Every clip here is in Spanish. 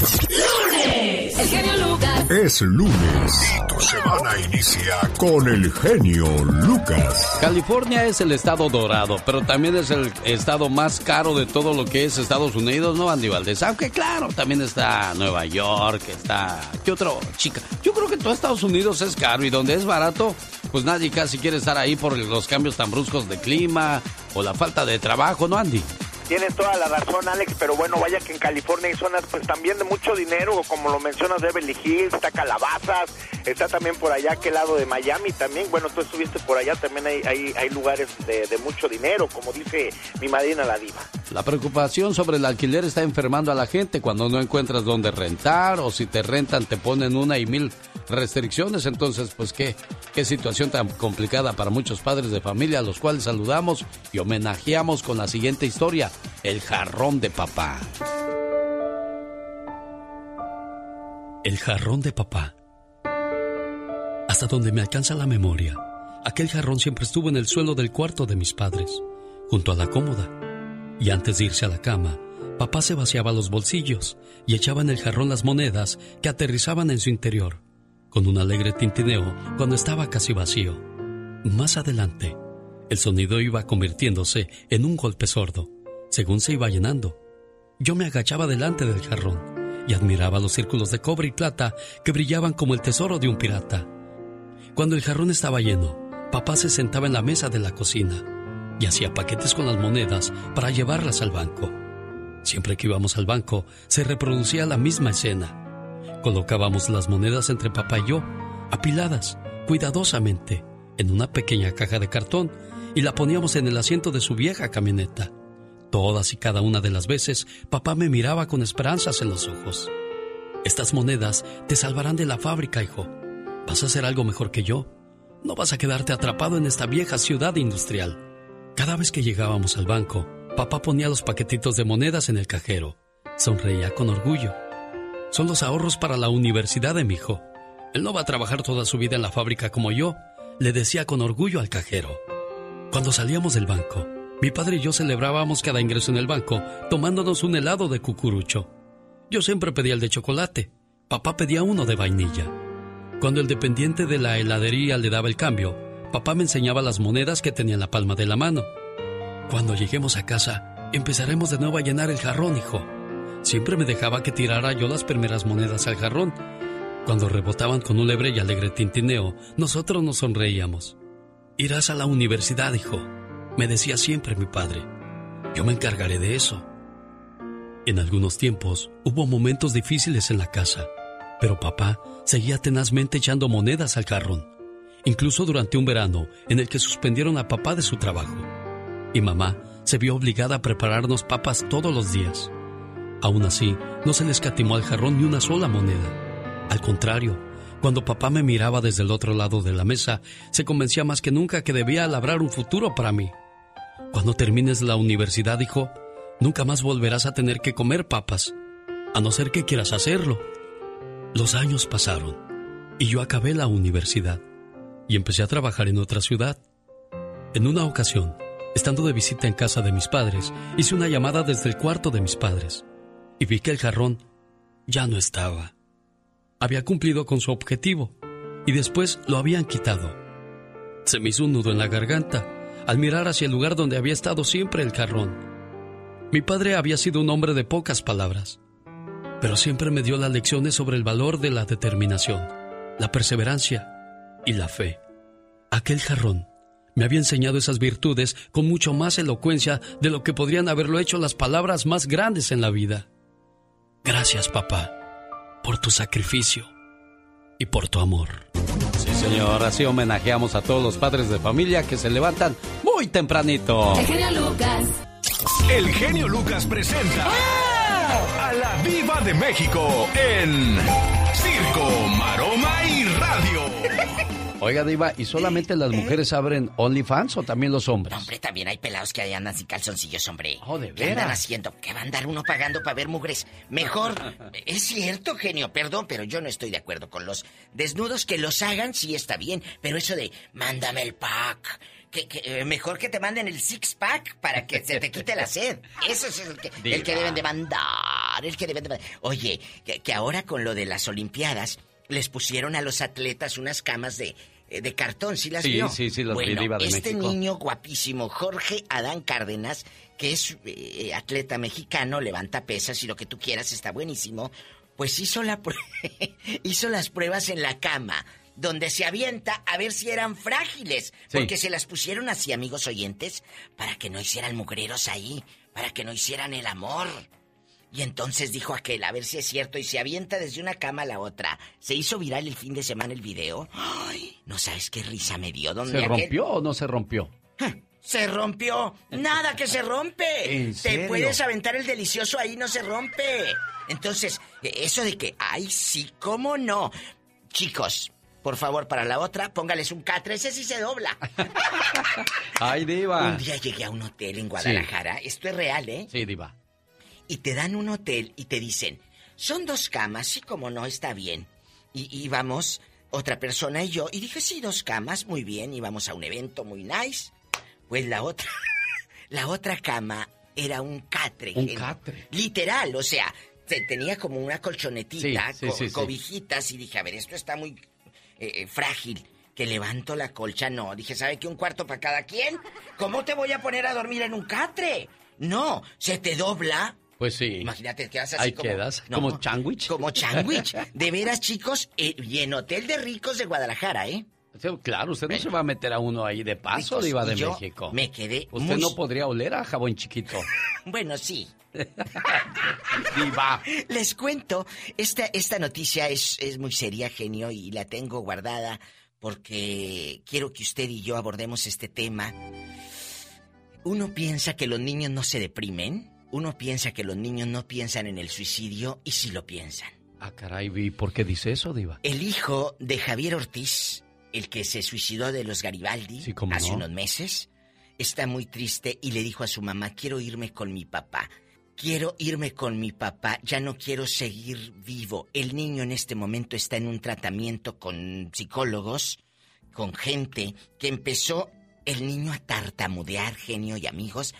¡Lunes! El genio Lucas. Es lunes y tu semana inicia con el genio Lucas. California es el estado dorado, pero también es el estado más caro de todo lo que es Estados Unidos, ¿no, Andy Valdés? Aunque claro, también está Nueva York, está... ¿Qué otro? Chica. Yo creo que todo Estados Unidos es caro y donde es barato, pues nadie casi quiere estar ahí por los cambios tan bruscos de clima o la falta de trabajo, ¿no, Andy? Tienes toda la razón, Alex, pero bueno, vaya que en California hay zonas pues también de mucho dinero, como lo mencionas, Beverly Hills, está Calabazas, está también por allá, aquel lado de Miami también, bueno, tú estuviste por allá, también hay, hay, hay lugares de, de mucho dinero, como dice mi madrina la diva. La preocupación sobre el alquiler está enfermando a la gente cuando no encuentras dónde rentar o si te rentan te ponen una y mil restricciones. Entonces, pues qué, qué situación tan complicada para muchos padres de familia, a los cuales saludamos y homenajeamos con la siguiente historia, el jarrón de papá. El jarrón de papá. Hasta donde me alcanza la memoria, aquel jarrón siempre estuvo en el suelo del cuarto de mis padres, junto a la cómoda. Y antes de irse a la cama, papá se vaciaba los bolsillos y echaba en el jarrón las monedas que aterrizaban en su interior, con un alegre tintineo cuando estaba casi vacío. Más adelante, el sonido iba convirtiéndose en un golpe sordo, según se iba llenando. Yo me agachaba delante del jarrón y admiraba los círculos de cobre y plata que brillaban como el tesoro de un pirata. Cuando el jarrón estaba lleno, papá se sentaba en la mesa de la cocina y hacía paquetes con las monedas para llevarlas al banco. Siempre que íbamos al banco, se reproducía la misma escena. Colocábamos las monedas entre papá y yo, apiladas, cuidadosamente, en una pequeña caja de cartón y la poníamos en el asiento de su vieja camioneta. Todas y cada una de las veces, papá me miraba con esperanzas en los ojos. Estas monedas te salvarán de la fábrica, hijo. Vas a hacer algo mejor que yo. No vas a quedarte atrapado en esta vieja ciudad industrial. Cada vez que llegábamos al banco, papá ponía los paquetitos de monedas en el cajero. Sonreía con orgullo. Son los ahorros para la universidad de mi hijo. Él no va a trabajar toda su vida en la fábrica como yo, le decía con orgullo al cajero. Cuando salíamos del banco, mi padre y yo celebrábamos cada ingreso en el banco tomándonos un helado de cucurucho. Yo siempre pedía el de chocolate, papá pedía uno de vainilla. Cuando el dependiente de la heladería le daba el cambio, papá me enseñaba las monedas que tenía en la palma de la mano. Cuando lleguemos a casa, empezaremos de nuevo a llenar el jarrón, hijo. Siempre me dejaba que tirara yo las primeras monedas al jarrón. Cuando rebotaban con un lebre y alegre tintineo, nosotros nos sonreíamos. Irás a la universidad, hijo, me decía siempre mi padre. Yo me encargaré de eso. En algunos tiempos hubo momentos difíciles en la casa, pero papá seguía tenazmente echando monedas al jarrón, incluso durante un verano en el que suspendieron a papá de su trabajo. Y mamá se vio obligada a prepararnos papas todos los días. Aún así, no se le escatimó al jarrón ni una sola moneda. Al contrario, cuando papá me miraba desde el otro lado de la mesa, se convencía más que nunca que debía labrar un futuro para mí. Cuando termines la universidad, hijo, nunca más volverás a tener que comer papas, a no ser que quieras hacerlo. Los años pasaron y yo acabé la universidad y empecé a trabajar en otra ciudad. En una ocasión, estando de visita en casa de mis padres, hice una llamada desde el cuarto de mis padres y vi que el jarrón ya no estaba. Había cumplido con su objetivo y después lo habían quitado. Se me hizo un nudo en la garganta al mirar hacia el lugar donde había estado siempre el jarrón. Mi padre había sido un hombre de pocas palabras. pero siempre me dio las lecciones sobre el valor de la determinación, la perseverancia y la fe. Aquel jarrón me había enseñado esas virtudes con mucho más elocuencia de lo que podrían haberlo hecho las palabras más grandes en la vida. Gracias, papá, por tu sacrificio y por tu amor. Sí, señor, así homenajeamos a todos los padres de familia que se levantan muy tempranito. El genio Lucas. El genio Lucas presenta a la Viva de México en Circo, Maroma y Radio. Oiga, Diva, ¿y solamente las mujeres abren OnlyFans o también los hombres? No, hombre, también hay pelados que andan sin calzoncillos, hombre. Oh, ¿de ¿Qué andan haciendo? ¿Qué va a andar uno pagando para ver mugres? Mejor, es cierto, genio, perdón, pero yo no estoy de acuerdo con los desnudos. Que los hagan, sí está bien, pero eso de, mándame el pack. Que, que, eh, mejor que te manden el six pack para que se te quite la sed. Eso es el que, el que deben de mandar, el que deben de mandar. Oye, que, que ahora con lo de las Olimpiadas, les pusieron a los atletas unas camas de, eh, de cartón, ¿sí las Sí, vio? sí, sí, las vi, bueno, Diva de este México. niño guapísimo, Jorge Adán Cárdenas, que es eh, atleta mexicano, levanta pesas y lo que tú quieras, está buenísimo, pues hizo, la hizo las pruebas en la cama, donde se avienta a ver si eran frágiles, Sí. porque se las pusieron así, amigos oyentes, para que no hicieran mugreros ahí, para que no hicieran el amor. Y entonces dijo aquel, a ver si es cierto, y se avienta desde una cama a la otra. Se hizo viral el fin de semana el video. Ay, no sabes qué risa me dio. Donde ¿Se aquel- rompió o no se rompió? se rompió. Nada que se rompe. ¿En Te puedes aventar el delicioso ahí, no se rompe. Entonces, eh, eso de que, ay, sí, ¿cómo no? Chicos, por favor, para la otra, póngales un catre, ese sí se dobla. Ay, Diva. Un día llegué a un hotel en Guadalajara, esto es real, ¿eh? Sí, Diva. Y te dan un hotel y te dicen, son dos camas, sí como no, está bien. Y íbamos, otra persona y yo, y dije, sí, dos camas, muy bien, íbamos a un evento muy nice. Pues la otra, la otra cama era un catre. Un catre. Literal, o sea, te- tenía como una colchonetita, Sí, sí, co- sí, sí. cobijitas, y dije, a ver, esto está muy eh, eh, frágil. Que levanto la colcha, no. Dije, ¿sabe qué? Un cuarto para cada quien. ¿Cómo te voy a poner a dormir en un catre? No, se te dobla. Pues sí. Imagínate, quedas así Ahí como... quedas, como changuich. Como changuich. De veras, chicos, eh, y en Hotel de Ricos de Guadalajara, ¿eh? Claro, usted no se va a meter a uno ahí de paso, Ricos. Diva Y de yo México. me quedé Usted muy- no podría oler a jabón chiquito. Bueno, sí. Diva. Les cuento, esta, esta noticia es, es muy seria, genio, y la tengo guardada porque quiero que usted y yo abordemos este tema. Uno piensa que los niños no se deprimen, uno piensa que los niños no piensan en el suicidio, y sí lo piensan. Ah, caray, vi, ¿por qué dice eso, Diva? El hijo de Javier Ortiz, el que se suicidó de los Garibaldi Sí, hace no. unos meses, está muy triste y le dijo a su mamá, quiero irme con mi papá. Quiero irme con mi papá, ya no quiero seguir vivo. El niño en este momento está en un tratamiento con psicólogos, con gente que empezó el niño a tartamudear, genio y amigos,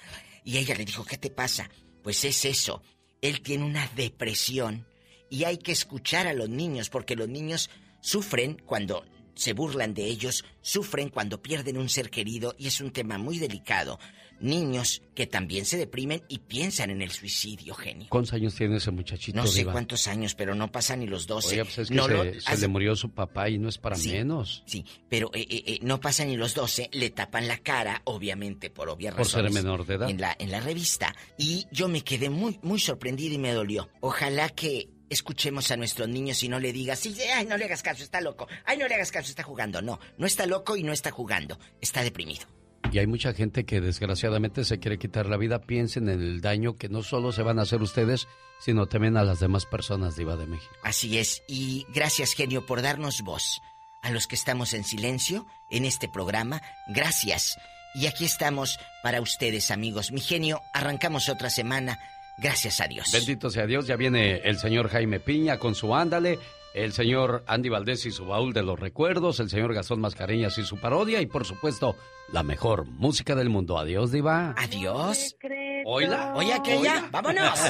y ella le dijo, ¿qué te pasa? Pues es eso, él tiene una depresión y hay que escuchar a los niños porque los niños sufren cuando se burlan de ellos, sufren cuando pierden un ser querido y es un tema muy delicado. Niños que también se deprimen y piensan en el suicidio, genio. ¿Cuántos años tiene ese muchachito, No sé Diva? cuántos años, pero no pasan ni los 12. Oye, pues es que no se, lo- se haz- le murió su papá y no es para Sí. menos. Sí, pero eh, eh, eh, no pasan ni los 12, le tapan la cara, obviamente, por obvias Por ser razones. menor de edad. En la, en la revista. Y yo me quedé muy, muy sorprendida y me dolió. Ojalá que escuchemos a nuestros niños y no le digas, sí, ay, no le hagas caso, está loco. Ay, no le hagas caso, está jugando. No, no está loco y no está jugando, está deprimido. Y hay mucha gente que desgraciadamente se quiere quitar la vida. Piensen en el daño que no solo se van a hacer ustedes, sino también a las demás personas, Diva de México. Así es, y gracias genio por darnos voz. A los que estamos en silencio en este programa, gracias. Y aquí estamos para ustedes, amigos. Mi genio, arrancamos otra semana. Gracias a Dios. Bendito sea Dios, ya viene el señor Jaime Piña con su ándale, el señor Andy Valdés y su baúl de los recuerdos, el señor Gastón Mascareñas y su parodia y por supuesto la mejor música del mundo. Adiós, Diva. Adiós. Oila. Oye, aquella, vámonos.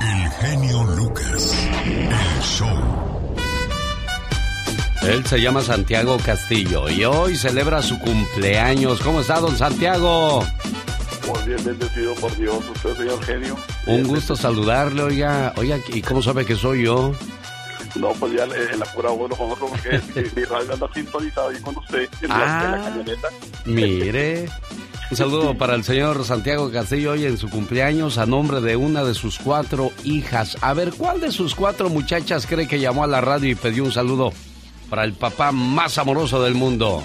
El genio Lucas. El show. Él se llama Santiago Castillo y hoy celebra su cumpleaños. ¿Cómo está, don Santiago? Muy bien bendecido por Dios, usted, señor genio. Un gusto saludarle, oiga. Oiga, ¿y cómo sabe que soy yo? No, pues ya en la pura voz porque mi radio anda sintonizado ahí con usted en, la, ah, camioneta. Mire. Un saludo para el señor Santiago Castillo hoy en su cumpleaños a nombre de una de sus cuatro hijas. A ver, ¿cuál de sus cuatro muchachas cree que llamó a la radio y pidió un saludo para el papá más amoroso del mundo?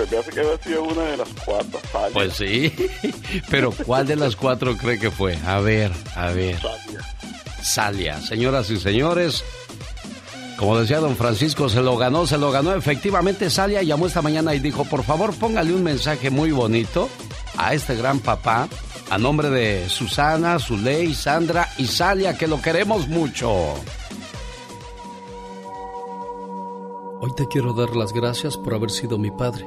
Se me hace que había sido una de las cuatro. Pues sí, pero ¿cuál de las cuatro cree que fue? A ver, a ver. Salia. Señoras y señores, como decía don Francisco, se lo ganó, se lo ganó. Efectivamente, Salia llamó esta mañana y dijo, por favor, póngale un mensaje muy bonito a este gran papá, a nombre de Susana, Zuley, Sandra y Salia, que lo queremos mucho. Hoy te quiero dar las gracias por haber sido mi padre.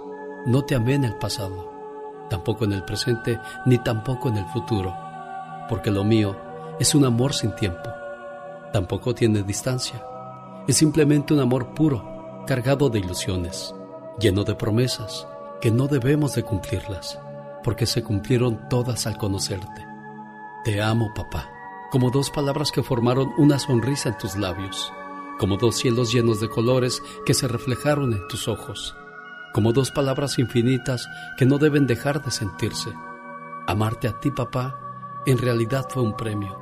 No te amé en el pasado tampoco en el presente, ni tampoco en el futuro, porque lo mío es un amor sin tiempo. Tampoco tiene distancia. Es simplemente un amor puro, cargado de ilusiones, lleno de promesas que no debemos de cumplirlas, porque se cumplieron todas al conocerte. Te amo, papá, como dos palabras que formaron una sonrisa en tus labios, como dos cielos llenos de colores que se reflejaron en tus ojos como dos palabras infinitas que no deben dejar de sentirse. Amarte a ti, papá, en realidad fue un premio.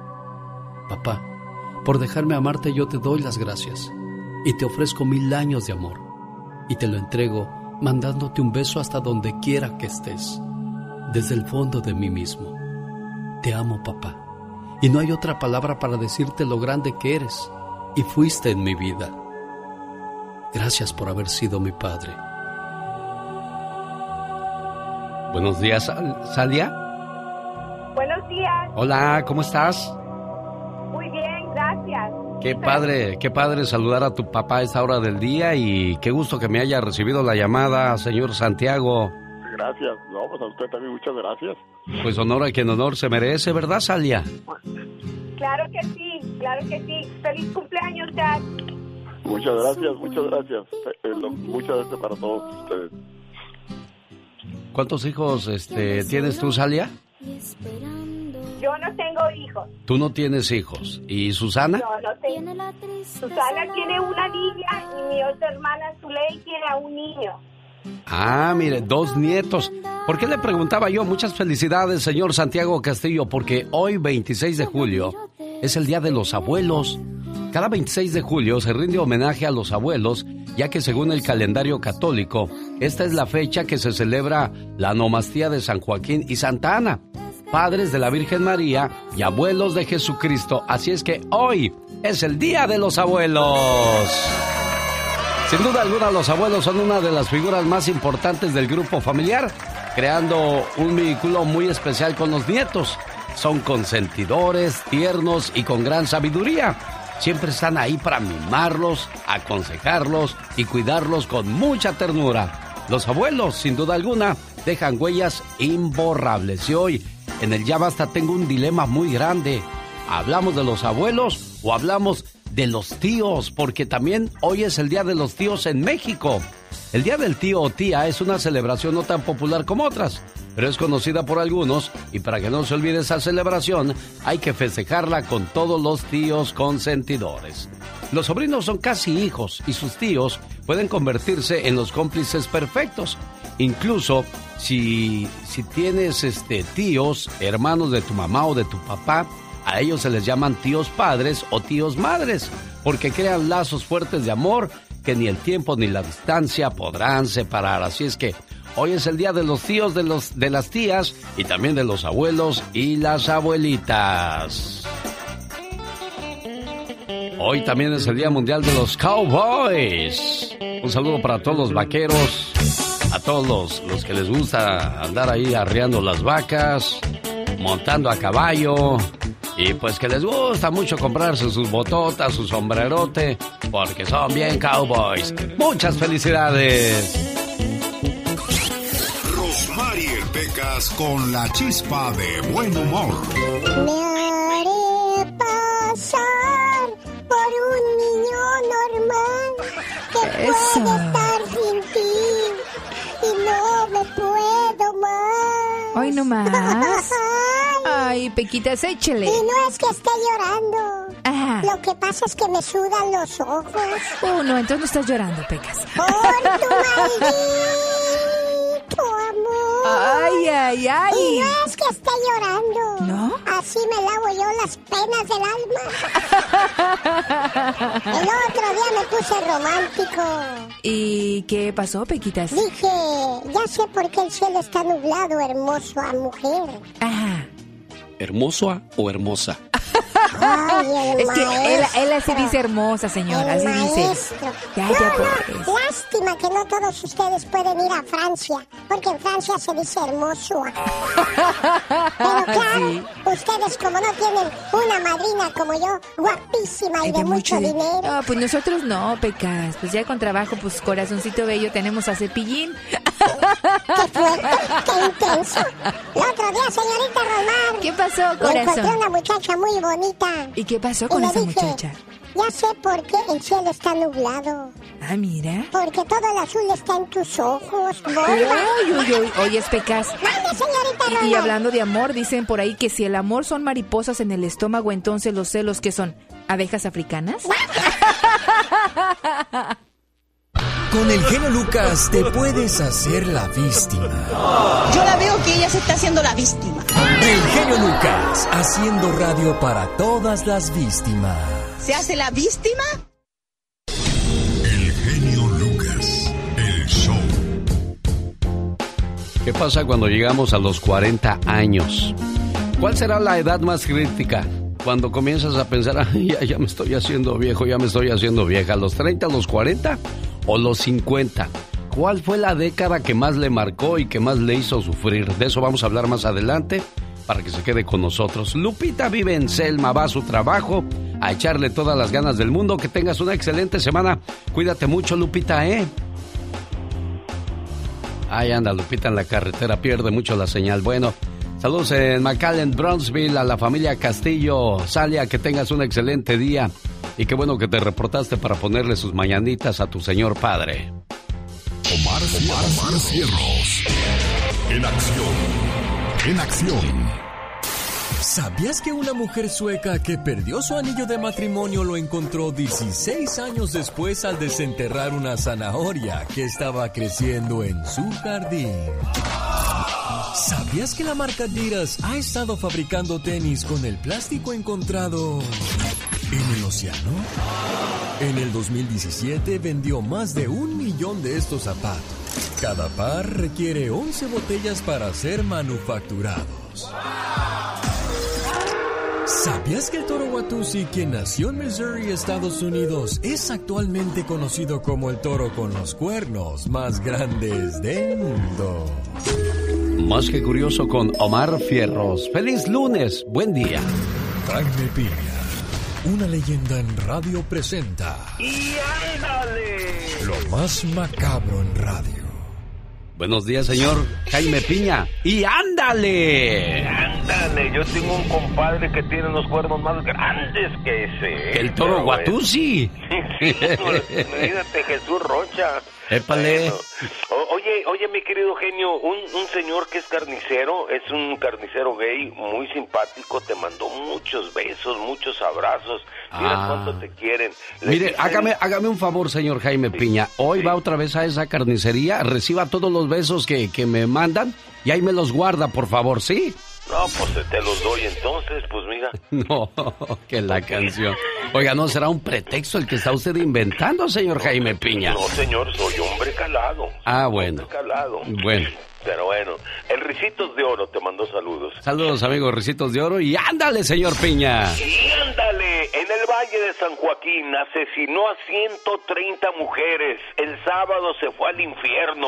Papá, por dejarme amarte yo te doy las gracias y te ofrezco mil años de amor y te lo entrego mandándote un beso hasta donde quiera que estés, desde el fondo de mí mismo. Te amo, papá, y no hay otra palabra para decirte lo grande que eres y fuiste en mi vida. Gracias por haber sido mi padre. Buenos días, Salia. Buenos días. Hola, ¿cómo estás? Muy bien, gracias. Qué padre, qué padre saludar a tu papá a esta hora del día y qué gusto que me haya recibido la llamada, señor Santiago. Gracias, no, pues a usted también muchas gracias. Pues honor a quien honor se merece, ¿verdad, Salia? Claro que sí, claro que sí. Feliz cumpleaños, Dad. Muchas gracias, muchas gracias. Eh, eh, muchas gracias para todos ustedes. ¿Cuántos hijos este, tienes tú, Salia? Yo no tengo hijos. ¿Tú no tienes hijos? ¿Y Susana? No, no tengo. Susana tiene una niña y mi otra hermana Zuley tiene a un niño. Ah, mire, dos nietos. ¿Por qué le preguntaba yo? Muchas felicidades, señor Santiago Castillo, porque hoy, 26 de julio, es el Día de los Abuelos. Cada 26 de julio se rinde homenaje a los abuelos, ya que según el calendario católico, esta es la fecha que se celebra la nomastía de San Joaquín y Santa Ana, padres de la Virgen María y abuelos de Jesucristo. Así es que hoy es el Día de los Abuelos. Sin duda alguna, los abuelos son una de las figuras más importantes del grupo familiar, creando un vínculo muy especial con los nietos. Son consentidores, tiernos y con gran sabiduría siempre están ahí para mimarlos, aconsejarlos y cuidarlos con mucha ternura. Los abuelos, sin duda alguna, dejan huellas imborrables. Y hoy, en el Ya Basta, tengo un dilema muy grande. ¿Hablamos de los abuelos o hablamos de los tíos? Porque también hoy es el Día de los Tíos en México. El Día del Tío o Tía es una celebración no tan popular como otras, pero es conocida por algunos y para que no se olvide esa celebración hay que festejarla con todos los tíos consentidores. Los sobrinos son casi hijos y sus tíos pueden convertirse en los cómplices perfectos. Incluso si, si tienes este, tíos, hermanos de tu mamá o de tu papá, a ellos se les llaman tíos padres o tíos madres, porque crean lazos fuertes de amor que ni el tiempo ni la distancia podrán separar. Así es que hoy es el día de los tíos, de, los, de las tías y también de los abuelos y las abuelitas. Hoy también es el Día Mundial de los Cowboys. Un saludo para todos los vaqueros, a todos los, que les gusta andar ahí arreando las vacas, montando a caballo, Y pues que les gusta mucho comprarse sus bototas, su sombrerote, porque son bien cowboys. Muchas felicidades. Con la chispa de buen humor. Me haré pasar por un niño normal que puede estar sin ti y no me puedo más. Hoy no más. Ay, Pequitas, échele. Y no es que esté llorando. Lo que pasa es que me sudan los ojos. Oh, no, entonces no estás llorando, Pecas. Por tu maldito amor. Ay, ay, ay. Y no es que esté llorando. ¿No? Así me lavo yo las penas del alma. El otro día me puse romántico. ¿Y qué pasó, Pequitas? Dije, ya sé por qué el cielo está nublado, hermoso a mujer. Ajá. ¿Hermoso o hermosa? Ay, Es que él, él así dice hermosa, señor. El así dice. Ya, no, ya, no, pues. lástima que no todos ustedes pueden ir a Francia, porque en Francia se dice hermoso. Pero claro, ustedes como no tienen una madrina como yo, guapísima y de, mucho di- dinero. No, pues nosotros no, Pecas. Pues ya con trabajo, pues corazoncito bello, tenemos a Cepillín. ¡Qué fuerte! ¡Qué intenso! El otro día, señorita Romar, ¿Qué pasó, me encontré corazón? una muchacha muy bonita. ¿Y qué pasó con esa dije, muchacha? Ya sé por qué el cielo está nublado. Ah, mira. Porque todo el azul está en tus ojos, bomba. Uy, uy, uy. Oye, Pecas. Mande, señorita Y, y hablando de amor, dicen por ahí que si el amor son mariposas en el estómago, entonces los celos, ¿qué son? ¿Abejas africanas? Con el genio Lucas te puedes hacer la víctima. Yo la veo que ella se está haciendo la víctima. El genio Lucas, haciendo radio para todas las víctimas. ¿Se hace la víctima? El genio Lucas, el show. ¿Qué pasa cuando llegamos a los 40 años? ¿Cuál será la edad más crítica? Cuando comienzas a pensar, "Ay, ya, ya me estoy haciendo viejo, ya me estoy haciendo vieja. ¿Los 30, los 40 o los 50? ¿Cuál fue la década que más le marcó y que más le hizo sufrir? De eso vamos a hablar más adelante para que se quede con nosotros. Lupita vive en Selma, va a su trabajo a echarle todas las ganas del mundo. Que tengas una excelente semana. Cuídate mucho, Lupita, ¿eh? Ahí anda Lupita en la carretera, pierde mucho la señal. Bueno, saludos en McAllen, Brownsville, a la familia Castillo. Salia, que tengas un excelente día. Y qué bueno que te reportaste para ponerle sus mañanitas a tu señor padre. Omar, Omar, Omar Cierros. En acción. En acción. ¿Sabías que una mujer sueca que perdió su anillo de matrimonio lo encontró 16 años después al desenterrar una zanahoria que estaba creciendo en su jardín? ¿Sabías que la marca Adidas ha estado fabricando tenis con el plástico encontrado en el océano? En el 2017 vendió más de un millón de estos zapatos. Cada par requiere 11 botellas para ser manufacturados. ¿Sabías que el toro Watusi, quien nació en Missouri, Estados Unidos, es actualmente conocido como el toro con los cuernos más grandes del mundo? Más que curioso con Omar Fierros. Feliz lunes, buen día. Jaime Piña, una leyenda en radio presenta ¡Y ándale! lo más macabro en radio. Buenos días, señor Jaime Piña. ¡Y ándale! Ándale, yo tengo un compadre que tiene unos cuernos más grandes que ese. Que el toro. Guatusi. Imagínate Jesús Rocha. Épale. Bueno, oye, oye, mi querido genio, un, un señor que es carnicero, es un carnicero gay muy simpático, te mandó muchos besos, muchos abrazos. Mira Ah. cuánto te quieren. Le Mire, dicen- hágame, hágame un favor, señor Jaime Piña. Hoy va otra vez a esa carnicería, reciba todos los besos que, que me mandan y ahí me los guarda, por favor, ¿sí? No, pues te los doy entonces, pues mira. No, que la canción. Oiga, ¿no será un pretexto el que está usted inventando, señor Jaime Piña? No, señor, soy hombre calado. Ah, bueno. Hombre calado. Bueno, Pero bueno, el Ricitos de Oro te mandó saludos. Saludos, amigos Ricitos de Oro. Y ándale, señor Piña. Y ándale, en el Valle de San Joaquín asesinó a 130 mujeres. El sábado se fue al infierno.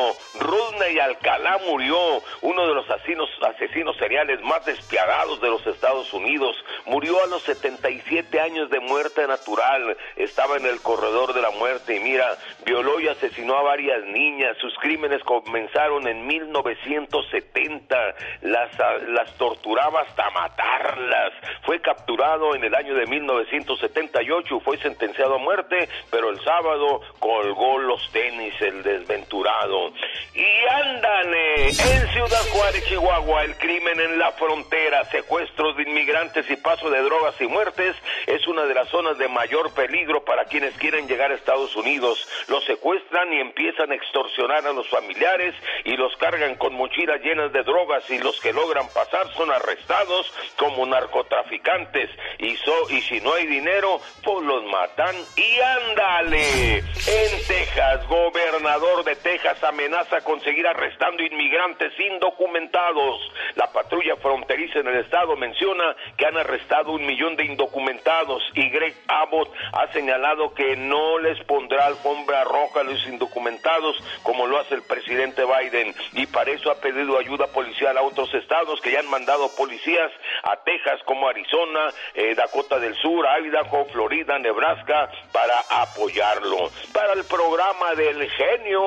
y Alcalá murió, uno de los asesinos, asesinos seriales más despiadados de los Estados Unidos. Murió a los 77 años de muerte natural. Estaba en el corredor de la muerte y mira, violó y asesinó a varias niñas. Sus crímenes comenzaron en 1970. Las, las torturaba hasta matarlas. Fue capturado en el año de 1978, fue sentenciado a muerte, pero el sábado colgó los tenis el desventurado. Y ándale, en Ciudad Juárez, Chihuahua, el crimen en la frontera, secuestros de inmigrantes y paso de drogas y muertes es una de las zonas de mayor peligro para quienes quieren llegar a Estados Unidos. Los secuestran y empiezan a extorsionar a los familiares y los cargan con mochilas llenas de drogas y los que logran pasar son arrestados como narcotraficantes y, y si no hay dinero, pues los matan y ándale. En Texas, gobernador de Texas amenaza con seguir arrestando inmigrantes indocumentados. La patrulla fronteriza en el estado menciona que han arrestado un millón de indocumentados y Greg Abbott ha señalado que no les pondrá alfombra roja a los indocumentados como lo hace el presidente Biden y para eso ha pedido ayuda policial a otros estados que ya han mandado policías a Texas como Arizona, eh, Dakota del Sur, Idaho, Florida, Nebraska para apoyarlo. Para el programa del genio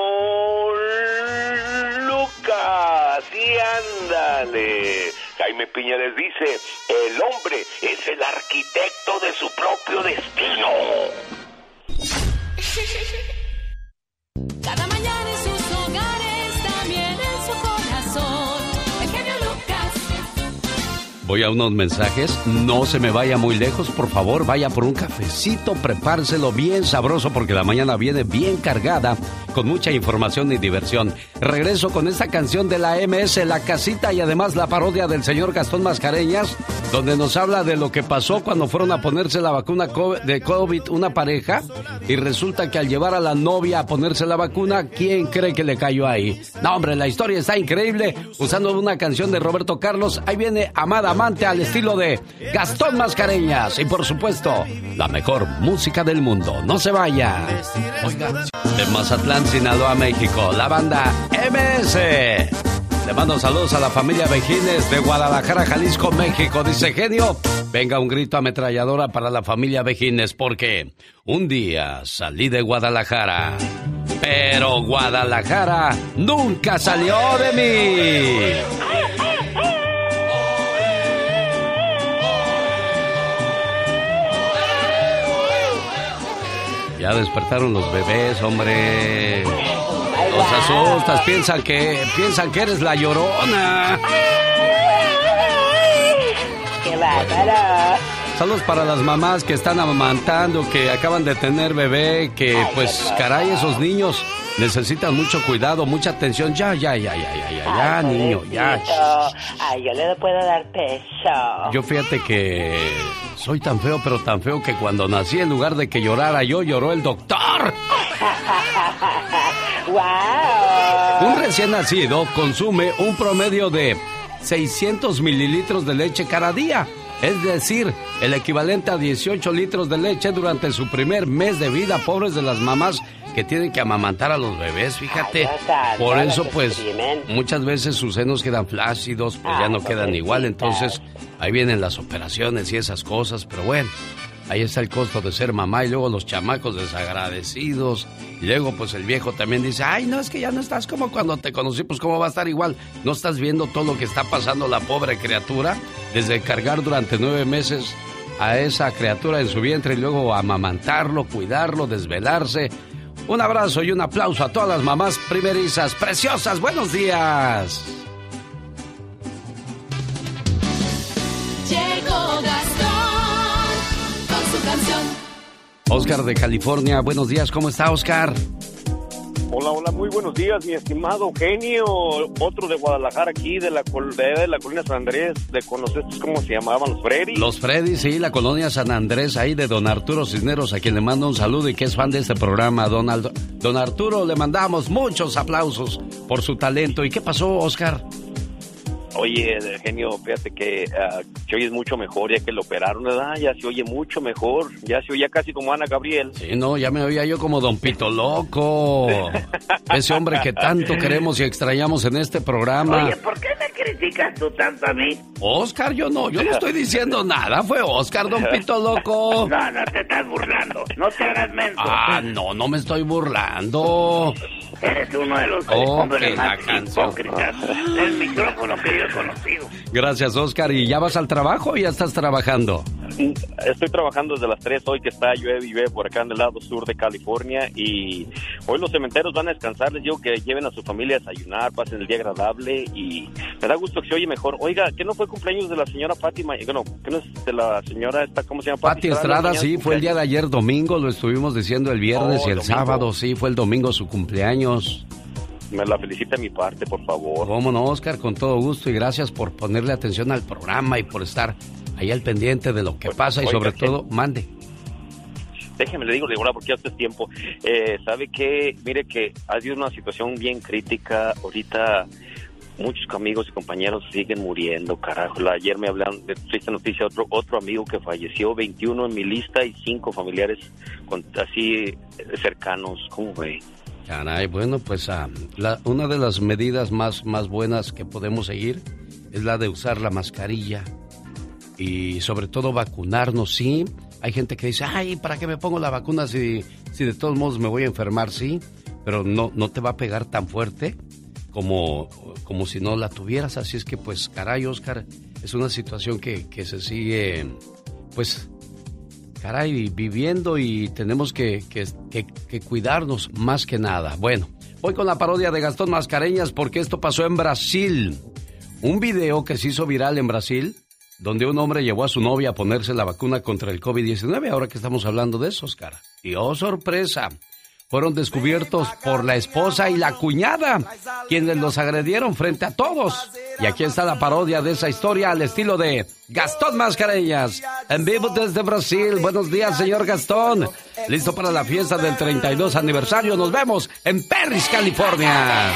Lucas, y ándale. Jaime Piña les dice, el hombre es el arquitecto de su propio destino. Voy a unos mensajes. No se me vaya muy lejos, por favor. Vaya por un cafecito, prepárselo bien sabroso porque la mañana viene bien cargada con mucha información y diversión. Regreso con esta canción de la MS, La Casita y además la parodia del señor Gastón Mascareñas, donde nos habla de lo que pasó cuando fueron a ponerse la vacuna de COVID una pareja y resulta que al llevar a la novia a ponerse la vacuna, ¿quién cree que le cayó ahí? No, hombre, la historia está increíble. Usando una canción de Roberto Carlos, ahí viene Amada Amante al estilo de Gastón Mascareñas y por supuesto, la mejor música del mundo. No se vaya. Oiga, de Mazatlán Sinaloa, México, la banda MS. Le mando saludos a la familia Vejines de Guadalajara, Jalisco, México. Dice genio, venga un grito ametralladora para la familia Vejines porque un día salí de Guadalajara, pero Guadalajara nunca salió de mí. Ya despertaron los bebés, hombre. Los asustas, piensan que, piensan que eres la llorona. ¡Qué bárbaro! Saludos para las mamás que están amamantando, que acaban de tener bebé, que pues caray, esos niños necesitan mucho cuidado, mucha atención. Ya, ya, ya, ya, ya, ya, ya, niño, ya. Ay, yo le puedo dar peso. Yo fíjate que soy tan feo, pero tan feo que cuando nací, en lugar de que llorara yo, lloró el doctor. ¡Wow! Un recién nacido consume un promedio de 600 mililitros de leche cada día. Es decir, el equivalente a 18 litros de leche durante su primer mes de vida. Pobres de las mamás que tienen que amamantar a los bebés, fíjate. Por eso, pues, muchas veces sus senos quedan flácidos, pues ya no quedan igual. Entonces, ahí vienen las operaciones y esas cosas. Pero bueno, ahí está el costo de ser mamá y luego los chamacos desagradecidos. Y luego, pues, el viejo también dice, ay, no, es que ya no estás como cuando te conocí, pues, ¿cómo va a estar igual? ¿No estás viendo todo lo que está pasando la pobre criatura? Desde cargar durante nueve meses a esa criatura en su vientre y luego amamantarlo, cuidarlo, desvelarse un abrazo y un aplauso a todas las mamás primerizas, preciosas. Buenos días. Llegó Gastón con su canción. Oscar de California, buenos días, ¿cómo está Oscar? Hola, hola, muy buenos días, mi estimado genio. Otro de Guadalajara aquí, de la, de la colina San Andrés, de conocer cómo se llamaban los Freddy. Los Freddy, sí, la colonia San Andrés, ahí de don Arturo Cisneros, a quien le mando un saludo y que es fan de este programa, don, Aldo- don Arturo, le mandamos muchos aplausos por su talento. ¿Y qué pasó, Oscar? Oye, genio, fíjate que ah, se oye mucho mejor ya que lo operaron, ¿verdad? Ya se oye mucho mejor, ya se oye casi como Ana Gabriel. Sí, no, ya me oía yo como Don Pito Loco. Ese hombre que tanto queremos y extrañamos en este programa. Oye, ¿por qué me criticas tú tanto a mí? Oscar, yo no, yo no estoy diciendo nada. Fue Oscar, Don Pito Loco. No, no te estás burlando. No te hagas menso. Ah, no, no me estoy burlando. Eres uno de los Oh, hombres más hipócritas del micrófono que yo he conocido. Gracias, Oscar. ¿Y ya vas al trabajo o ya estás trabajando? Estoy trabajando desde las 3 hoy que está llueve y llueve por acá en el lado sur de California y hoy los cementeros van a descansar, les digo que lleven a su familia a desayunar, pasen el día agradable y me da gusto que se oye mejor. Oiga, ¿qué no fue cumpleaños de la señora Fátima? Bueno, ¿qué no es de la señora esta, cómo se llama? Pati Estrada, sí, fue el día de ayer domingo, lo estuvimos diciendo el viernes Oh, y el domingo. sábado, sí, fue el domingo su cumpleaños. Me la felicita mi parte, por favor. Cómo no, Oscar, con todo gusto y gracias por ponerle atención al programa y por estar ahí al pendiente de lo que pasa y sobre ¿qué? todo, mande. Déjeme le digo, de verdad, porque hace tiempo. Eh, ¿Sabe qué? Mire que ha sido una situación bien crítica. Ahorita muchos amigos y compañeros siguen muriendo, carajo. Ayer me hablan de triste noticia, otro otro amigo que falleció, 21 en mi lista y 5 familiares con, así eh, cercanos. ¿Cómo ve? Caray, bueno, pues ah, la- una de las medidas más, más buenas que podemos seguir es la de usar la mascarilla y sobre todo vacunarnos, sí. Hay gente que dice, ay, ¿para qué me pongo la vacuna si, si de todos modos me voy a enfermar? Sí, pero no, no te va a pegar tan fuerte como, como si no la tuvieras. Así es que, pues, caray, Oscar, es una situación que, que se sigue, pues, caray, viviendo y tenemos que, que- que- cuidarnos más que nada. Bueno, voy con la parodia de Gastón Mascareñas porque esto pasó en Brasil. Un video que se hizo viral en Brasil donde un hombre llevó a su novia a ponerse la vacuna contra el COVID-19, ahora que estamos hablando de eso, Oscar. Y oh, sorpresa, fueron descubiertos por la esposa y la cuñada, quienes los agredieron frente a todos. Y aquí está la parodia de esa historia al estilo de Gastón Mascareñas, en vivo desde Brasil. Buenos días, señor Gastón. Listo para la fiesta del 32 aniversario. Nos vemos en Perris, California.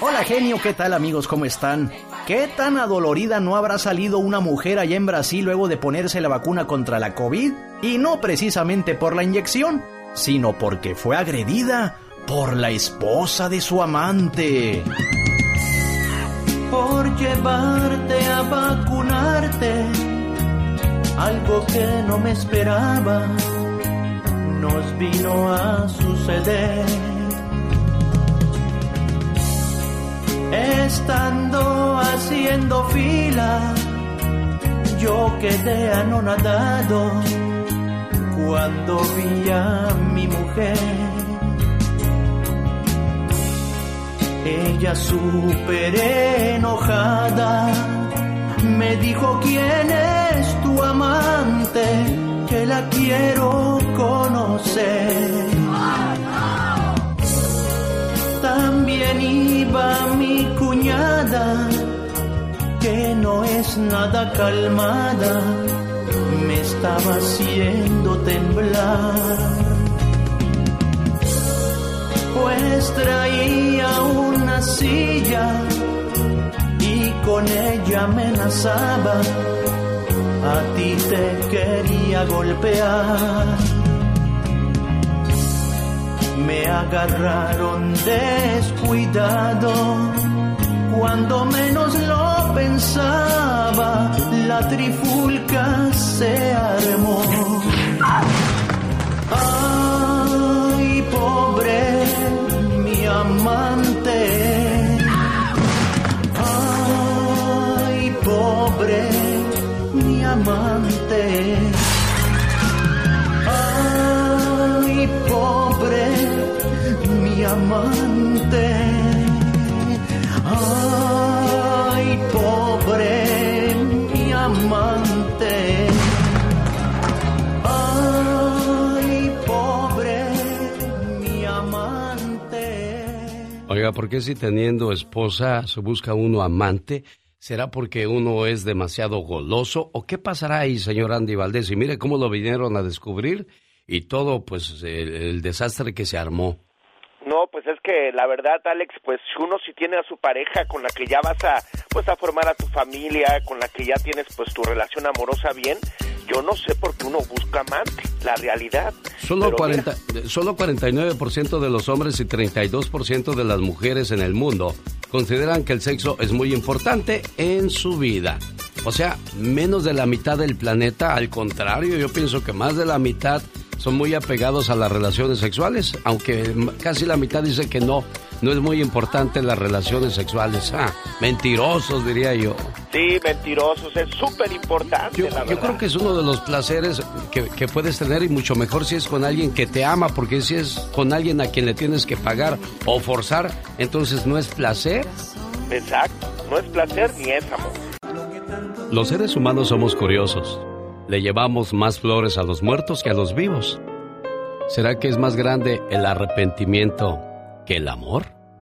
Hola genio, ¿qué tal amigos? ¿Cómo están? ¿Qué tan adolorida no habrá salido una mujer allá en Brasil luego de ponerse la vacuna contra la COVID? Y no precisamente por la inyección, sino porque fue agredida por la esposa de su amante. Por llevarte a vacunarte, algo que no me esperaba, nos vino a suceder. Estando haciendo fila, yo quedé anonadado cuando vi a mi mujer. Ella súper enojada me dijo quién es tu amante, que la quiero conocer. También iba mi cuñada, que no es nada calmada, me estaba haciendo temblar. Pues traía una silla y con ella amenazaba, a ti te quería golpear me agarraron descuidado. Cuando menos lo pensaba, la trifulca se armó. Ay, pobre mi amante. Ay, pobre mi amante. Ay, pobre mi amante. Ay, amante. Ay, pobre mi amante. Oiga, ¿por qué si teniendo esposa se busca uno amante? ¿Será porque uno es demasiado goloso? ¿O qué pasará ahí, señor Andy Valdés? Y mire cómo lo vinieron a descubrir y todo, pues, el, el desastre que se armó. Pues es que la verdad, Alex, pues uno si tiene a su pareja con la que ya vas a, pues a formar a tu familia, con la que ya tienes pues tu relación amorosa bien, yo no sé por qué uno busca amante, la realidad. Solo, Pero 40, solo 49% de los hombres y 32% de las mujeres en el mundo consideran que el sexo es muy importante en su vida. O sea, menos de la mitad del planeta, al contrario, yo pienso que más de la mitad son muy apegados a las relaciones sexuales, aunque casi la mitad dice que no, no es muy importante las relaciones sexuales. Ah, mentirosos, diría yo. Sí, mentirosos, es súper importante, la Yo creo que es uno de los placeres que, que puedes tener y mucho mejor si es con alguien que te ama, porque si es con alguien a quien le tienes que pagar o forzar, entonces no es placer. Exacto, no es placer ni es amor. Los seres humanos somos curiosos. Le llevamos más flores a los muertos que a los vivos. ¿Será que es más grande el arrepentimiento que el amor?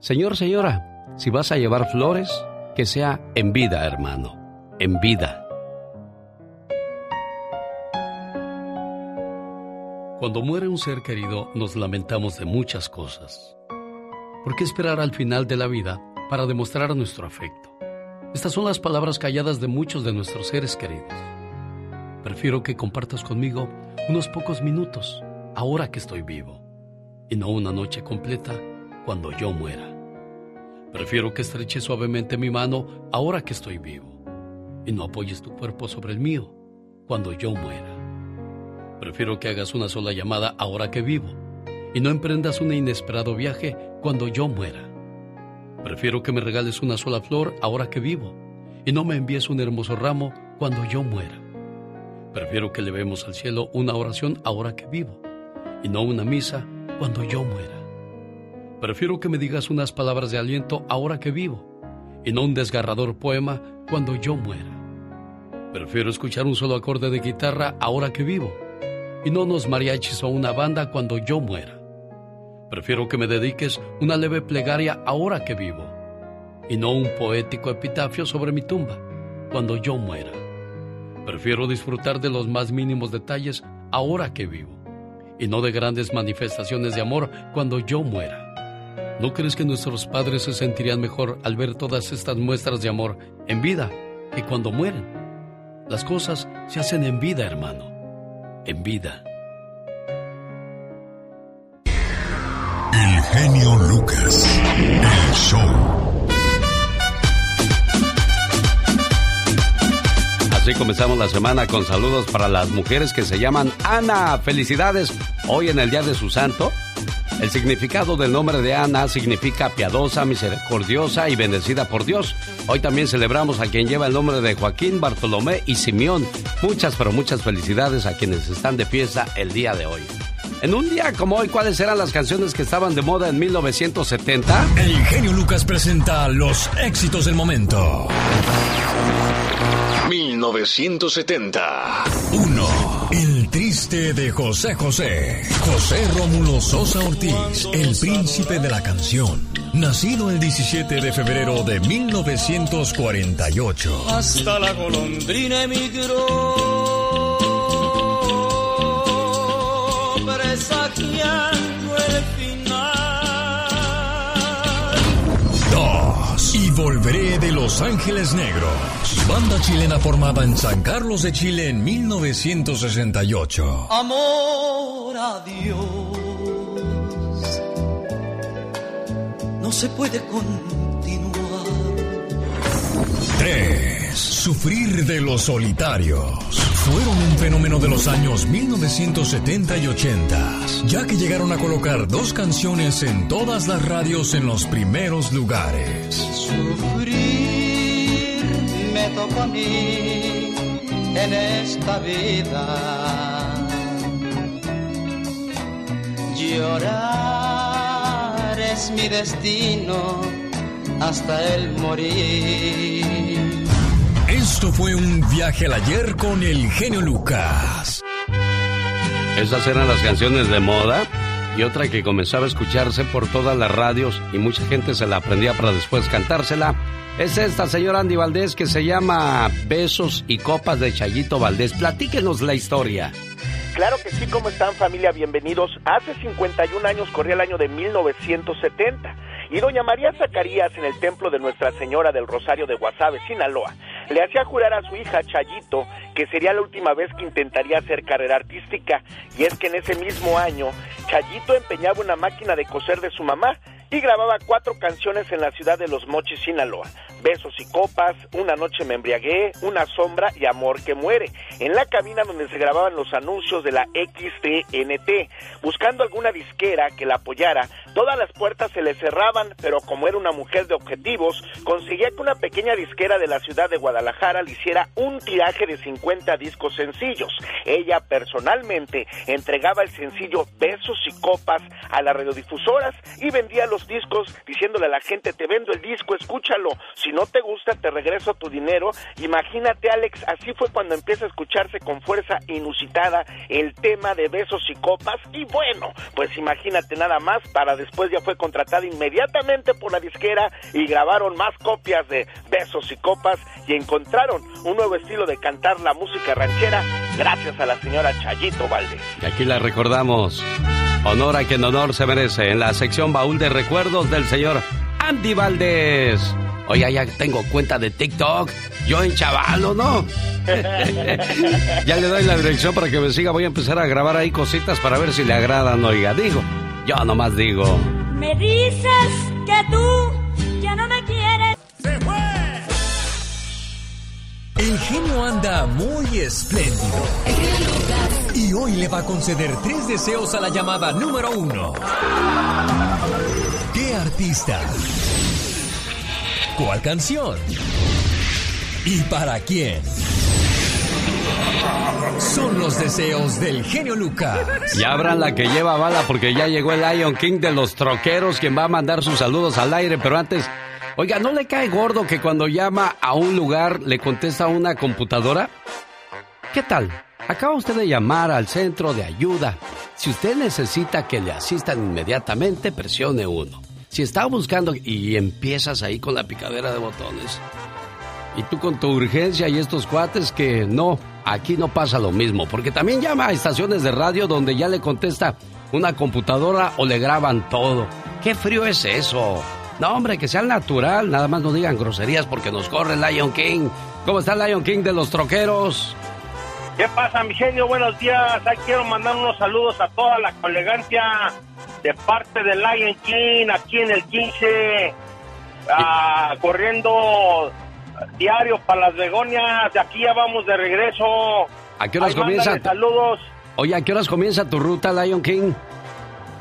Señor, señora, si vas a llevar flores, que sea en vida, hermano. En vida. Cuando muere un ser querido, nos lamentamos de muchas cosas. ¿Por qué esperar al final de la vida para demostrar nuestro afecto? Estas son las palabras calladas de muchos de nuestros seres queridos. Prefiero que compartas conmigo unos pocos minutos ahora que estoy vivo y no una noche completa cuando yo muera. Prefiero que estreches suavemente mi mano ahora que estoy vivo y no apoyes tu cuerpo sobre el mío cuando yo muera. Prefiero que hagas una sola llamada ahora que vivo y no emprendas un inesperado viaje cuando yo muera. Prefiero que me regales una sola flor ahora que vivo y no me envíes un hermoso ramo cuando yo muera. Prefiero que levemos al cielo una oración ahora que vivo y no una misa cuando yo muera. Prefiero que me digas unas palabras de aliento ahora que vivo y no un desgarrador poema cuando yo muera. Prefiero escuchar un solo acorde de guitarra ahora que vivo y no unos mariachis o una banda cuando yo muera. Prefiero que me dediques una leve plegaria ahora que vivo y no un poético epitafio sobre mi tumba cuando yo muera. Prefiero disfrutar de los más mínimos detalles ahora que vivo y no de grandes manifestaciones de amor cuando yo muera. ¿No crees que nuestros padres se sentirían mejor al ver todas estas muestras de amor en vida que cuando mueren? Las cosas se hacen en vida, hermano. En vida. El genio Lucas. El show. Así comenzamos la semana con saludos para las mujeres que se llaman Ana. Felicidades hoy en el día de su santo. El significado del nombre de Ana significa piadosa, misericordiosa y bendecida por Dios. Hoy también celebramos a quien lleva el nombre de Joaquín, Bartolomé y Simeón. Muchas, pero muchas felicidades a quienes están de fiesta el día de hoy. En un día como hoy, ¿cuáles eran las canciones que estaban de moda en 1970? El genio Lucas presenta los éxitos del momento. 1970. 1. Triste de José José. José Rómulo Sosa Ortiz, el príncipe de la canción. Nacido el 17 de febrero de 1948. Hasta la golondrina emigró, presagiando 2. Y volveré de Los Ángeles Negros. Banda chilena formada en San Carlos de Chile en 1968. Amor a Dios. No se puede continuar. 3. Sufrir de los solitarios. Fueron un fenómeno de los años 1970 y 80, ya que llegaron a colocar dos canciones en todas las radios en los primeros lugares. Sufrir me tocó a mí en esta vida. Llorar es mi destino hasta el morir. Esto fue un viaje al ayer con el genio Lucas. Esas eran las canciones de moda y otra que comenzaba a escucharse por todas las radios y mucha gente se la aprendía para después cantársela. Es esta señora Andy Valdés que se llama Besos y Copas de Chayito Valdés. Platíquenos la historia. Claro que sí, ¿cómo están familia? Bienvenidos. Hace 51 años corría el año de 1970 y doña María Zacarías en el templo de Nuestra Señora del Rosario de Guasave, Sinaloa, le hacía jurar a su hija Chayito que sería la última vez que intentaría hacer carrera artística. Y es que en ese mismo año Chayito empeñaba una máquina de coser de su mamá y grababa cuatro canciones en la ciudad de Los Mochis, Sinaloa. Besos y copas, Una noche me embriagué, Una sombra y Amor que muere. En la cabina donde se grababan los anuncios de la XTNT. Buscando alguna disquera que la apoyara, todas las puertas se le cerraban, pero como era una mujer de objetivos, conseguía que una pequeña disquera de la ciudad de Guadalajara le hiciera un tiraje de 50 discos sencillos. Ella personalmente entregaba el sencillo Besos y copas a las radiodifusoras y vendía los discos diciéndole a la gente, te vendo el disco, escúchalo, si no te gusta te regreso tu dinero. Imagínate Alex, así fue cuando empieza a escucharse con fuerza inusitada el tema de besos y copas y bueno, pues imagínate nada más, para después ya fue contratada inmediatamente por la disquera y grabaron más copias de besos y copas y encontraron un nuevo estilo de cantar la música ranchera gracias a la señora Chayito Valdés. Y aquí la recordamos. Honor a quien honor se merece en la sección baúl de recuerdos del señor Andy Valdés. Oye, ya tengo cuenta de TikTok. Yo en chavalo, ¿no? ya le doy la dirección para que me siga. Voy a empezar a grabar ahí cositas para ver si le agradan, oiga. Digo, yo nomás digo. Me dices que tú ya no me quieres. ¡Se fue! El genio anda muy espléndido. Y hoy le va a conceder tres deseos a la llamada número uno. ¿Qué artista? ¿Cuál canción? ¿Y para quién? Son los deseos del genio Lucas. Y abran la que lleva bala porque ya llegó el Lion King de los troqueros quien va a mandar sus saludos al aire, pero antes, oiga, ¿no le cae gordo que cuando llama a un lugar le contesta una computadora? ¿Qué tal? Acaba usted de llamar al centro de ayuda. Si usted necesita que le asistan inmediatamente, presione uno. Si está buscando y empiezas ahí con la picadera de botones, y tú con tu urgencia y estos cuates que no, aquí no pasa lo mismo, porque también llama a estaciones de radio donde ya le contesta una computadora o le graban todo. ¿Qué frío es eso? No, hombre, que sea natural, nada más no digan groserías porque nos corre Lion King. ¿Cómo está Lion King de los troqueros? ¿Qué pasa, mi genio? Buenos días. Ahí quiero mandar unos saludos a toda la colegancia de parte de Lion King aquí en el 15, ah, corriendo diario para las begonias. De aquí ya vamos de regreso. ¿A qué horas Ahí comienza? Saludos Oye, ¿a qué horas comienza tu ruta, Lion King?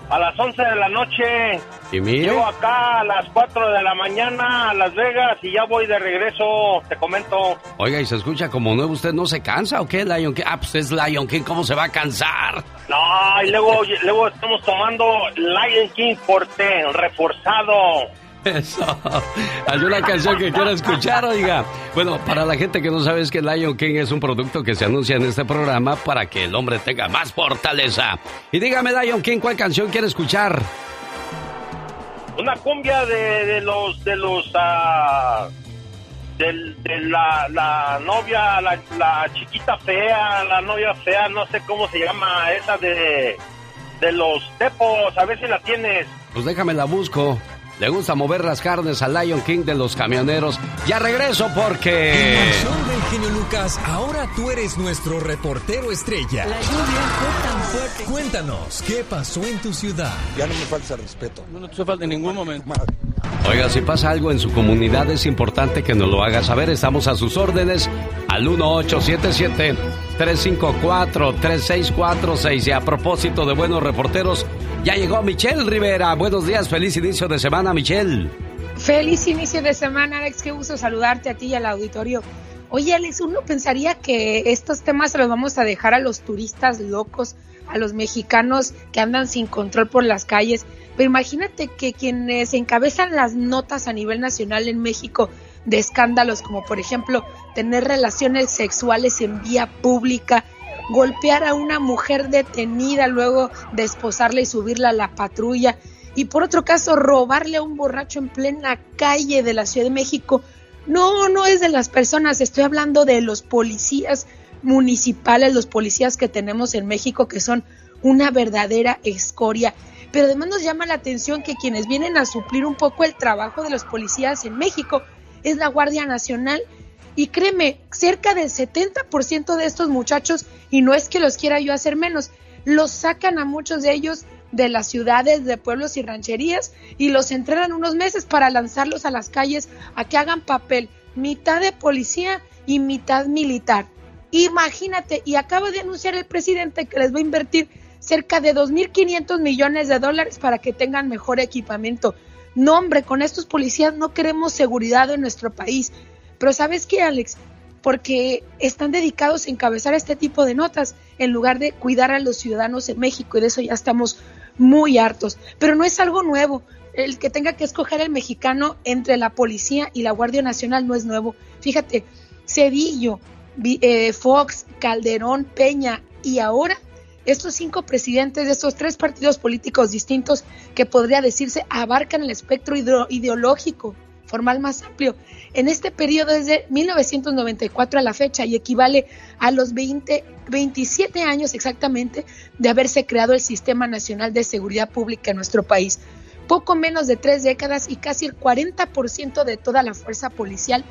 A las 11 de la noche. Y mire, Llego acá a las 4 de la mañana a Las Vegas y ya voy de regreso, te comento. oiga, y se escucha como nuevo, ¿usted no se cansa o qué, Lion King? Ah, pues es Lion King, ¿cómo se va a cansar? No, y luego, luego estamos tomando Lion King Forte, reforzado. Eso. Hay una canción que quiero escuchar, oiga. Bueno, para la gente que no sabe es que Lion King es un producto que se anuncia en este programa para que el hombre tenga más fortaleza. Y dígame, Lion King, ¿cuál canción quiere escuchar? Una cumbia de, de los, de los, del- de, la, la novia, la, la chiquita fea, la novia fea, no sé cómo se llama, esa de, de los tepos, a ver si la tienes. Pues déjame la busco. Le gusta mover las carnes al Lion King de los camioneros. Ya regreso porque... En el show del genio Lucas, ahora tú eres nuestro reportero estrella. La lluvia fue tan fuerte. Cuéntanos, ¿qué pasó en tu ciudad? Ya no me falta respeto. No, no te falta en ningún momento. Oiga, si pasa algo en su comunidad es importante que nos lo haga saber. Estamos a sus órdenes al 1877-354-3646. Y a propósito de buenos reporteros, ya llegó Michelle Rivera. Buenos días, feliz inicio de semana, Michelle. Feliz inicio de semana, Alex. Qué gusto saludarte a ti y al auditorio. Oye, Alex, uno pensaría que estos temas se los vamos a dejar a los turistas locos, a los mexicanos que andan sin control por las calles. Pero imagínate que quienes encabezan las notas a nivel nacional en México de escándalos, como por ejemplo tener relaciones sexuales en vía pública, golpear a una mujer detenida luego de esposarla y subirla a la patrulla, y por otro caso robarle a un borracho en plena calle de la Ciudad de México. No, no es de las personas, estoy hablando de los policías municipales, los policías que tenemos en México que son una verdadera escoria. Pero además nos llama la atención que quienes vienen a suplir un poco el trabajo de los policías en México es la Guardia Nacional. Y créeme, cerca del 70% de estos muchachos, y no es que los quiera yo hacer menos, los sacan a muchos de ellos de las ciudades, de pueblos y rancherías y los entrenan unos meses para lanzarlos a las calles a que hagan papel, mitad de policía y mitad militar. Imagínate, y acaba de anunciar el presidente que les va a invertir cerca de 2.500 millones de dólares para que tengan mejor equipamiento. No, hombre, con estos policías no queremos seguridad en nuestro país. Pero ¿sabes qué, Alex? Porque están dedicados a encabezar este tipo de notas en lugar de cuidar a los ciudadanos en México y de eso ya estamos muy hartos. Pero no es algo nuevo. El que tenga que escoger el mexicano entre la policía y la Guardia Nacional no es nuevo. Fíjate, Cedillo, eh, Fox, Calderón, Peña y ahora estos cinco presidentes de estos tres partidos políticos distintos que podría decirse abarcan el espectro ideo- ideológico formal más amplio en este periodo desde 1994 a la fecha y equivale a los 20, 27 años exactamente de haberse creado el Sistema Nacional de Seguridad Pública en nuestro país. Poco menos de tres décadas y casi el 40% de toda la fuerza policial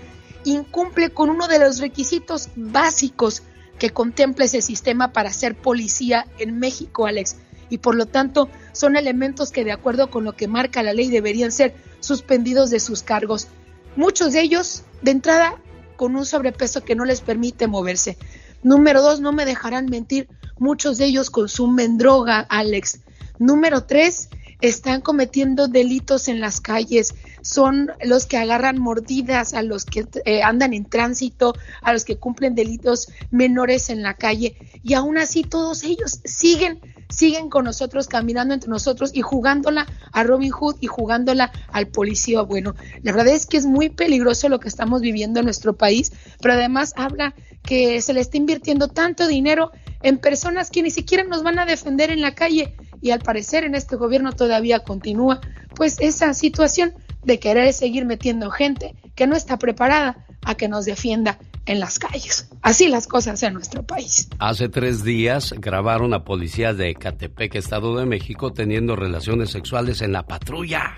incumple con uno de los requisitos básicos que contempla ese sistema para ser policía en México, Alex. Y por lo tanto son elementos que de acuerdo con lo que marca la ley deberían ser suspendidos de sus cargos. Muchos de ellos, de entrada, con un sobrepeso que no les permite moverse. Número dos, no me dejarán mentir, muchos de ellos consumen droga, Alex. Número tres, están cometiendo delitos en las calles, son los que agarran mordidas a los que eh, andan en tránsito, a los que cumplen delitos menores en la calle. Y aún así todos ellos siguen siguen con nosotros, caminando entre nosotros y jugándola a Robin Hood y jugándola al policía bueno. La verdad es que es muy peligroso lo que estamos viviendo en nuestro país, pero además habla que se le está invirtiendo tanto dinero en personas que ni siquiera nos van a defender en la calle. Y al parecer en este gobierno todavía continúa pues esa situación de querer seguir metiendo gente que no está preparada a que nos defienda en las calles. Así las cosas en nuestro país. Hace tres días grabaron a policías de Ecatepec, Estado de México, teniendo relaciones sexuales en la patrulla.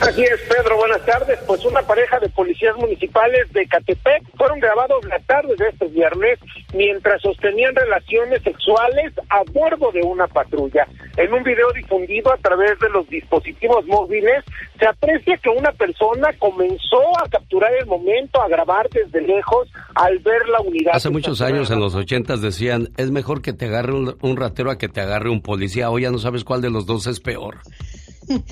Así es, Pedro, buenas tardes. Pues una pareja de policías municipales de Catepec fueron grabados la tarde de este viernes mientras sostenían relaciones sexuales a bordo de una patrulla. En un video difundido a través de los dispositivos móviles, se aprecia que una persona comenzó a capturar el momento, a grabar desde lejos al ver la unidad. Hace muchos años, en los ochentas, decían, es mejor que te agarre un, un ratero a que te agarre un policía. Hoy ya no sabes cuál de los dos es peor.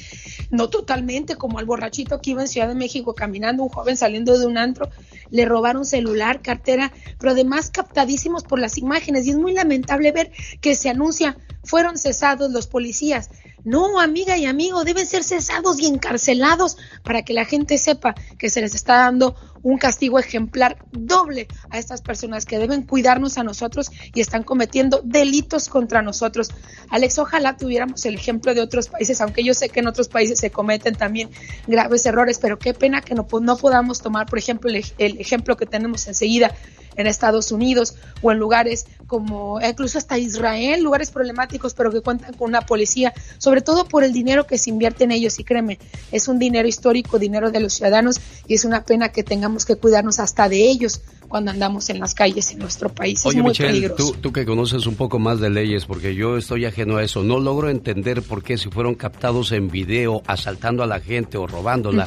No totalmente, como al borrachito que iba en Ciudad de México caminando, un joven saliendo de un antro, le robaron celular, cartera, pero además captadísimos por las imágenes. Y es muy lamentable ver que se anuncia, fueron cesados los policías. No, amiga y amigo, deben ser cesados y encarcelados para que la gente sepa que se les está dando un castigo ejemplar doble a estas personas que deben cuidarnos a nosotros y están cometiendo delitos contra nosotros. Alex, ojalá tuviéramos el ejemplo de otros países, aunque yo sé que en otros países se cometen también graves errores, pero qué pena que no, no podamos tomar, por ejemplo, el, el ejemplo que tenemos enseguida en Estados Unidos o en lugares como incluso hasta Israel, lugares problemáticos, pero que cuentan con una policía, sobre todo por el dinero que se invierte en ellos. Y créeme, es un dinero histórico, dinero de los ciudadanos, y es una pena que tengamos que cuidarnos hasta de ellos cuando andamos en las calles en nuestro país. Oye, es muy Michelle, peligroso. tú, tú que conoces un poco más de leyes, porque yo estoy ajeno a eso, no logro entender por qué si fueron captados en video asaltando a la gente o robándola.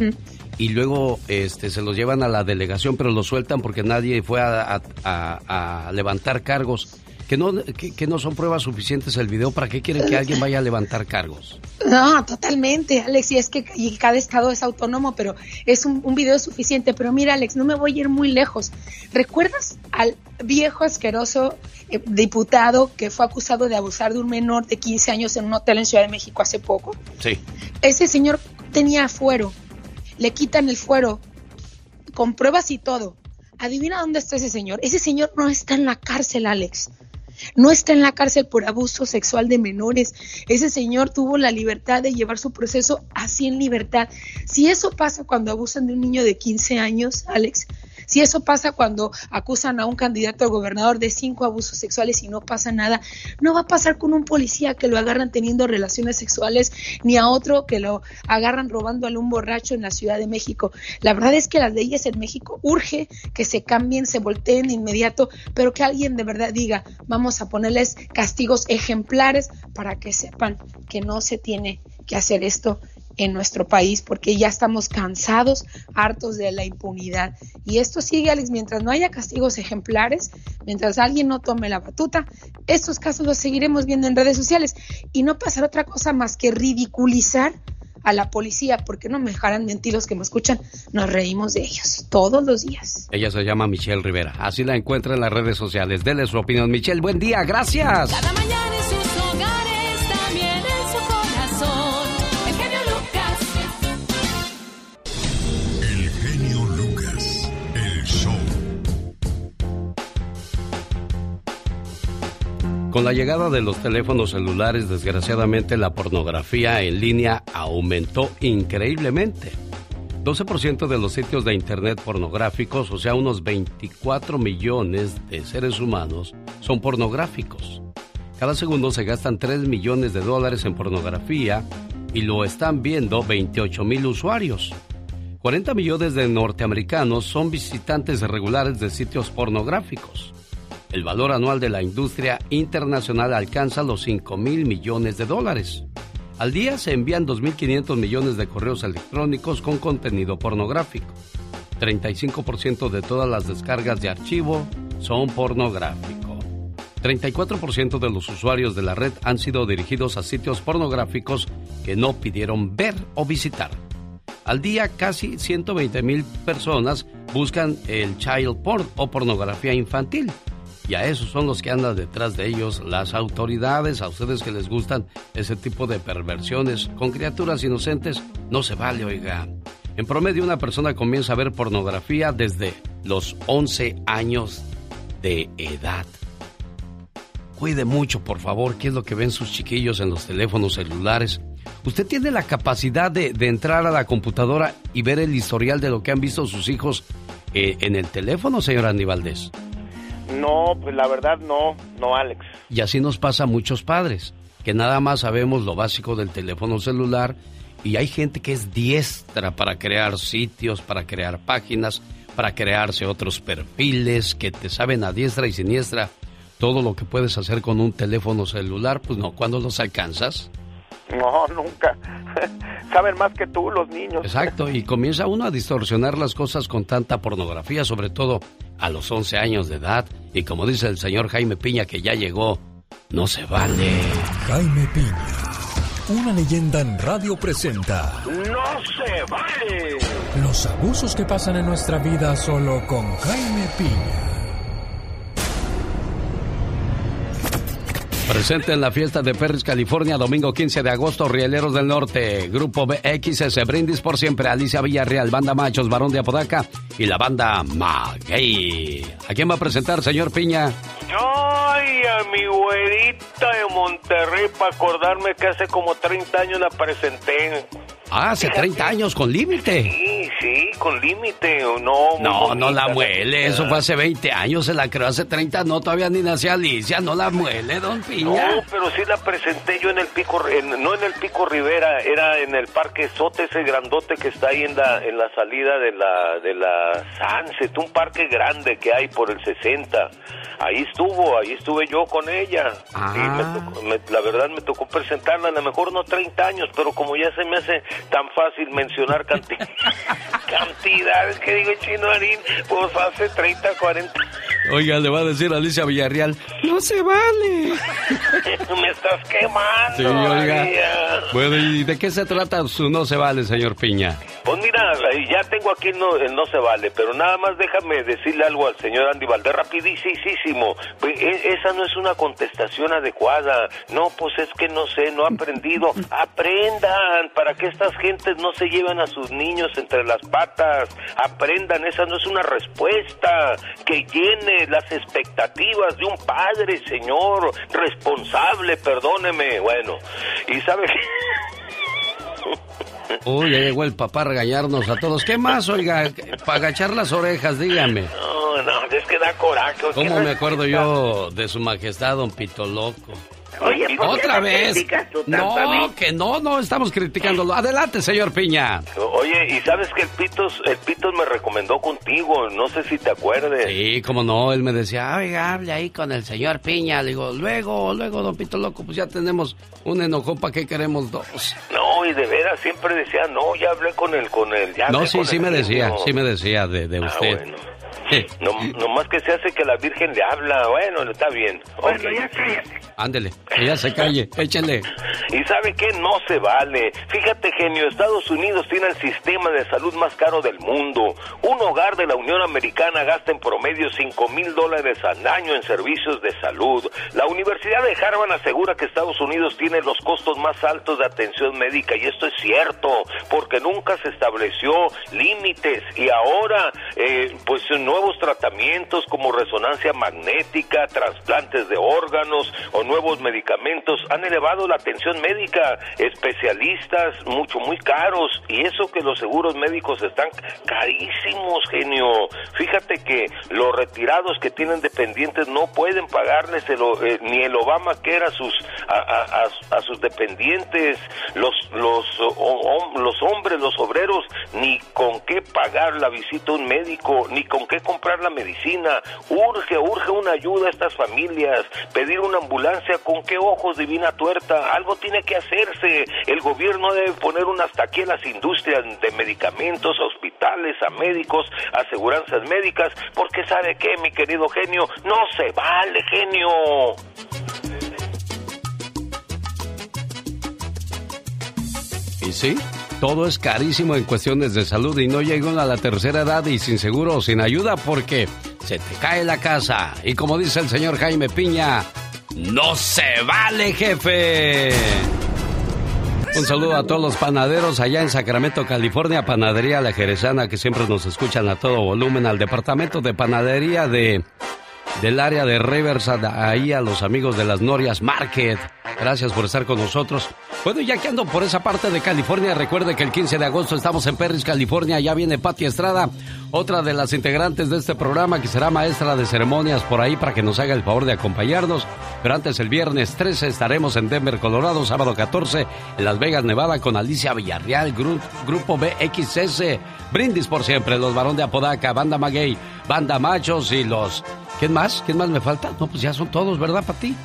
Y luego este, se los llevan a la delegación, pero los sueltan porque nadie fue a, a- a- a levantar cargos. Que no, que, que no son pruebas suficientes el video. ¿Para qué quieren que alguien vaya a levantar cargos? No, totalmente, Alex, y es que y cada estado es autónomo, pero es un, un video suficiente. Pero mira, Alex, no me voy a ir muy lejos. ¿Recuerdas al viejo asqueroso eh, diputado que fue acusado de abusar de un menor de 15 años en un hotel en Ciudad de México hace poco? Sí. Ese señor tenía fuero, le quitan el fuero, con pruebas y todo. Adivina dónde está ese señor. Ese señor no está en la cárcel, Alex. No está en la cárcel por abuso sexual de menores. Ese señor tuvo la libertad de llevar su proceso así en libertad. Si eso pasa cuando abusan de un niño de 15 años, Alex, si eso pasa cuando acusan a un candidato a gobernador de cinco abusos sexuales y no pasa nada, no va a pasar con un policía que lo agarran teniendo relaciones sexuales, ni a otro que lo agarran robando a un borracho en la Ciudad de México. La verdad es que las leyes en México urge que se cambien, se volteen de inmediato, pero que alguien de verdad diga, vamos a ponerles castigos ejemplares para que sepan que no se tiene que hacer esto en nuestro país porque ya estamos cansados, hartos de la impunidad. Y esto sigue, Alex, mientras no haya castigos ejemplares, mientras alguien no tome la batuta, estos casos los seguiremos viendo en redes sociales y no pasará otra cosa más que ridiculizar a la policía, porque no me dejarán mentir los que me escuchan, nos reímos de ellos todos los días. Ella se llama Michelle Rivera. Así la encuentra en las redes sociales. Dele su opinión. Michelle, buen día. Gracias. Cada mañana Con la llegada de los teléfonos celulares, desgraciadamente la pornografía en línea aumentó increíblemente. 12% de los sitios de Internet pornográficos, o sea, unos 24 millones de seres humanos, son pornográficos. Cada segundo se gastan 3 millones de dólares en pornografía y lo están viendo 28 mil usuarios. 40 millones de norteamericanos son visitantes regulares de sitios pornográficos. El valor anual de la industria internacional alcanza los 5 mil millones de dólares. Al día se envían 2.500 millones de correos electrónicos con contenido pornográfico. 35% de todas las descargas de archivo son pornográfico. 34% de los usuarios de la red han sido dirigidos a sitios pornográficos que no pidieron ver o visitar. Al día, casi 120 mil personas buscan el child porn o pornografía infantil. Y a esos son los que andan detrás de ellos las autoridades, a ustedes que les gustan ese tipo de perversiones con criaturas inocentes, no se vale, oiga. En promedio una persona comienza a ver pornografía desde los 11 años de edad. Cuide mucho, por favor, qué es lo que ven sus chiquillos en los teléfonos celulares. ¿Usted tiene la capacidad de, entrar a la computadora y ver el historial de lo que han visto sus hijos eh, en el teléfono, señor Andy Valdés? No, pues la verdad no, no, Alex. Y así nos pasa a muchos padres, que nada más sabemos lo básico del teléfono celular y hay gente que es diestra para crear sitios, para crear páginas, para crearse otros perfiles, que te saben a diestra y siniestra todo lo que puedes hacer con un teléfono celular, pues no, cuando los alcanzas. No, nunca. Saben más que tú los niños. Exacto, y comienza uno a distorsionar las cosas con tanta pornografía, sobre todo a los 11 años de edad. Y como dice el señor Jaime Piña que ya llegó, no se vale. Jaime Piña, una leyenda en radio presenta ¡No se vale! los abusos que pasan en nuestra vida solo con Jaime Piña. Presente en la fiesta de Perris, California, domingo 15 de agosto, Rieleros del Norte, Grupo BXS, Brindis por siempre, Alicia Villarreal, Banda Machos, Barón de Apodaca y la banda Maguey. ¿A quién va a presentar, señor Piña? Ay, a mi güerita de Monterrey, para acordarme que hace como 30 años la presenté. Ah, hace 30 años, con límite. Con límite, o no. No, no la muele, eso fue hace 20 años, se la creó hace 30, no, todavía ni nacía Alicia, no la muele, don Piña. No, pero sí la presenté yo en el Pico, en- no en el Pico Rivera, era en el Parque Sote, ese grandote que está ahí en la, en la salida de la, de la Sunset, un parque grande que hay por el 60. Ahí estuvo, ahí estuve yo con ella. Ah. Y me tocó- me- la verdad me tocó presentarla, a lo mejor no 30 años, pero como ya se me hace tan fácil mencionar canti- cantidades que digo chino Arín, pues hace 30, 40. Oiga, le va a decir a Alicia Villarreal, no se vale. me estás quemando. Sí, oiga. María. Bueno, ¿y de qué se trata su no se vale, señor Piña? Pues mira, ya tengo aquí el no, el no se vale, pero nada más déjame decirle algo al señor Andy Valdés, rapidísimo. Pues, e- esa no es una contestación adecuada. No, pues es que no sé, no he aprendido. Aprendan, para que estas gentes no se lleven a sus niños entre las patas. Aprendan, esa no es una respuesta que llene las expectativas de un padre, señor, responsable, perdóneme. Bueno, y sabe Uy, ya llegó el papá a regañarnos a todos. ¿Qué más, oiga? Para agachar las orejas, dígame. No, no, es que da coraje. ¿Cómo me acuerdo yo de su majestad, don Pito Loco? Oye, ¿por qué ¿Otra vez? criticas tú tanto a No, mí? que no, no estamos criticándolo. Adelante, señor Piña. Oye, y sabes que el Pitos, el Pitos me recomendó contigo, no sé si te acuerdes. Sí, como no, él me decía, oiga, hable ahí con el señor Piña. Le digo, luego, luego, don Pito Loco, pues ya tenemos un enojón, ¿para qué queremos dos? No, y de veras siempre decía, no, ya hablé con él, con él. Ya No, sí, sí el me decía, niño". sí me decía de, de Ah, usted. bueno. No, nomás que se hace que la Virgen le habla, bueno, está bien. Bueno, ya cállate. Ándele, que ya se calle, échele. Y sabe qué, no se vale. Fíjate, genio, Estados Unidos tiene el sistema de salud más caro del mundo. Un hogar de la Unión Americana gasta en promedio 5 mil dólares al año en servicios de salud. La Universidad de Harvard asegura que Estados Unidos tiene los costos más altos de atención médica y esto es cierto, porque nunca se estableció límites y ahora, eh, pues nuevos tratamientos como resonancia magnética, trasplantes de órganos o nuevos medicamentos han elevado la atención médica, especialistas mucho, muy caros, y eso que los seguros médicos están carísimos, genio. Fíjate que los retirados que tienen dependientes no pueden pagarles el eh, ni el Obama que era a, a- a- sus dependientes, los los los hombres, los obreros, ni con qué pagar la visita a un médico, ni con qué comprar la medicina. Urge, urge una ayuda a estas familias, pedir una ambulancia, con qué ojos divina tuerta, algo tiene que hacerse. El gobierno debe poner un hasta aquí a las industrias de medicamentos, hospitales, a médicos, aseguranzas médicas, porque sabe qué, mi querido genio, no se vale, genio. Y sí, todo es carísimo en cuestiones de salud y no llega uno a la tercera edad y sin seguro o sin ayuda porque se te cae la casa. Y como dice el señor Jaime Piña, no se vale, jefe. Un saludo a todos los panaderos allá en Sacramento, California, Panadería La Jerezana, que siempre nos escuchan a todo volumen, al departamento de panadería de del área de Riverside, ahí a los amigos de las Norias Market. Gracias por estar con nosotros. Bueno, ya que ando por esa parte de California, recuerde que el 15 de agosto estamos en Perris, California. Ya viene Patti Estrada, otra de las integrantes de este programa, que será maestra de ceremonias por ahí para que nos haga el favor de acompañarnos. Pero antes, el viernes 13, estaremos en Denver, Colorado, sábado 14, en Las Vegas, Nevada, con Alicia Villarreal, Grupo BXS. Brindis por siempre, los varón de Apodaca, Banda Maguey, Banda Machos y los ¿Quién más? ¿Quién más me falta? No, pues ya son todos, ¿verdad, para ti?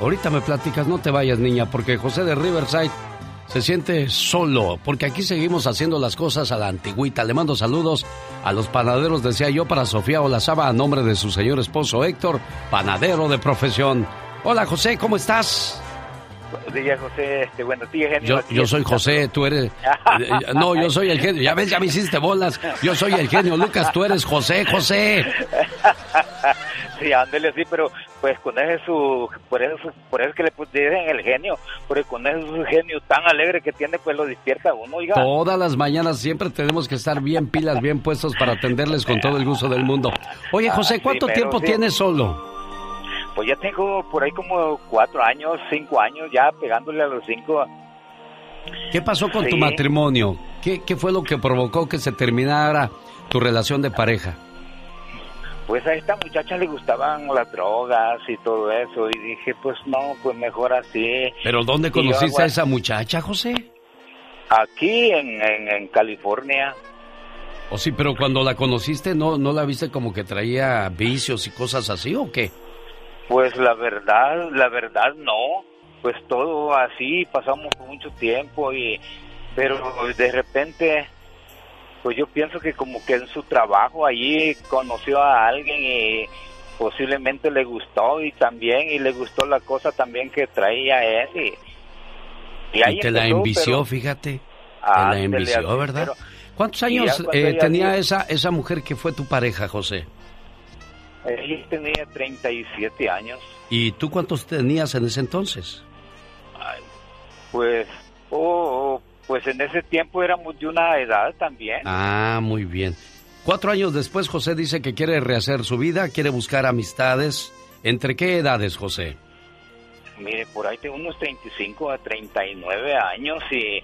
Ahorita me platicas, no te vayas, niña, porque José de Riverside se siente solo, porque aquí seguimos haciendo las cosas a la antigüita. Le mando saludos a los panaderos, decía yo, para Sofía Olazaba, a nombre de su señor esposo Héctor, panadero de profesión. Hola, José, ¿cómo estás? Buenos días, José. Este, buenos días, genio. Yo, yo soy José, tú eres... Eh, no, yo soy el genio. Ya ves, ya me hiciste bolas. Yo soy el genio. Lucas, tú eres José, José. sí, ándele así, pero pues con ese su... Por eso, por eso es que le dicen el genio. Porque con ese su genio tan alegre que tiene, pues lo despierta uno, oiga. Todas las mañanas siempre tenemos que estar bien pilas, bien puestos para atenderles con todo el gusto del mundo. Oye, José, ¿cuánto tiempo tienes solo? Pues ya tengo por ahí como cuatro años, cinco años, ya pegándole a los cinco. ¿Qué pasó con tu matrimonio? ¿Qué, ¿Qué fue lo que provocó que se terminara tu relación de pareja? Pues a esta muchacha le gustaban las drogas y todo eso y dije, pues no, pues mejor así. ¿Pero dónde conociste a esa muchacha, José? Aquí en, en, California. O oh, sí, pero cuando la conociste, ¿no, ¿no la viste como que traía vicios y cosas así o qué? Pues la verdad, la verdad no. Pues todo así, pasamos mucho tiempo y pero de repente pues yo pienso que como que en su trabajo allí conoció a alguien y posiblemente le gustó y también y le gustó la cosa también que traía él y, y, te la envició, fíjate. te la envició, ¿verdad? ¿Cuántos años eh, tenía esa esa mujer que fue tu pareja, José? Ella tenía 37 años. ¿Y tú cuántos tenías en ese entonces? pues, oh, pues en ese tiempo éramos de una edad también. Ah, muy bien. Cuatro años después, José dice que quiere rehacer su vida, quiere buscar amistades. ¿Entre qué edades, José? Mire, por ahí tengo unos 35 a 39 años y,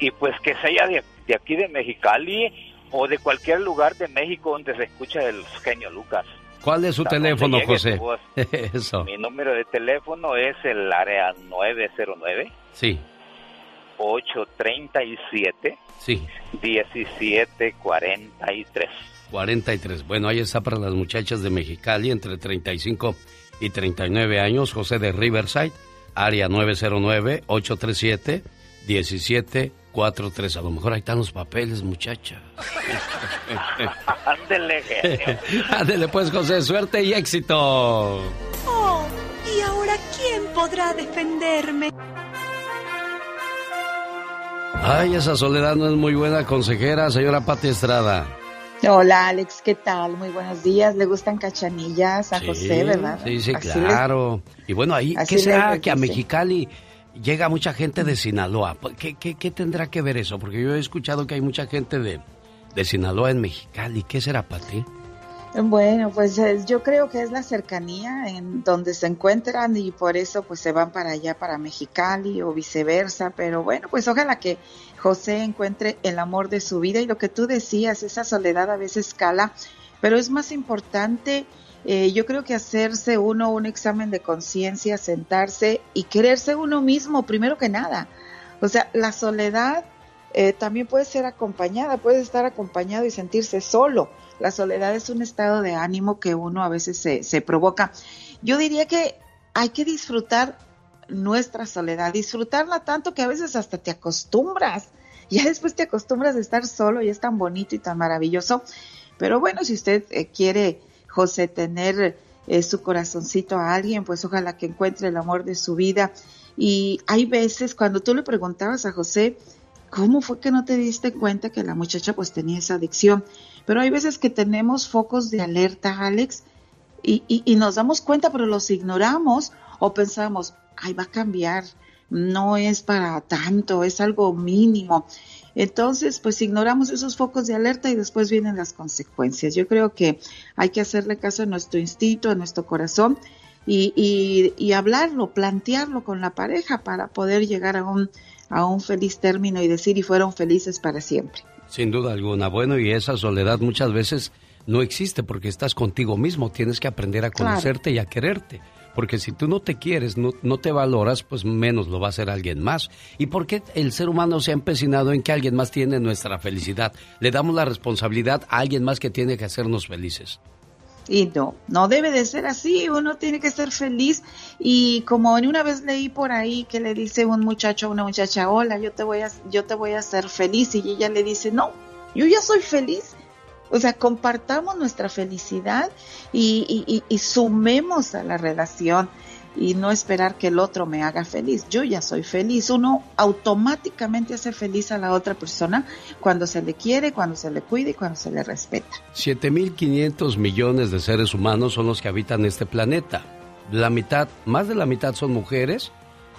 y pues que sea de, de aquí de Mexicali o de cualquier lugar de México donde se escucha el genio Lucas. ¿Cuál es su teléfono, José? Eso. Mi número de teléfono es el área 909. Sí. 837. Sí. 1743. 43. Bueno, ahí está para las muchachas de Mexicali entre 35 y 39 años. José de Riverside, área 909 837 1743. 4-3. A lo mejor ahí están los papeles, muchacha. Ándele, Ándele, pues, José. Suerte y éxito. Oh, ¿y ahora quién podrá defenderme? Ay, esa soledad no es muy buena consejera, señora Pati Estrada. Hola Alex, ¿qué tal? Muy buenos días. ¿Le gustan cachanillas a José, verdad? Sí, sí, claro. Y bueno, ahí, ¿qué será que a Mexicali llega mucha gente de Sinaloa. Pues, ¿Qué, qué, tendrá que ver eso? Porque yo he escuchado que hay mucha gente de, de Sinaloa en Mexicali. ¿Qué será para ti? Bueno, pues eh, yo creo que es la cercanía en donde se encuentran y por eso pues se van para allá, para Mexicali o viceversa. Pero bueno, pues ojalá que José encuentre el amor de su vida y lo que tú decías, esa soledad a veces cala, pero es más importante eh, yo creo que hacerse uno un examen de conciencia, sentarse y quererse uno mismo, primero que nada. O sea, la soledad eh, también puede ser acompañada, puede estar acompañado y sentirse solo. La soledad es un estado de ánimo que uno a veces se, se provoca. Yo diría que hay que disfrutar nuestra soledad, disfrutarla tanto que a veces hasta te acostumbras. Ya después te acostumbras a estar solo y es tan bonito y tan maravilloso. Pero bueno, si usted eh, quiere José tener eh, su corazoncito a alguien, pues ojalá que encuentre el amor de su vida. Y hay veces cuando tú le preguntabas a José, ¿cómo fue que no te diste cuenta que la muchacha pues tenía esa adicción? pero hay veces que tenemos focos de alerta, Alex, y, y, y nos damos cuenta, pero los ignoramos o pensamos, ay, va a cambiar, no es para tanto, es algo mínimo. Entonces, pues ignoramos esos focos de alerta y después vienen las consecuencias. Yo creo que hay que hacerle caso a nuestro instinto, a nuestro corazón y, y, y hablarlo, plantearlo con la pareja para poder llegar a un, a un feliz término y decir y fueron felices para siempre. Sin duda alguna. Bueno, y esa soledad muchas veces no existe porque estás contigo mismo. Tienes que aprender a conocerte y a quererte. Porque si tú no te quieres, no, no, te valoras, pues menos lo va a hacer alguien más. ¿Y por qué el ser humano se ha empecinado en que alguien más tiene nuestra felicidad? Le damos la responsabilidad a alguien más que tiene que hacernos felices. Y no, no debe de ser así, uno tiene que ser feliz y como una vez leí por ahí que le dice un muchacho a una muchacha, hola, yo te voy a, yo te voy a hacer feliz y ella le dice, no, yo ya soy feliz. O sea, compartamos nuestra felicidad y, sumemos a la relación y no esperar que el otro me haga feliz. Yo ya soy feliz. Uno automáticamente hace feliz a la otra persona cuando se le quiere, cuando se le cuida y cuando se le respeta. 7.500 millones de seres humanos son los que habitan este planeta. La mitad, más de la mitad son mujeres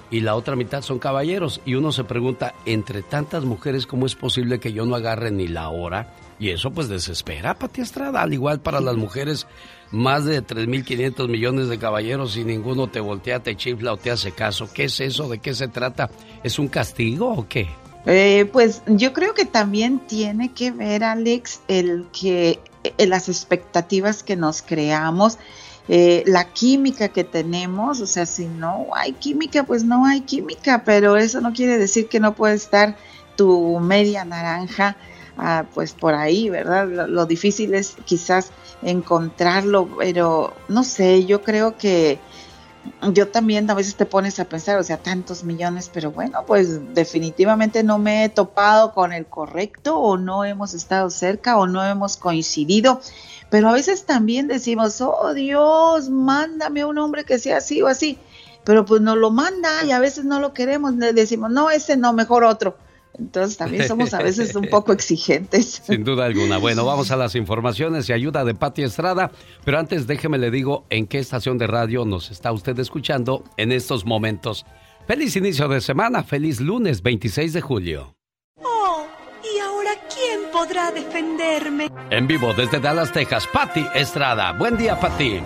y la otra mitad son caballeros. Y uno se pregunta, entre tantas mujeres, ¿cómo es posible que yo no agarre ni la hora? Y eso pues desespera, Pati Estrada. Al igual para las mujeres, más de 3.500 millones de caballeros y ninguno te voltea, te chifla o te hace caso. ¿Qué es eso? ¿De qué se trata? ¿Es un castigo o qué? Eh, pues yo creo que también tiene que ver, Alex, el que eh, las expectativas que nos creamos. Eh, la química que tenemos, o sea, si no hay química, pues no hay química, pero eso no quiere decir que no puede estar tu media naranja ah, pues por ahí, ¿verdad? Lo, difícil es quizás encontrarlo, pero no sé, yo creo que yo también a veces te pones a pensar, o sea, tantos millones, pero bueno, pues definitivamente no me he topado con el correcto o no hemos estado cerca o no hemos coincidido. Pero a veces también decimos, oh Dios, mándame un hombre que sea así o así. Pero pues nos lo manda y a veces no lo queremos. Le decimos, no, ese no, mejor otro. Entonces también somos a veces un poco exigentes. Sin duda alguna. Bueno, vamos a las informaciones y ayuda de Pati Estrada. Pero antes déjeme le digo en qué estación de radio nos está usted escuchando en estos momentos. Feliz inicio de semana, feliz lunes 26 de julio. Oh, ¿y ahora quién podrá defenderme? En vivo desde Dallas, Texas, Pati Estrada. Buen día, Pati.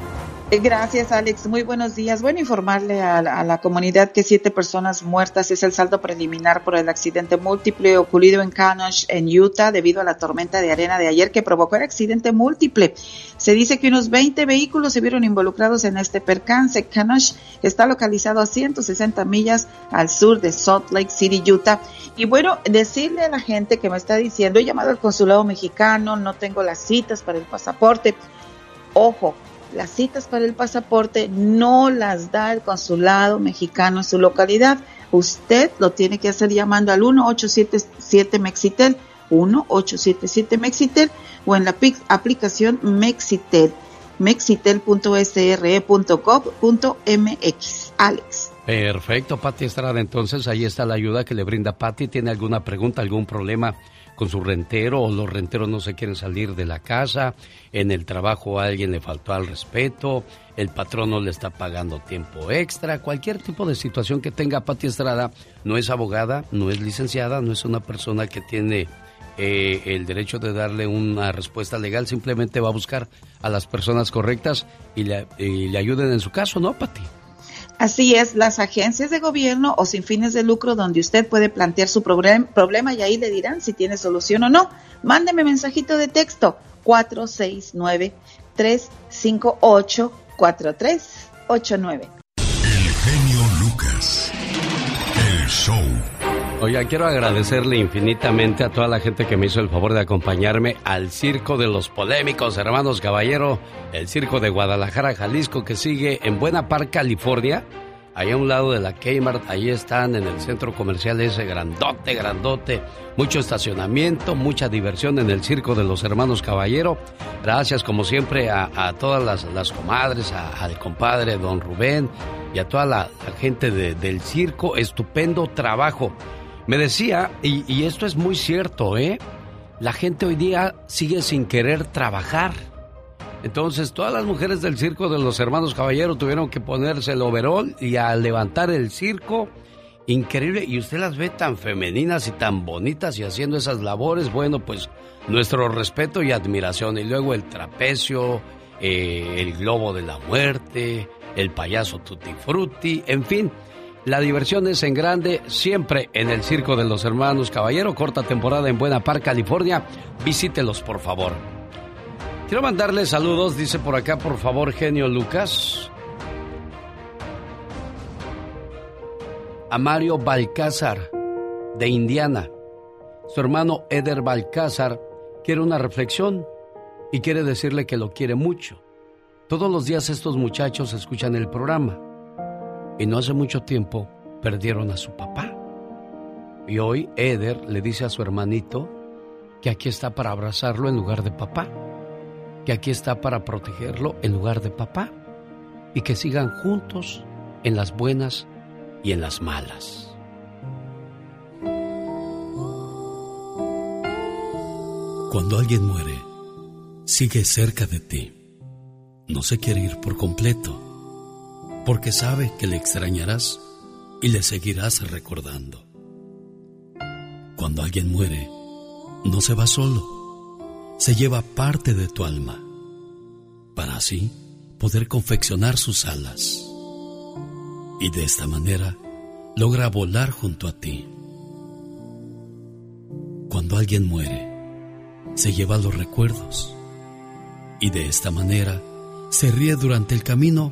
Gracias, Alex. Muy buenos días. Bueno, informarle a la, a la, comunidad que siete personas muertas es el saldo preliminar por el accidente múltiple ocurrido en Canosh, en Utah, debido a la tormenta de arena de ayer que provocó el accidente múltiple. Se dice que unos 20 vehículos se vieron involucrados en este percance. Canosh está localizado a 160 millas al sur de Salt Lake City, Utah. Y bueno, decirle a la gente que me está diciendo, he llamado al consulado mexicano, no tengo las citas para el pasaporte. Ojo, las citas para el pasaporte no las da el consulado mexicano en su localidad. Usted lo tiene que hacer llamando al 1877 Mexitel, 1877 Mexitel o en la aplicación Mexitel, mexitel.sre.gov.mx. Alex. Perfecto, Pati Estrada. Entonces ahí está la ayuda que le brinda Pati. ¿Tiene alguna pregunta, algún problema? Con su rentero o los renteros no se quieren salir de la casa, en el trabajo a alguien le faltó al respeto, el patrón no le está pagando tiempo extra, cualquier tipo de situación que tenga Pati Estrada, no es abogada, no es licenciada, no es una persona que tiene eh, el derecho de darle una respuesta legal, simplemente va a buscar a las personas correctas y le, y le ayuden en su caso, ¿no, Pati? Así es, las agencias de gobierno o sin fines de lucro donde usted puede plantear su problem problema y ahí le dirán si tiene solución o no. Mándeme mensajito de texto 469-358-4389. El genio Lucas. El show. Oiga, quiero agradecerle infinitamente a toda la gente que me hizo el favor de acompañarme al Circo de los Polémicos, hermanos Caballero, el Circo de Guadalajara, Jalisco, que sigue en Buena Park, California. Ahí a un lado de la Kmart, ahí están en el centro comercial ese grandote, grandote. Mucho estacionamiento, mucha diversión en el Circo de los Hermanos Caballero. Gracias como siempre a, todas las, las comadres, a, al compadre don Rubén y a toda la, la gente de, del circo. Estupendo trabajo. Me decía, y, esto es muy cierto, ¿eh? la gente hoy día sigue sin querer trabajar. Entonces todas las mujeres del circo de los hermanos Caballero tuvieron que ponerse el overol y a levantar el circo. Increíble. Y usted las ve tan femeninas y tan bonitas y haciendo esas labores. Bueno, pues nuestro respeto y admiración. Y luego el trapecio, eh, el globo de la muerte, el payaso tutti frutti, en fin. La diversión es en grande, siempre en el Circo de los Hermanos Caballero, corta temporada en Buena Park, California. Visítelos, por favor. Quiero mandarle saludos, dice por acá, por favor, genio Lucas. A Mario Balcázar, de Indiana. Su hermano Eder Balcázar quiere una reflexión y quiere decirle que lo quiere mucho. Todos los días estos muchachos escuchan el programa y no hace mucho tiempo perdieron a su papá. Y hoy Eder le dice a su hermanito que aquí está para abrazarlo en lugar de papá que aquí está para protegerlo en lugar de papá y que sigan juntos en las buenas y en las malas. Cuando alguien muere, sigue cerca de ti. No se quiere ir por completo, porque sabe que le extrañarás y le seguirás recordando. Cuando alguien muere, no se va solo se lleva parte de tu alma, para así poder confeccionar sus alas. Y de esta manera logra volar junto a ti. Cuando alguien muere, se lleva los recuerdos y de esta manera se ríe durante el camino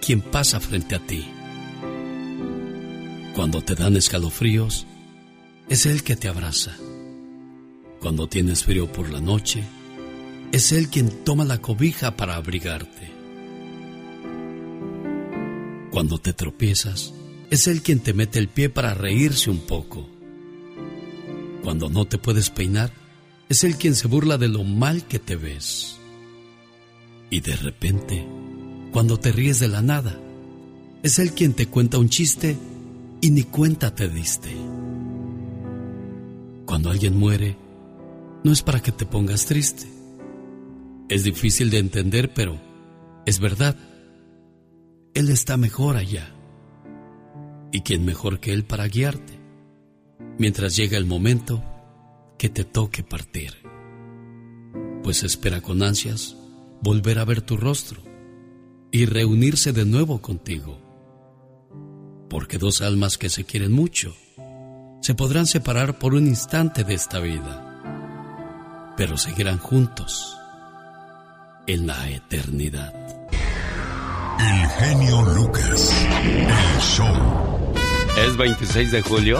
quien pasa frente a ti. Cuando te dan escalofríos, es Él que te abraza. Cuando tienes frío por la noche, es Él quien toma la cobija para abrigarte. Cuando te tropiezas, es Él quien te mete el pie para reírse un poco. Cuando no te puedes peinar, es Él quien se burla de lo mal que te ves. Y de repente, cuando te ríes de la nada, es Él quien te cuenta un chiste y ni cuenta te diste. Cuando alguien muere, no es para que te pongas triste es difícil de entender, pero es verdad. Él está mejor allá. ¿Y quién mejor que Él para guiarte? Mientras llega el momento que te toque partir. Pues espera con ansias volver a ver tu rostro y reunirse de nuevo contigo. Porque dos almas que se quieren mucho se podrán separar por un instante de esta vida, pero seguirán juntos en la eternidad. El genio Lucas, el show. ¿Es 26 de julio?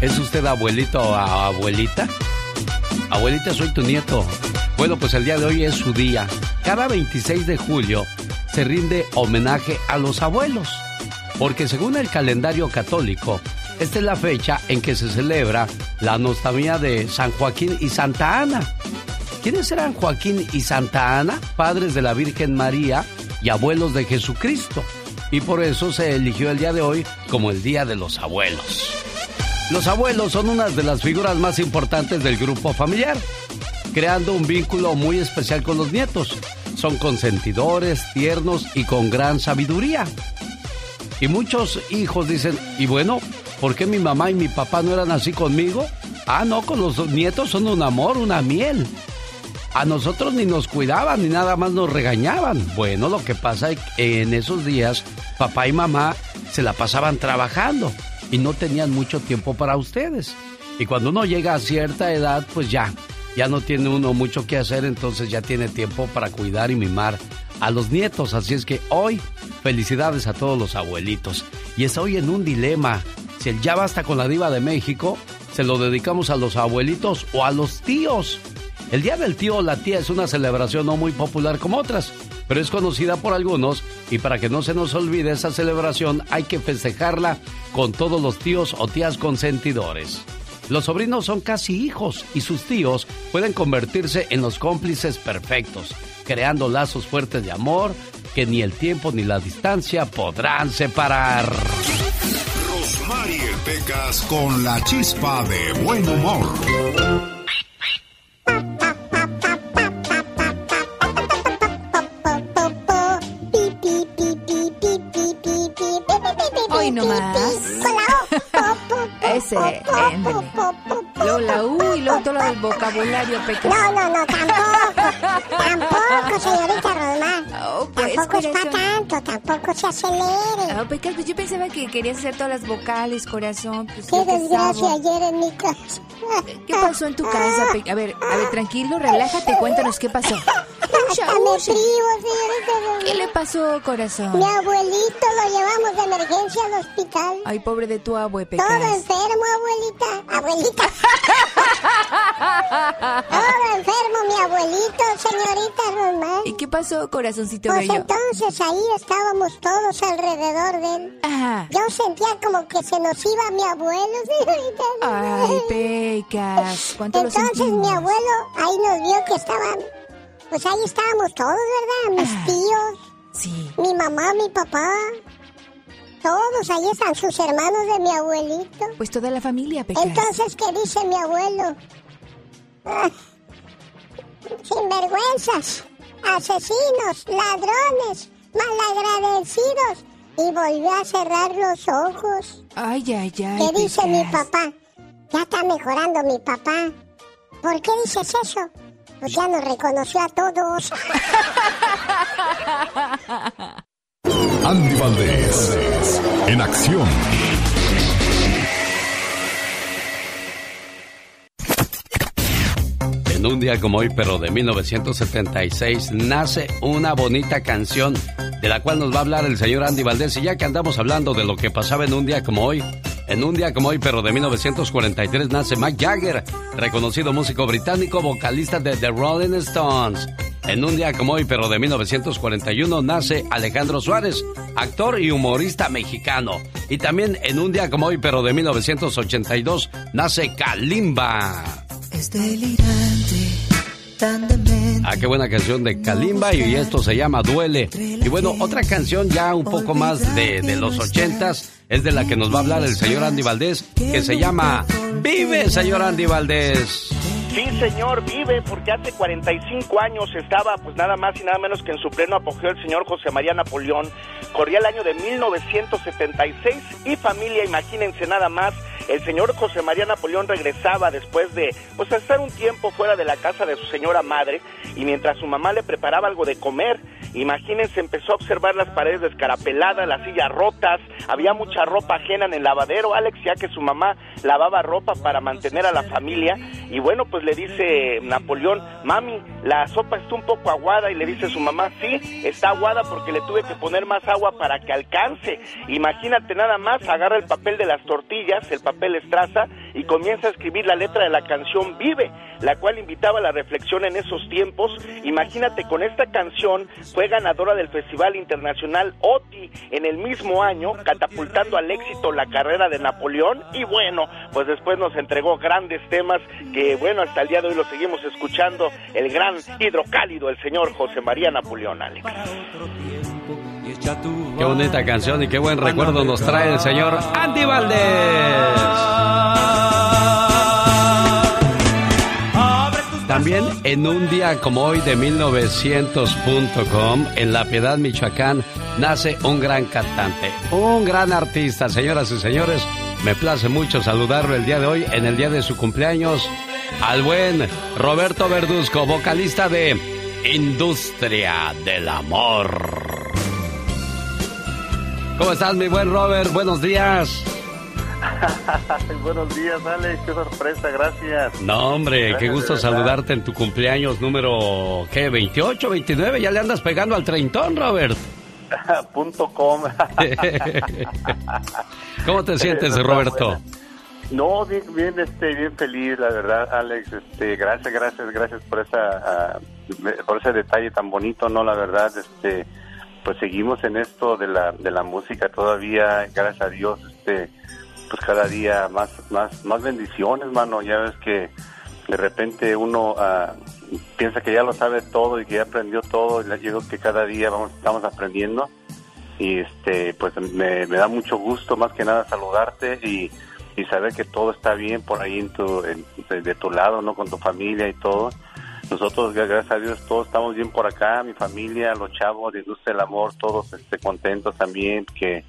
¿Es usted abuelito o abuelita? Abuelita, soy tu nieto. Bueno, pues el día de hoy es su día. Cada 26 de julio se rinde homenaje a los abuelos. Porque según el calendario católico, esta es la fecha en que se celebra la nostalgia de San Joaquín y Santa Ana. ¿Quiénes eran Joaquín y Santa Ana, padres de la Virgen María y abuelos de Jesucristo? Y por eso se eligió el día de hoy como el Día de los Abuelos. Los abuelos son una de las figuras más importantes del grupo familiar, creando un vínculo muy especial con los nietos. Son consentidores, tiernos y con gran sabiduría. Y muchos hijos dicen, y bueno, ¿por qué mi mamá y mi papá no eran así conmigo? Ah, no, con los nietos son un amor, una miel a nosotros ni nos cuidaban ni nada más nos regañaban. Bueno, lo que pasa es que en esos días papá y mamá se la pasaban trabajando y no tenían mucho tiempo para ustedes. Y cuando uno llega a cierta edad, pues ya, ya no tiene uno mucho que hacer, entonces ya tiene tiempo para cuidar y mimar a los nietos. Así es que hoy, felicidades a todos los abuelitos. Y estoy en un dilema. Si el ya basta con la diva de México se lo dedicamos a los abuelitos o a los tíos. El Día del Tío o la Tía es una celebración no muy popular como otras, pero es conocida por algunos y para que no se nos olvide esa celebración hay que festejarla con todos los tíos o tías consentidores. Los sobrinos son casi hijos y sus tíos pueden convertirse en los cómplices perfectos, creando lazos fuertes de amor que ni el tiempo ni la distancia podrán separar. Rosmarie Pecas con la chispa de buen humor. Hoy nomás. Ese, ándale. Luego la U y luego todo lo del vocabulario pequeño. No, no, no, tampoco. tampoco, señorita Rosmar. Oh, pues, tampoco es para tanto, tampoco se acelere. Oh, pues yo pensaba que querías hacer todas las vocales, corazón. Pues, Qué desgracia ayer en mi casa. ¿Qué pasó en tu casa, Pe- A ver, a ver, tranquilo, relájate, cuéntanos qué pasó. Hasta me privo, señorita. ¿Qué le pasó, corazón? Mi abuelito lo llevamos de emergencia al hospital. Ay, pobre de tu abue, Todo Pecas. enfermo, abuelita. Abuelita. Todo enfermo, mi abuelito, señorita Rosmar. ¿Y qué pasó, corazoncito Pues bello? entonces ahí estábamos todos alrededor de él. Ajá. Yo sentía como que se nos iba mi abuelo, señorita. Ay, Pecas, ¿cuánto lo Entonces mi abuelo ahí nos vio que estaban, pues ahí estábamos todos, ¿verdad? Mis tíos, Sí. mi mamá, mi papá, todos ahí están sus hermanos de mi abuelito. Pues toda la familia, Pecas. Entonces, ¿qué dice mi abuelo? Ah, sinvergüenzas, asesinos, ladrones, malagradecidos. Y volvió a cerrar los ojos. Ay, ay, ay. ¿Qué dice mi papá? Ya está mejorando mi papá. ¿Por qué dices eso? Pues ya nos reconoció a todos. Andy Valdés, en acción. En un día como hoy, pero de 1976, nace una bonita canción de la cual nos va a hablar el señor Andy Valdés. Y ya que andamos hablando de lo que pasaba en un día como hoy, en un día como hoy, pero de 1943, nace Mike Jagger, reconocido músico británico, vocalista de The Rolling Stones. En un día como hoy, pero de 1941, nace Alejandro Suárez, actor y humorista mexicano. Y también en un día como hoy, pero de 1982, nace Kalimba. Es delirante, tan. Ah, qué buena canción de Kalimba y esto se llama Duele. Y bueno, otra canción ya un poco más de, de los ochentas es de la que nos va a hablar el señor Andy Valdés, que se llama Vive, señor Andy Valdés. Sí, señor, vive, porque hace 45 años estaba, pues nada más y nada menos que en su pleno apogeo el señor José María Napoleón. Corría el año de 1976 y familia, imagínense nada más, el señor José María Napoleón regresaba después de, pues estar un tiempo fuera de la casa de su señora madre y mientras su mamá le preparaba algo de comer, imagínense, empezó a observar las paredes descarapeladas, las sillas rotas, había mucha ropa ajena en el lavadero, Alex, ya que su mamá lavaba ropa para mantener a la familia y bueno, pues le dice Napoleón, mami, la sopa está un poco aguada y le dice su mamá, sí, está aguada porque le tuve que poner más agua para que alcance. Imagínate nada más, agarra el papel de las tortillas, el papel y comienza a escribir la letra de la canción Vive, la cual invitaba a la reflexión en esos tiempos. Imagínate, con esta canción fue ganadora del Festival Internacional OTI en el mismo año, catapultando al éxito la carrera de Napoleón y bueno, pues después nos entregó grandes temas que bueno, hasta el día de hoy lo seguimos escuchando, el gran hidrocálido, el señor José María Napoleón, Alex. Qué bonita canción y qué buen recuerdo nos trae el señor Andy Valdés. También en un día como hoy de 1900.com, en La Piedad, Michoacán, nace un gran cantante, un gran artista. Señoras y señores, me place mucho saludarlo el día de hoy, en el día de su cumpleaños, al buen Roberto Verduzco, vocalista de Industria del Amor. ¿Cómo estás, mi buen Robert? Buenos días. Buenos días, Alex. Qué sorpresa, gracias. No, hombre, Gracias, qué gusto saludarte en tu cumpleaños número, ¿qué? ¿28, 29? Ya le andas pegando al treintón, Robert. Punto com. ¿Cómo te sientes, Roberto? buena. No, bien, bien, este, bien feliz, la verdad, Alex. Este, gracias, gracias, gracias por esa, ah, por ese detalle tan bonito, no, la verdad, este, pues seguimos en esto de la, de la música todavía, gracias a Dios, este, pues cada día más, más, más bendiciones, mano. Ya ves que de repente uno ah, piensa que ya lo sabe todo y que ya aprendió todo. Y yo que cada día vamos, estamos aprendiendo y este, pues me, da mucho gusto más que nada saludarte y y saber que todo está bien por ahí en tu, de, de tu lado, ¿no? Con tu familia y todo. Nosotros, gracias a Dios, todos estamos bien por acá, mi familia, los chavos de Industria del Amor, todos este, contentos también, que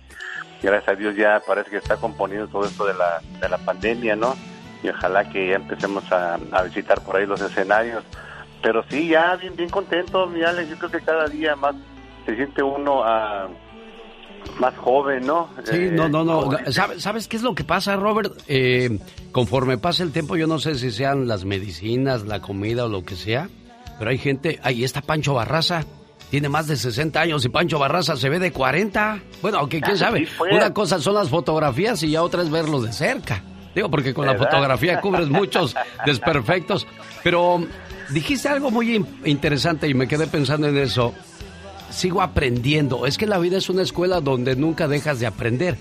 gracias a Dios ya parece que está componiendo todo esto de la, de la pandemia, ¿no? Y ojalá que ya empecemos a, a visitar por ahí los escenarios. Pero sí, ya bien, bien contento, mi Alex, yo creo que cada día más se siente uno ah, más joven, ¿no? Sí, Eh, no, no, no. ¿Sabes, ¿Sabes qué es lo que pasa, Robert? Eh, conforme pasa el tiempo, yo no sé si sean las medicinas, la comida o lo que sea, pero hay gente, ahí está Pancho Barraza, tiene más de 60 años y Pancho Barraza se ve de 40. Bueno, aunque quién sabe, Así fue. una cosa son las fotografías y ya otra es verlos de cerca. Digo, porque con la fotografía cubres muchos desperfectos, pero dijiste algo muy in- interesante y me quedé pensando en eso sigo aprendiendo. Es que la vida es una escuela donde nunca dejas de aprender.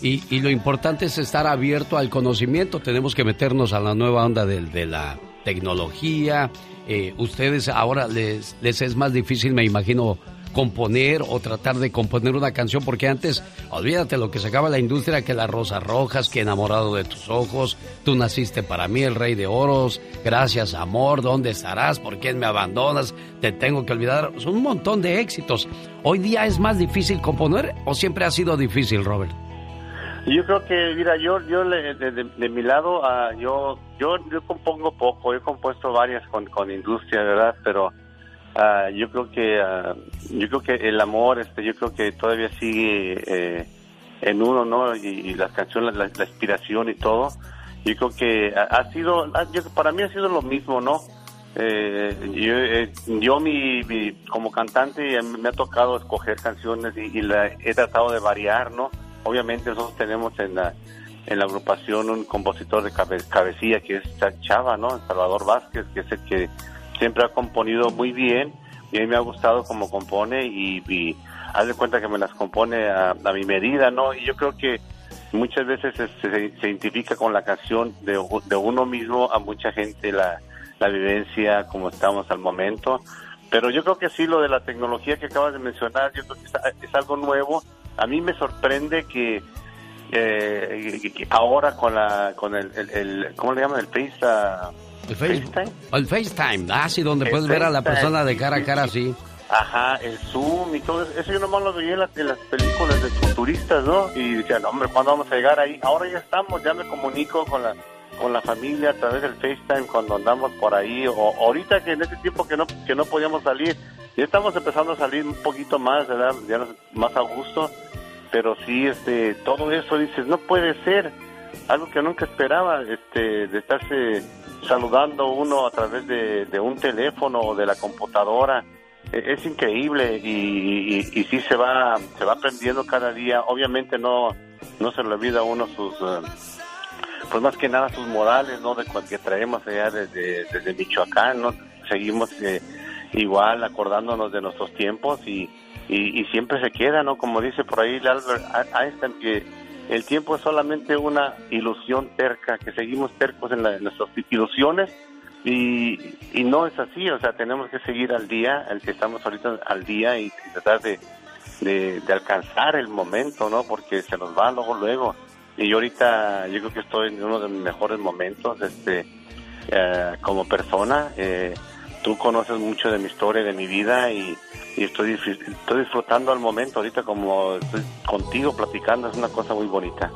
Y, y lo importante es estar abierto al conocimiento. Tenemos que meternos a la nueva onda de, de la tecnología. Eh, ustedes ahora les, les es más difícil, me imagino, componer o tratar de componer una canción, porque antes, olvídate lo que sacaba la industria, que las rosas rojas, que enamorado de tus ojos, tú naciste para mí, el rey de oros, gracias amor, ¿dónde estarás? ¿Por quién me abandonas? Te tengo que olvidar. Son un montón de éxitos. Hoy día es más difícil componer o siempre ha sido difícil, Robert. Yo creo que, mira, yo, yo de, de- de mi lado, ah, yo, yo, yo compongo poco, he compuesto varias con, con industria, ¿verdad? Pero ah, yo creo que, ah, yo creo que el amor, este, yo creo que todavía sigue eh, en uno, ¿no? Y, las canciones, la, inspiración y todo. Yo creo que ha, sido, para mí ha sido lo mismo, ¿no? Eh, yo, eh, yo mi, como cantante eh, me ha tocado escoger canciones y, y la he tratado de variar, ¿no? Obviamente nosotros tenemos en la, en la agrupación un compositor de cabe- cabecilla que es Cha- Chava, ¿no? Salvador Vázquez, que es el que siempre ha componido muy bien y a mí me ha gustado como compone y, haz de cuenta que me las compone a, a mi medida, ¿no? Y yo creo que muchas veces se, se- identifica con la canción de, de uno mismo a mucha gente la, la vivencia como estamos al momento. Pero yo creo que sí, lo de la tecnología que acabas de mencionar, yo creo que es, es algo nuevo. A mí me sorprende que, eh, ahora con la con el, el, el- ¿cómo le llaman? El Face, El FaceTime. El FaceTime, ah, sí, donde El puedes ver a la persona de cara a cara sí. Ajá, el Zoom y todo eso. Eso yo nomás lo veía en las, en las películas de futuristas, ¿no? Y decían, hombre, ¿cuándo vamos a llegar ahí? Ahora ya estamos, ya me comunico con la con la familia a través del FaceTime cuando andamos por ahí. O ahorita que en ese tiempo que no que no podíamos salir, ya estamos empezando a salir un poquito más, ¿verdad? Ya más a gusto. Pero sí, este, todo eso dices, no puede ser. Algo que nunca esperaba, este, de estarse saludando uno a través de, un teléfono o de la computadora. E- Es increíble y, y, sí se va se va aprendiendo cada día. Obviamente no no se le olvida a uno sus eh, pues más que nada sus modales, ¿no? De cual que traemos allá desde, desde Michoacán, ¿no? Seguimos eh, igual acordándonos de nuestros tiempos y, y, y siempre se queda, ¿no? Como dice por ahí Albert Einstein, que el tiempo es solamente una ilusión terca, que seguimos tercos en, la- nuestras ilusiones y, no es así, o sea, tenemos que seguir al día, el que estamos ahorita al día y tratar de, de, de alcanzar el momento, ¿no? Porque se nos va luego, luego. Y yo ahorita, yo creo que estoy en uno de mis mejores momentos, este, eh, como persona. Eh, tú conoces mucho de mi historia, de mi vida y, y estoy, estoy disfrutando al momento ahorita como estoy contigo platicando, es una cosa muy bonita.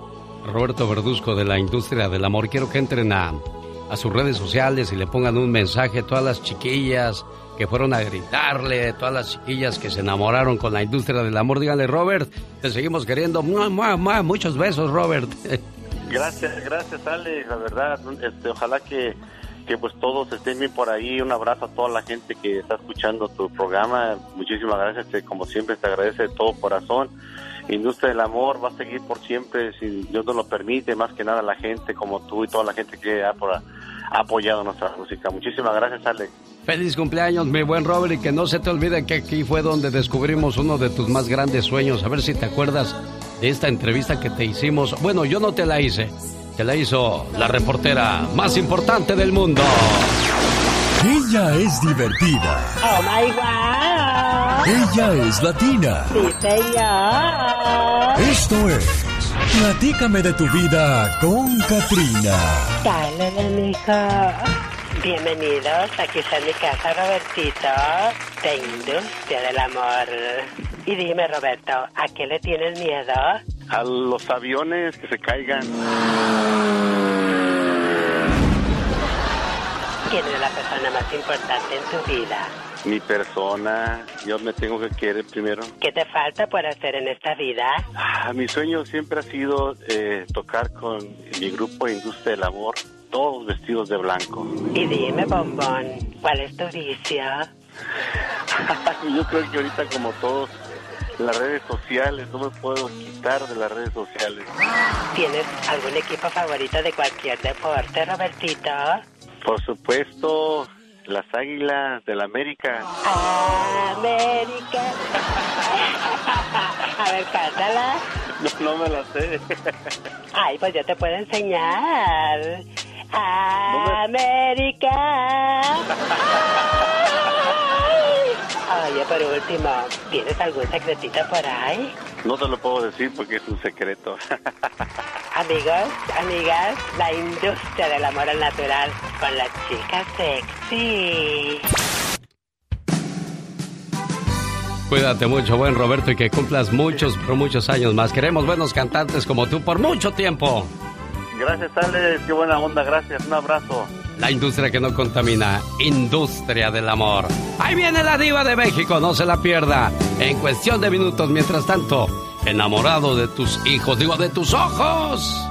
Roberto Verduzco de la industria del amor. Quiero que entren a, a sus redes sociales y le pongan un mensaje a todas las chiquillas que fueron a gritarle, todas las chiquillas que se enamoraron con la industria del amor. Díganle, Robert, te seguimos queriendo. Mua, mua, mua. Muchos besos, Robert. Gracias, gracias Alex, la verdad, este, ojalá que, que pues todos estén bien por ahí, un abrazo a toda la gente que está escuchando tu programa, muchísimas gracias, como siempre te agradece de todo corazón industria del amor va a seguir por siempre si Dios nos lo permite, más que nada la gente como tú y toda la gente que ha apoyado nuestra música. Muchísimas gracias, Alex. Feliz cumpleaños, mi buen Robert, y que no se te olvide que aquí fue donde descubrimos uno de tus más grandes sueños. A ver si te acuerdas de esta entrevista que te hicimos. Bueno, yo no te la hice, te la hizo la reportera más importante del mundo. Ella es divertida. Oh my God. Ella es latina. Sí, señor. Esto es Platícame de tu vida con Katrina. Dale, mijo. Bienvenidos, aquí está mi casa, Robertito, de Industria del Amor. Y dime, Roberto, ¿a qué le tienes miedo? A los aviones que se caigan. ¿Quién es la persona más importante en tu vida? Mi persona, yo me tengo que querer primero. ¿Qué te falta por hacer en esta vida? Ah, mi sueño siempre ha sido eh, tocar con mi grupo Industria del Amor, todos vestidos de blanco. Y dime, bombón, ¿cuál es tu vicio? yo creo que ahorita como todos, las redes sociales, no me puedo quitar de las redes sociales. ¿Tienes algún equipo favorito de cualquier deporte, Robertito? Por supuesto, las Águilas del América. América. A ver, cántala. No, no me la sé. Ay, pues yo te puedo enseñar. América. Oye, por último, ¿tienes algún secretito por ahí? No te lo puedo decir porque es un secreto. Amigos, amigas, la industria del amor al natural con la chica sexy. Cuídate mucho, buen Roberto, y que cumplas muchos, pero muchos años más. Queremos buenos cantantes como tú por mucho tiempo. Gracias, Alex. Qué buena onda. Gracias. Un abrazo. La industria que no contamina, industria del amor. Ahí viene la diva de México, no se la pierda. En cuestión de minutos, mientras tanto, enamorado de tus hijos, digo, de tus ojos.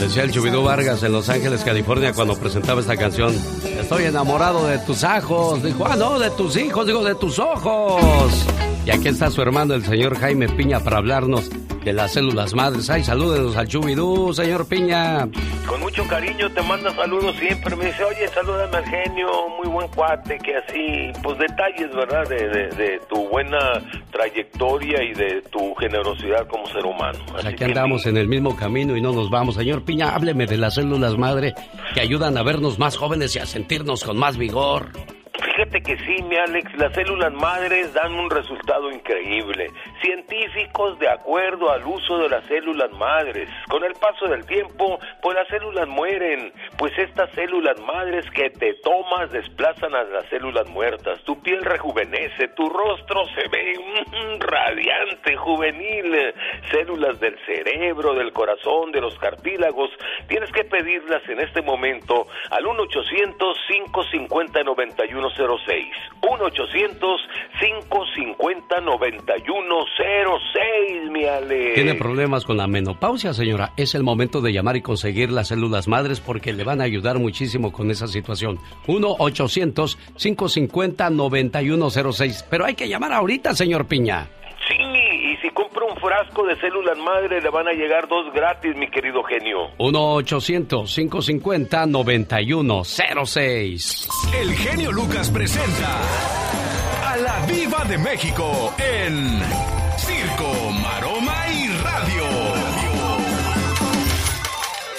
Decía el Chubidú Vargas en Los Ángeles, California, cuando presentaba esta canción. Estoy enamorado de tus ojos. Dijo, ah, no, de tus hijos, digo, de tus ojos. Y aquí está su hermano, el señor Jaime Piña, para hablarnos de las células madres. Ay, salúdenos al Chubidú, señor Piña. Con mucho cariño te manda saludos siempre. Me dice, oye, salúdame al genio, muy buen cuate, que así, pues detalles, ¿verdad? De, de- de tu buena trayectoria y de tu generosidad como ser humano. Así aquí que andamos en el mismo camino y no nos vamos. Señor Piña, hábleme de las células madre que ayudan a vernos más jóvenes y a sentirnos con más vigor. Fíjate que sí, mi Alex, las células madres dan un resultado increíble. Científicos, de acuerdo al uso de las células madres, con el paso del tiempo, pues las células mueren, pues estas células madres que te tomas desplazan a las células muertas. Tu piel rejuvenece, tu rostro se ve mm, radiante, juvenil. Células del cerebro, del corazón, de los cartílagos, tienes que pedirlas en este momento al 1-800-550-9106. 1-800-550-9106, mi Ale. ¿Tiene problemas con la menopausia, señora? Es el momento de llamar y conseguir las células madres porque le van a ayudar muchísimo con esa situación. 1-800-550-9106. Pero hay que llamar ahorita, señor Piña. Sí, frasco de células madre le van a llegar dos gratis, mi querido genio. 1-800-550-9106. El genio Lucas presenta a la Viva de México en Circo, Maroma y Radio.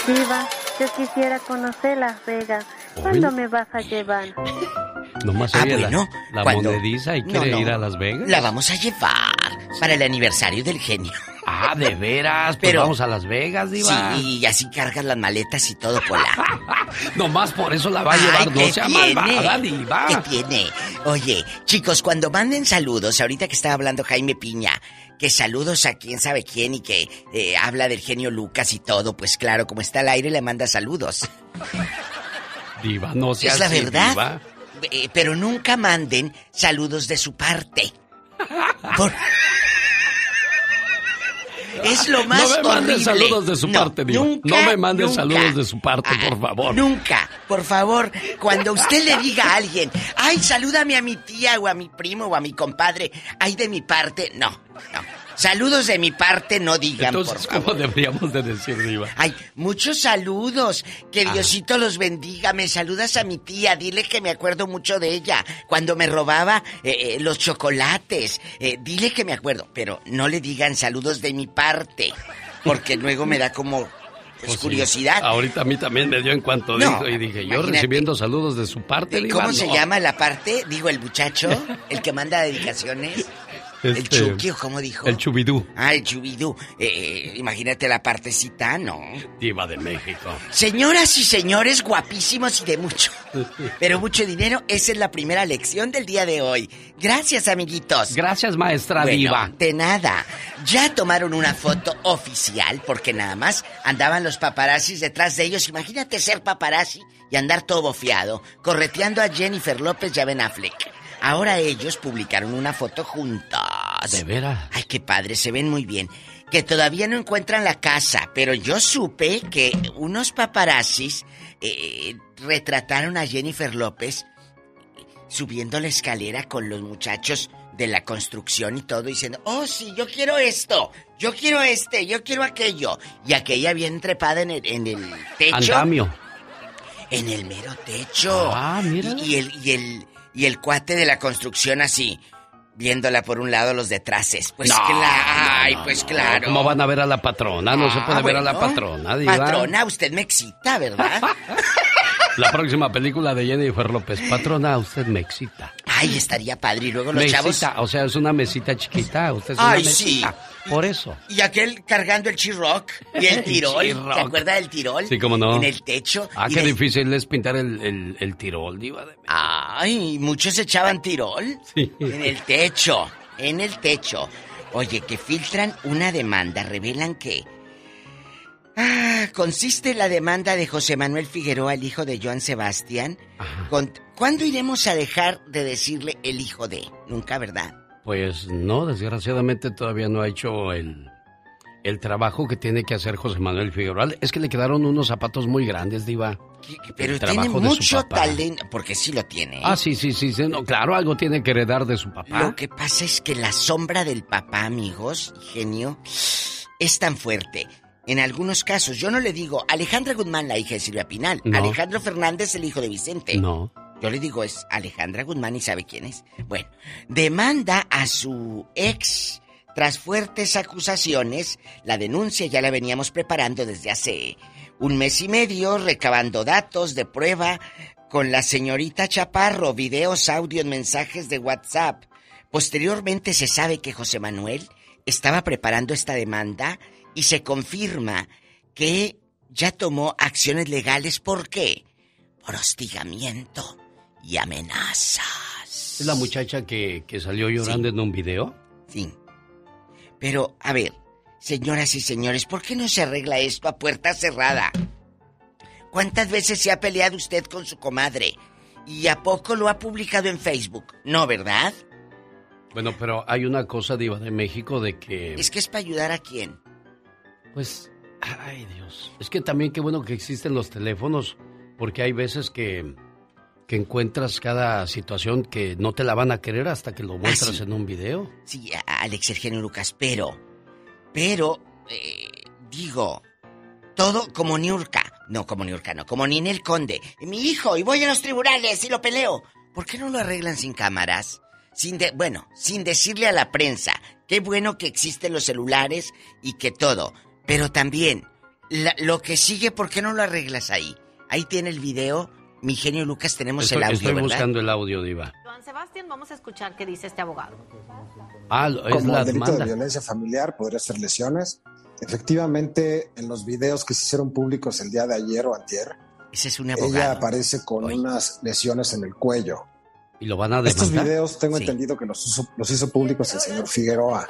Viva, yo quisiera conocer Las Vegas. ¿Cuándo me vas a llevar? Nomás Ah, la- bueno, la, cuando- monediza y quiere no. ir a Las Vegas. La vamos a llevar para el aniversario del genio. Ah, de veras, pues vamos a Las Vegas, diva. Sí, y así cargas las maletas y todo, Pola. Nomás por eso la va a llevar, Ay, no ¿qué sea tiene? malvada, diva. ¿Qué tiene? Oye, chicos, cuando manden saludos, ahorita que estaba hablando Jaime Piña, que saludos a quién sabe quién y que eh, habla del genio Lucas y todo, pues claro, como está al aire, le manda saludos. Diva, no sea es la así, verdad. diva. Eh, pero nunca manden saludos de su parte. Por- Es lo más No me manden horrible. saludos de su No, parte, Diva. nunca, no me manden nunca. saludos de su parte, por favor. Nunca, por favor, cuando usted le diga a alguien, ay, salúdame a mi tía o a mi primo o a mi compadre, ay, de mi parte, no, no. Saludos de mi parte, no digan, Entonces, por favor. ¿cómo deberíamos de decir, Diva? Ay, muchos saludos. Que Diosito los bendiga. Me saludas a mi tía. Dile que me acuerdo mucho de ella. Cuando me robaba eh, eh, los chocolates. Eh, dile que me acuerdo. Pero no le digan saludos de mi parte. Porque luego me da como pues, Pues sí. curiosidad. Ahorita a mí también me dio en cuanto No, dijo y dije, yo recibiendo saludos de su parte, ¿Cómo se no. llama la parte? Digo, el muchacho, el que manda dedicaciones. El Este, Chucky, ¿o cómo dijo? El chubidú, Ah, el chubidú. Eh, eh, imagínate la partecita, ¿no? Diva de México. Señoras y señores guapísimos y de mucho, pero mucho dinero, esa es la primera lección del día de hoy. Gracias, amiguitos. Gracias, maestra Bueno, Diva. De nada. Ya tomaron una foto oficial porque nada más andaban los paparazzis detrás de ellos. Imagínate ser paparazzi y andar todo bofeado, correteando a Jennifer López y a Ben Affleck. Ahora ellos publicaron una foto juntos. De veras. Ay, qué padre, se ven muy bien. Que todavía no encuentran la casa, pero yo supe que unos paparazzis eh, retrataron a Jennifer López subiendo la escalera con los muchachos de la construcción y todo, diciendo, oh sí, yo quiero esto, yo quiero este, yo quiero aquello. Y aquella bien trepada en el, en el techo. Andamio. En el mero techo. Ah, mira. Y, y el, y el, y el cuate de la construcción así, viéndola por un lado los detraces. Pues No, claro, no, pues claro. ¿Cómo van a ver a la patrona? No se puede Ah, ver a la bueno. patrona, Diva. Patrona, usted me excita, ¿verdad? La próxima película de Jennifer López. Patrona, usted me excita. Ay, estaría padre. Y luego los Mesita, chavos. o sea, es una mesita chiquita. Usted es una Ay, mesita. Por eso. Y aquel cargando el chirroc y el tirol. chirroc. ¿Se acuerda del tirol? Sí, cómo no. En el techo. Ah, qué difícil es pintar el, el, el tirol, Diva de Ay, muchos echaban tirol. Sí. En el techo. En el techo. Oye, que filtran una demanda. Revelan que. Ah, consiste la demanda de José Manuel Figueroa, el hijo de Joan Sebastián. Con- ¿Cuándo iremos a dejar de decirle el hijo de? Nunca, ¿verdad? Pues no, desgraciadamente todavía no ha hecho el, el trabajo que tiene que hacer José Manuel Figueroa. Es que le quedaron unos zapatos muy grandes, Diva. Pero El tiene trabajo de su mucho talento. Porque sí lo tiene. ¿eh? Ah, sí, sí, sí, sí, no, claro, algo tiene que heredar de su papá. Lo que pasa es que la sombra del papá, amigos, genio, es tan fuerte. En algunos casos, yo no le digo Alejandra Guzmán, la hija de Silvia Pinal. No. Alejandro Fernández, el hijo de Vicente. No. Yo le digo es Alejandra Guzmán y sabe quién es. Bueno, demanda a su ex tras fuertes acusaciones. La denuncia ya la veníamos preparando desde hace un mes y medio, recabando datos de prueba con la señorita Chaparro, videos, audios, mensajes de WhatsApp. Posteriormente se sabe que José Manuel estaba preparando esta demanda y se confirma que ya tomó acciones legales. ¿Por qué? Por hostigamiento y amenazas. ¿Es la muchacha que, que salió llorando en un video? Sí. Pero, a ver, señoras y señores, ¿por qué no se arregla esto a puerta cerrada? ¿Cuántas veces se ha peleado usted con su comadre? ¿Y a poco lo ha publicado en Facebook? No, ¿verdad? Bueno, pero hay una cosa, Diva de México, de que... Es que es para ayudar a quién. Pues, ay Dios. Es que también qué bueno que existen los teléfonos, porque hay veces que, que encuentras cada situación que no te la van a querer hasta que lo muestras sí. en un video. Sí, Alex Eugenio Lucas, pero, pero, eh, digo, todo como Niurka. No, como Niurka, no, como Ninel Conde. Mi hijo, y voy a los tribunales y lo peleo. ¿Por qué no lo arreglan sin cámaras? Sin de, bueno, sin decirle a la prensa. Qué bueno que existen los celulares y que todo. Pero también, la- lo que sigue, ¿por qué no lo arreglas ahí? Ahí tiene el video. Mi genio Lucas, tenemos Estoy, el audio, estoy ¿verdad? buscando el audio, Diva. Juan Sebastián, vamos a escuchar qué dice este abogado. Ah, es Como la el delito demanda. de violencia familiar, podría ser lesiones. Efectivamente, en los videos que se hicieron públicos el día de ayer o antier, Ese es un ella abogado. aparece con unas lesiones en el cuello. ¿Y lo van a Estos demandar? videos tengo entendido que los hizo, los hizo públicos el señor Figueroa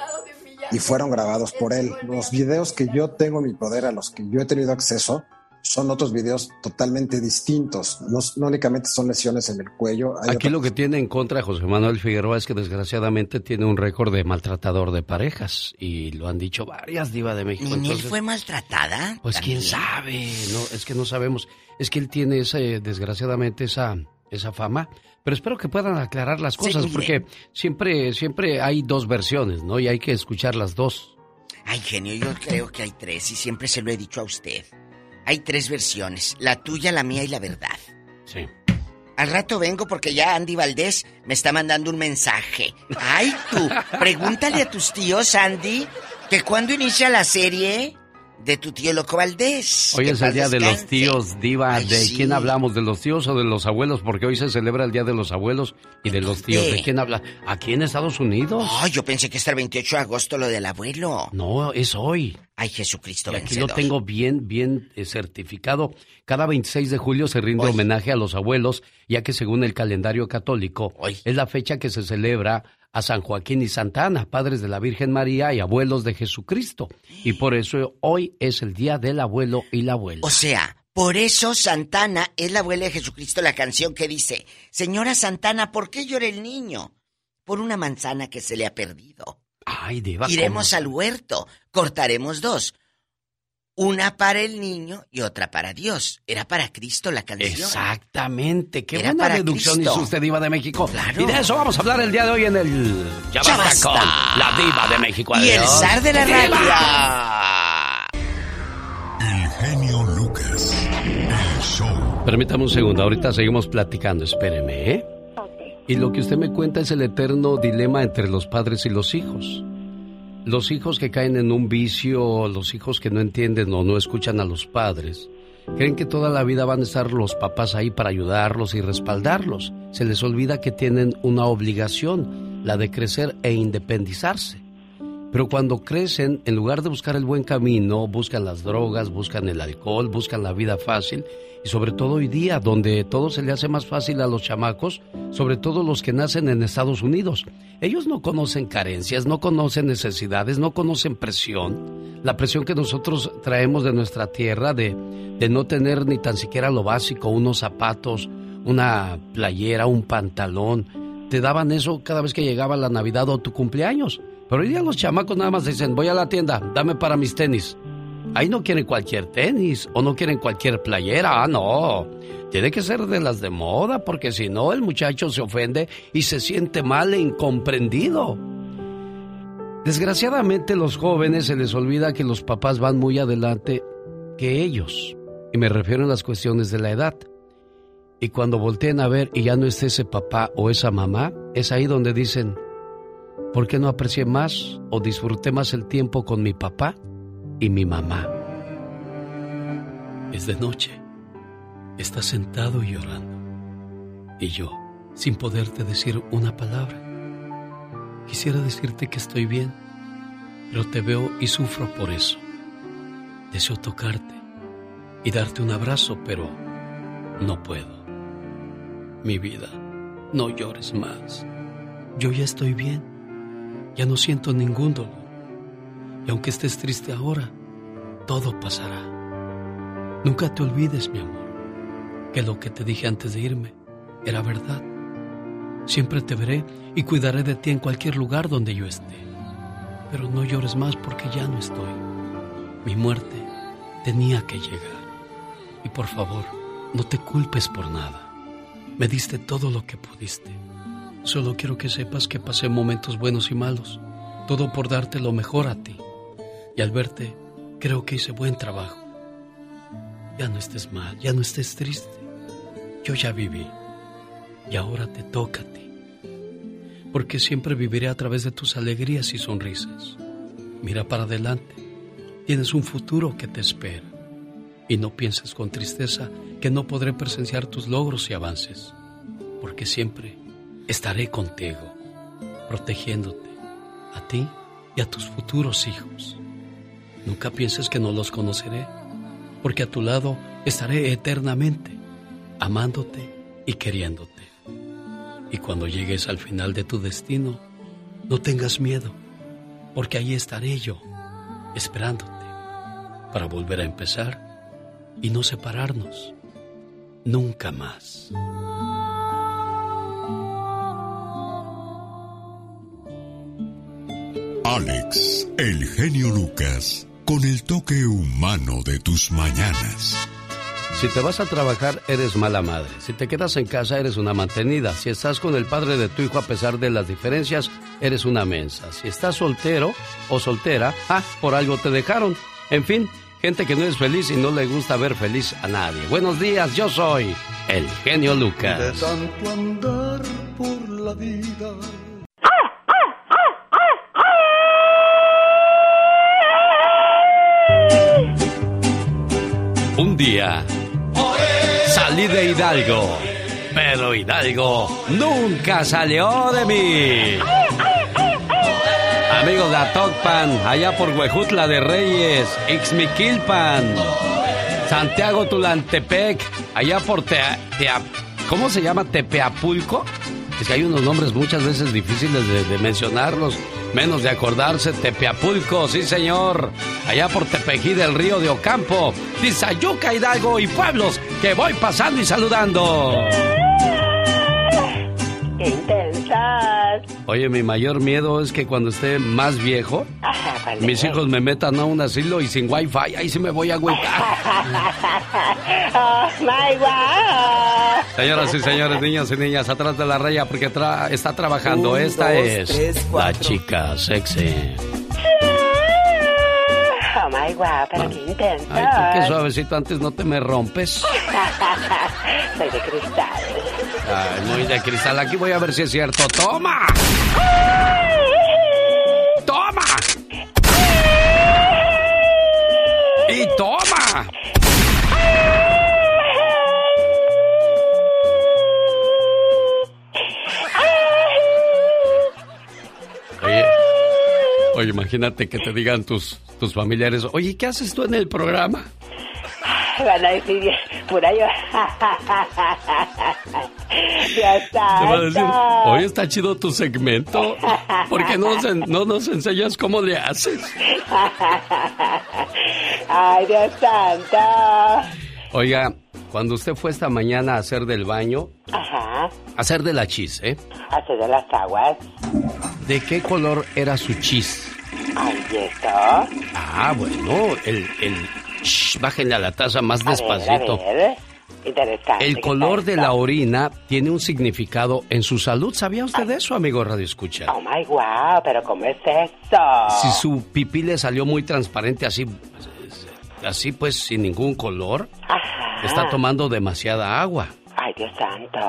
y fueron grabados por él. Los videos que yo tengo en mi poder, a los que yo he tenido acceso, son otros videos totalmente distintos. No, no únicamente son lesiones en el cuello. hay Aquí otra- lo que tiene en contra José Manuel Figueroa es que desgraciadamente tiene un récord de maltratador de parejas y lo han dicho varias divas de México. ¿Ninel Entonces, fue maltratada? Pues quién sabe, no, es que no sabemos. Es que él tiene ese, desgraciadamente esa, esa fama. Pero espero que puedan aclarar las cosas, porque siempre, siempre hay dos versiones, ¿no? Y hay que escuchar las dos. Ay, genio, yo creo que hay tres y siempre se lo he dicho a usted. Hay tres versiones, la tuya, la mía y la verdad. Sí. Al rato vengo porque ya Andy Valdés me está mandando un mensaje. Ay, tú, pregúntale a tus tíos, Andy, que cuando inicia la serie de tu tío Loco Valdés. Hoy es el día de los tíos, Diva. Ay, ¿De sí. quién hablamos? ¿De los tíos o de los abuelos? Porque hoy se celebra el día de los abuelos y de los tíos. ¿De ¿Dónde? quién habla? ¿Aquí en Estados Unidos? Ay, yo pensé que está el 28 de agosto lo del abuelo. No, es hoy. Ay, Jesucristo Y aquí vencedor. lo tengo bien, bien eh, certificado. Cada 26 de julio se rinde homenaje a los abuelos, ya que según el calendario católico, es la fecha que se celebra a San Joaquín y Santa Ana, padres de la Virgen María y abuelos de Jesucristo. Y por eso hoy es el día del abuelo y la abuela. O sea, por eso Santana es la abuela de Jesucristo, la canción que dice, Señora Santana, ¿por qué llora el niño? Por una manzana que se le ha perdido. Ay, Diva. Iremos ¿cómo? al huerto, cortaremos dos. Una para el niño y otra para Dios. Era para Cristo la canción. Exactamente, qué Era buena para deducción Cristo. hizo usted, Diva de México. Claro. Y de eso vamos a hablar el día de hoy en el Ya, Ya basta con la Diva de México. Y el zar de la radio. El genio Lucas. El show. Permítame un segundo, ahorita seguimos platicando, espéreme, ¿eh? Y lo que usted me cuenta es el eterno dilema entre los padres y los hijos. Los hijos que caen en un vicio, los hijos que no entienden o no escuchan a los padres, creen que toda la vida van a estar los papás ahí para ayudarlos y respaldarlos. Se les olvida que tienen una obligación, la de crecer e independizarse. Pero cuando crecen, en lugar de buscar el buen camino, buscan las drogas, buscan el alcohol, buscan la vida fácil y sobre todo hoy día, donde todo se le hace más fácil a los chamacos, sobre todo los que nacen en Estados Unidos. Ellos no conocen carencias, no conocen necesidades, no conocen presión. La presión que nosotros traemos de nuestra tierra de, de no tener ni tan siquiera lo básico, unos zapatos, una playera, un pantalón. Te daban eso cada vez que llegaba la Navidad o tu cumpleaños. Pero hoy día los chamacos nada más dicen, voy a la tienda, dame para mis tenis. Ahí no quieren cualquier tenis o no quieren cualquier playera, ah, no. Tiene que ser de las de moda porque si no el muchacho se ofende y se siente mal e incomprendido. Desgraciadamente los jóvenes se les olvida que los papás van muy adelante que ellos. Y me refiero a las cuestiones de la edad. Y cuando volteen a ver y ya no esté ese papá o esa mamá, es ahí donde dicen, ¿por qué no aprecié más o disfruté más el tiempo con mi papá y mi mamá? Es de noche. Estás sentado y llorando. Y yo, sin poderte decir una palabra. Quisiera decirte que estoy bien, pero te veo y sufro por eso. Deseo tocarte y darte un abrazo, pero no puedo. Mi vida, no llores más. Yo ya estoy bien. Ya no siento ningún dolor. Y aunque estés triste ahora, todo pasará. Nunca te olvides, mi amor, que lo que te dije antes de irme era verdad. Siempre te veré y cuidaré de ti en cualquier lugar donde yo esté. Pero no llores más porque ya no estoy. Mi muerte tenía que llegar. Y por favor, no te culpes por nada. Me diste todo lo que pudiste. Solo quiero que sepas que pasé momentos buenos y malos. Todo por darte lo mejor a ti. Y al verte, creo que hice buen trabajo. Ya no estés mal, ya no estés triste. Yo ya viví. Y ahora te toca a ti. Porque siempre viviré a través de tus alegrías y sonrisas. Mira para adelante. Tienes un futuro que te espera. Y no pienses con tristeza que no podré presenciar tus logros y avances. Porque siempre estaré contigo, protegiéndote, a ti y a tus futuros hijos. Nunca pienses que no los conoceré, porque a tu lado estaré eternamente, amándote y queriéndote. Y cuando llegues al final de tu destino, no tengas miedo, porque ahí estaré yo, esperándote, para volver a empezar y no separarnos. Nunca más. Alex, el genio Lucas, con el toque humano de tus mañanas. Si te vas a trabajar, eres mala madre. Si te quedas en casa, eres una mantenida. Si estás con el padre de tu hijo a pesar de las diferencias, eres una mensa. Si estás soltero o soltera, ah, por algo te dejaron. En fin, gente que no es feliz y no le gusta ver feliz a nadie. Buenos días, yo soy el genio De Lucas. tanto andar por la vida. Día salí de Hidalgo, pero Hidalgo nunca salió de mí. Amigos de Atocpan, allá por Huejutla de Reyes, Ixmiquilpan, Santiago Tulantepec, allá por Tea, ¿cómo se llama? Tepeapulco. Es que hay unos nombres muchas veces difíciles de mencionarlos, menos de acordarse. Tepeapulco, sí señor. Allá por Tepejí del Río de Ocampo, Tizayuca, Hidalgo y pueblos que voy pasando y saludando. ¡Qué intensas! Oye, mi mayor miedo es que cuando esté más viejo, Ajá, ¿cuál mis hijos me metan a un asilo y sin wifi, ahí sí me voy a agüitar. ¡Oh, my God! Señoras y señores, niños y niñas, atrás de la raya porque tra- está trabajando. Un, Esta dos, es tres, la chica sexy. ¡Oh, my God! Pero qué intensas. Ay, tú qué suavecito, antes no te me rompes. Soy de cristal. Ay, muy de cristal. Aquí voy a ver si es cierto. ¡Toma! ¡Toma! Oye, imagínate que te digan tus, tus familiares, oye, ¿qué haces tú en el programa? Van a decir, pura yo. Ya está. Te va a decir, oye, está chido tu segmento. ¿Por qué no no nos enseñas cómo le haces? Ay, Dios santo. Oiga, cuando usted fue esta mañana a hacer del baño, Ajá. hacer de la chis, ¿eh? Hace de las aguas. ¿De qué color era su chis? Ay, ¿y esto? Ah, bueno, el... el shh, bájenle a la taza más despacito. Ver, a ver. Interesante. El ¿qué color de la orina tiene un significado en su salud. ¿Sabía usted de eso, amigo Radio Escucha? Oh, my God, pero ¿cómo es eso? Si su pipí le salió muy transparente así, así pues sin ningún color, Ajá. está tomando demasiada agua. Ay, Dios santo.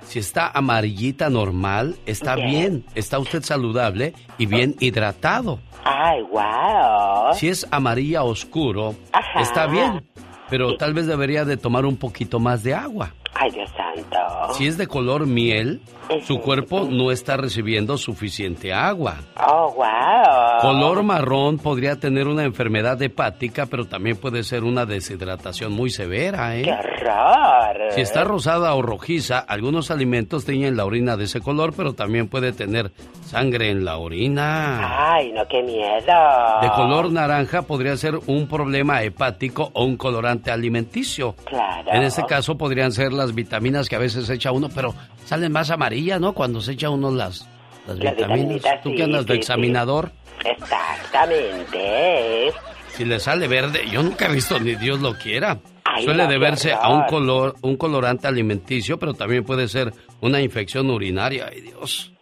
Si está amarillita normal, está Bien. bien, está usted saludable y bien hidratado. Ay, wow. Si es amarilla oscuro, Ajá. está bien, pero tal vez debería de tomar un poquito más de agua. Ay, Dios santo. Si es de color miel, su cuerpo no está recibiendo suficiente agua. Oh, wow. Color marrón podría tener una enfermedad hepática, pero también puede ser una deshidratación muy severa, ¿eh? ¡Qué horror! Si está rosada o rojiza, algunos alimentos tiñen la orina de ese color, pero también puede tener sangre en la orina. Ay, no, qué miedo. De color naranja podría ser un problema hepático o un colorante alimenticio. Claro. En este caso podrían ser las vitaminas que a veces echa uno, pero salen más amarillas, ¿no? Cuando se echa uno las, las vitaminas. ¿Tú sí, que andas de sí, sí. examinador? Exactamente. Si le sale verde, yo nunca he visto ni Dios lo quiera. Ay, Suele deberse a un color, un colorante alimenticio, pero también puede ser una infección urinaria. Ay, Dios.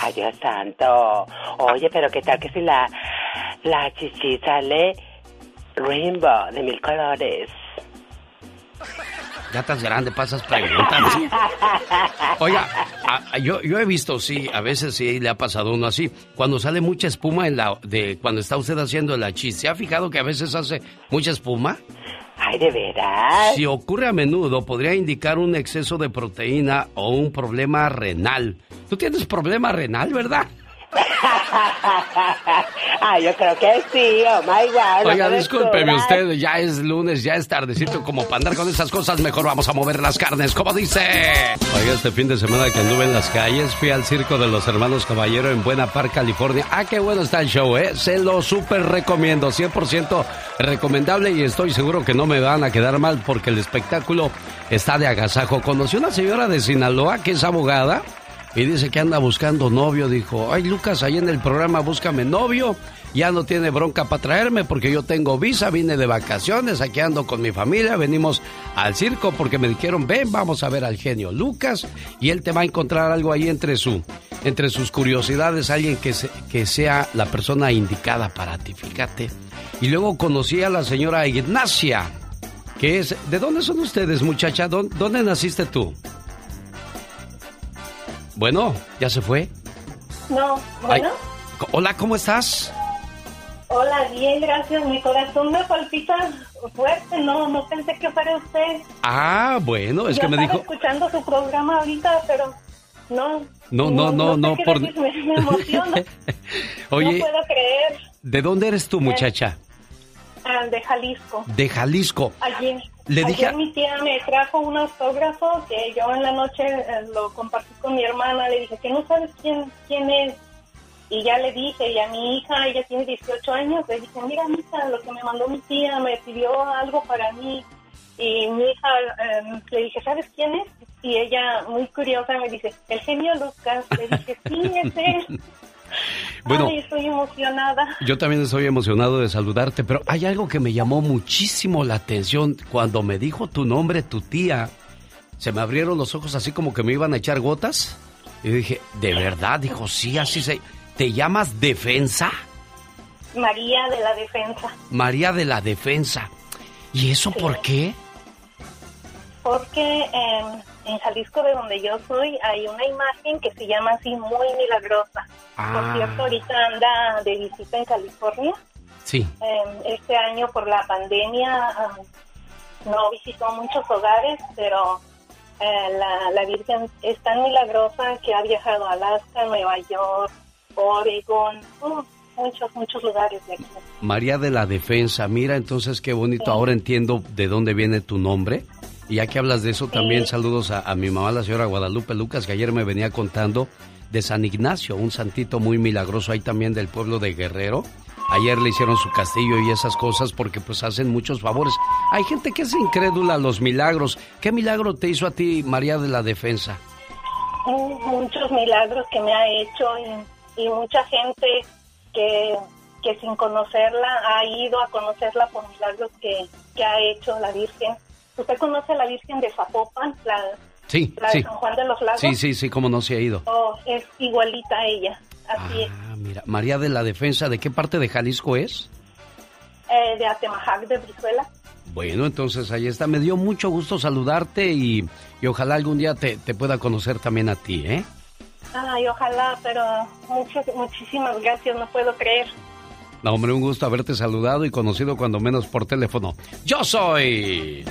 Ay, Dios santo. Oye, pero ¿qué tal que si la, la chichi sale rainbow de mil colores? Ya estás grande, pasas preguntas. Oiga, a- a- yo, yo he visto, sí, a veces sí le ha pasado uno así. Cuando sale mucha espuma en la, de cuando está usted haciendo la chis, ¿se ha fijado que a veces hace mucha espuma? Ay, de veras. Si ocurre a menudo, podría indicar un exceso de proteína o un problema renal. Tú tienes problema renal, ¿verdad? Ah, yo creo que sí, oh my God. Oiga, discúlpeme usted, ya es lunes, ya es tardecito, como para andar con esas cosas, mejor vamos a mover las carnes, como dice. Oiga, este fin de semana que anduve en las calles, fui al circo de los hermanos Caballero en Buena Park, California. Ah, qué bueno está el show, ¿eh? Se lo súper recomiendo, 100% recomendable y estoy seguro que no me van a quedar mal porque el espectáculo está de agasajo. Conocí una señora de Sinaloa que es abogada y dice que anda buscando novio. Dijo, ay Lucas, ahí en el programa búscame novio. Ya no tiene bronca para traerme porque yo tengo visa, vine de vacaciones, aquí ando con mi familia, venimos al circo porque me dijeron, ven, vamos a ver al genio Lucas y él te va a encontrar algo ahí entre su entre sus curiosidades, alguien que, que sea la persona indicada para ti, fíjate. Y luego conocí a la señora Ignacia, que es, ¿de dónde son ustedes, muchacha? dónde naciste tú? Bueno, ¿ya se fue? No, bueno. hola, ¿cómo estás? Hola, bien, gracias. Mi corazón me palpita fuerte. No, no pensé que fuera usted. Ah, bueno, es que me dijo. escuchando su programa ahorita, pero no. No, no, no, no, por. Me, me emociono. Oye. No puedo creer. ¿De dónde eres tú, muchacha? Ah, de Jalisco. De Jalisco. Ayer. Le dije Ayer mi tía me trajo un autógrafo que yo en la noche eh, lo compartí con mi hermana. Le dije que no sabes quién, quién es. Y ya le dije, y a mi hija, ella tiene 18 años, le dije, mira, hija, lo que me mandó mi tía, me pidió algo para mí. Y mi hija, em, le dije, ¿sabes quién es? Y ella, muy curiosa, me dice, el genio Lucas. Le dije, sí, es él. Bueno, Ay, estoy emocionada. Yo también estoy emocionado de saludarte, pero hay algo que me llamó muchísimo la atención. Cuando me dijo tu nombre, tu tía, se me abrieron los ojos así como que me iban a echar gotas. Y dije, ¿de verdad? Dijo, sí, así se... ¿Te llamas Defensa? María de la Defensa. María de la Defensa. ¿Y eso por qué? Porque em, en Jalisco, de donde yo soy, hay una imagen que se llama así muy milagrosa. Ah. Por cierto, ahorita anda de visita en California. Sí. Em, este año, por la pandemia, no visitó muchos hogares, pero eh, la, la Virgen es tan milagrosa que ha viajado a Alaska, Nueva York, Oregon, uh, muchos, muchos lugares de aquí. María de la Defensa. Mira, entonces qué bonito. Ahora entiendo de dónde viene tu nombre. Y ya que hablas de eso, también saludos a, a mi mamá, la señora Guadalupe Lucas, que ayer me venía contando de San Ignacio, un santito muy milagroso ahí también del pueblo de Guerrero. Ayer le hicieron su castillo y esas cosas porque pues hacen muchos favores. Hay gente que es incrédula a los milagros. ¿Qué milagro te hizo a ti María de la Defensa? Mm, muchos milagros que me ha hecho y, y mucha gente que, que sin conocerla ha ido a conocerla por milagros que, que ha hecho la Virgen. ¿Usted conoce a la Virgen de Zapopan, la, Sí, la de sí. San Juan de los Lagos? Sí, sí, sí, cómo no se ha ido. Oh, es igualita a ella, así es. Ah, mira, María de la Defensa, ¿de qué parte de Jalisco es? Eh, de Atemajac, de Brizuela. Bueno, entonces ahí está. Me dio mucho gusto saludarte y, y ojalá algún día te, te pueda conocer también a ti, ¿eh? Ay, ojalá, pero muchas, muchísimas gracias, no puedo creer. No, hombre, un gusto haberte saludado y conocido cuando menos por teléfono. Yo soy...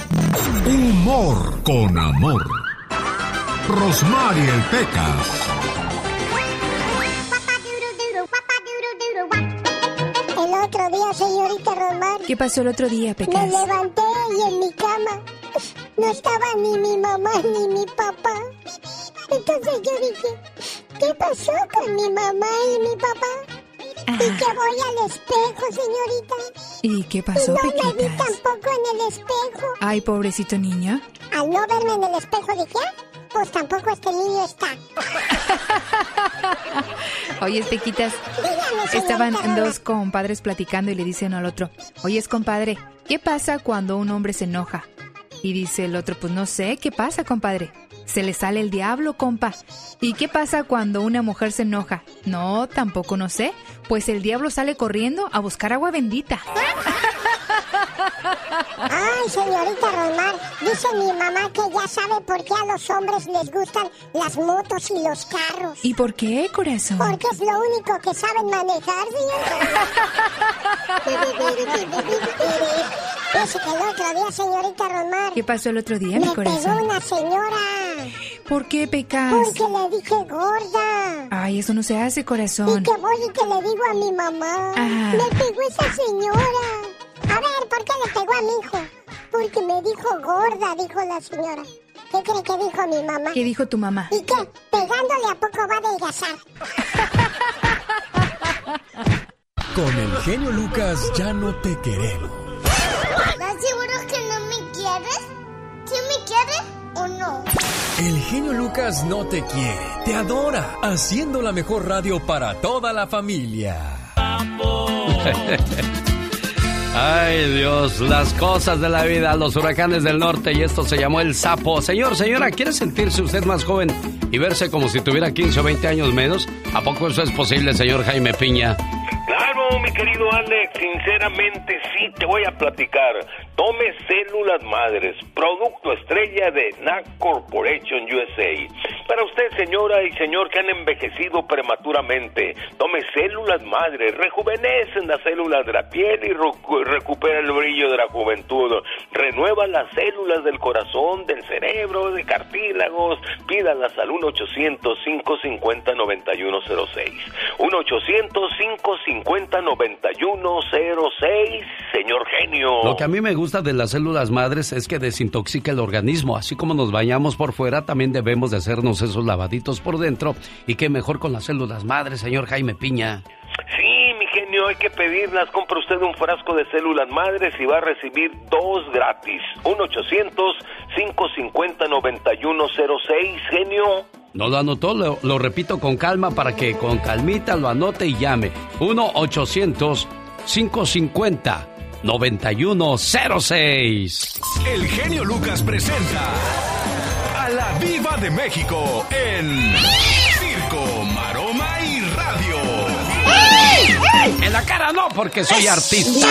Humor con amor. Rosmarie el Pecas. El otro día, señorita Romar, ¿Qué pasó el otro día, me Pecas? levanté y en mi cama no estaba ni mi mamá ni mi papá. Entonces yo dije, ¿qué pasó con mi mamá y mi papá? Y que voy al espejo, señorita. ¿Y qué Y pasó, no me vi tampoco en el espejo. Ay, pobrecito niño. Al no verme en el espejo dije, "Ah, pues tampoco este niño está. Oye, Pequitas, Dígame, estaban dos compadres platicando y le dicen al otro, oye, compadre, ¿qué pasa cuando un hombre se enoja? Y dice el otro, pues no sé, ¿qué pasa, compadre? Se le sale el diablo, compa. ¿Y qué pasa cuando una mujer se enoja? No, tampoco no sé. Pues el diablo sale corriendo a buscar agua bendita. Ay, señorita Romar, dice mi mamá que ya sabe por qué a los hombres les gustan las motos y los carros. ¿Y por qué, corazón? Porque es lo único que saben manejar, señorita. Dice que el otro día, señorita Romar, ¿Qué pasó el otro día, me mi pegó corazón? una señora. ¿Por qué pecas? Porque le dije gorda. Ay, eso no se hace, corazón. Y que voy y que le digo a mi mamá. Ah. Me pegó esa señora. A ver, ¿por qué le pegó a mi hijo? Porque me dijo gorda, dijo la señora. ¿Qué cree que dijo mi mamá? ¿Qué dijo tu mamá? ¿Y qué? Pegándole a poco va a adelgazar. Con el genio Lucas ya no te queremos. ¿Estás seguro que no me quieres? ¿Sí me quieres o no? El genio Lucas no te quiere, te adora, haciendo la mejor radio para toda la familia. Ay Dios, las cosas de la vida, los huracanes del norte y esto se llamó el sapo. Señor, señora, ¿quiere sentirse usted más joven y verse como si tuviera 15 o 20 años menos? ¿A poco eso es posible, señor Jaime Piña? Claro, mi querido Alex, sinceramente sí te voy a platicar. Tome células madres, producto estrella de NAC Corporation USA. Para usted, señora y señor que han envejecido prematuramente, tome células madres, rejuvenecen las células de la piel y recu- recupera el brillo de la juventud. Renueva las células del corazón, del cerebro, de cartílagos. Pídalas al 1-800-550-9106. 1-800-550-9106. Señor genio. Lo que a mí me gusta de las células madres es que desintoxica el organismo. Así como nos bañamos por fuera, también debemos de hacernos esos lavaditos por dentro. Y qué mejor con las células madres, señor Jaime Piña. Sí, mi genio, hay que pedirlas. Compra usted un frasco de células madres y va a recibir dos gratis. 1-800-550-9106, genio. ¿No lo anotó? Lo, lo repito con calma para que con calmita lo anote y llame. 1-800-550-9106. El genio Lucas presenta a la Viva de México en Circo, Maroma y Radio. En la cara no, porque soy artista.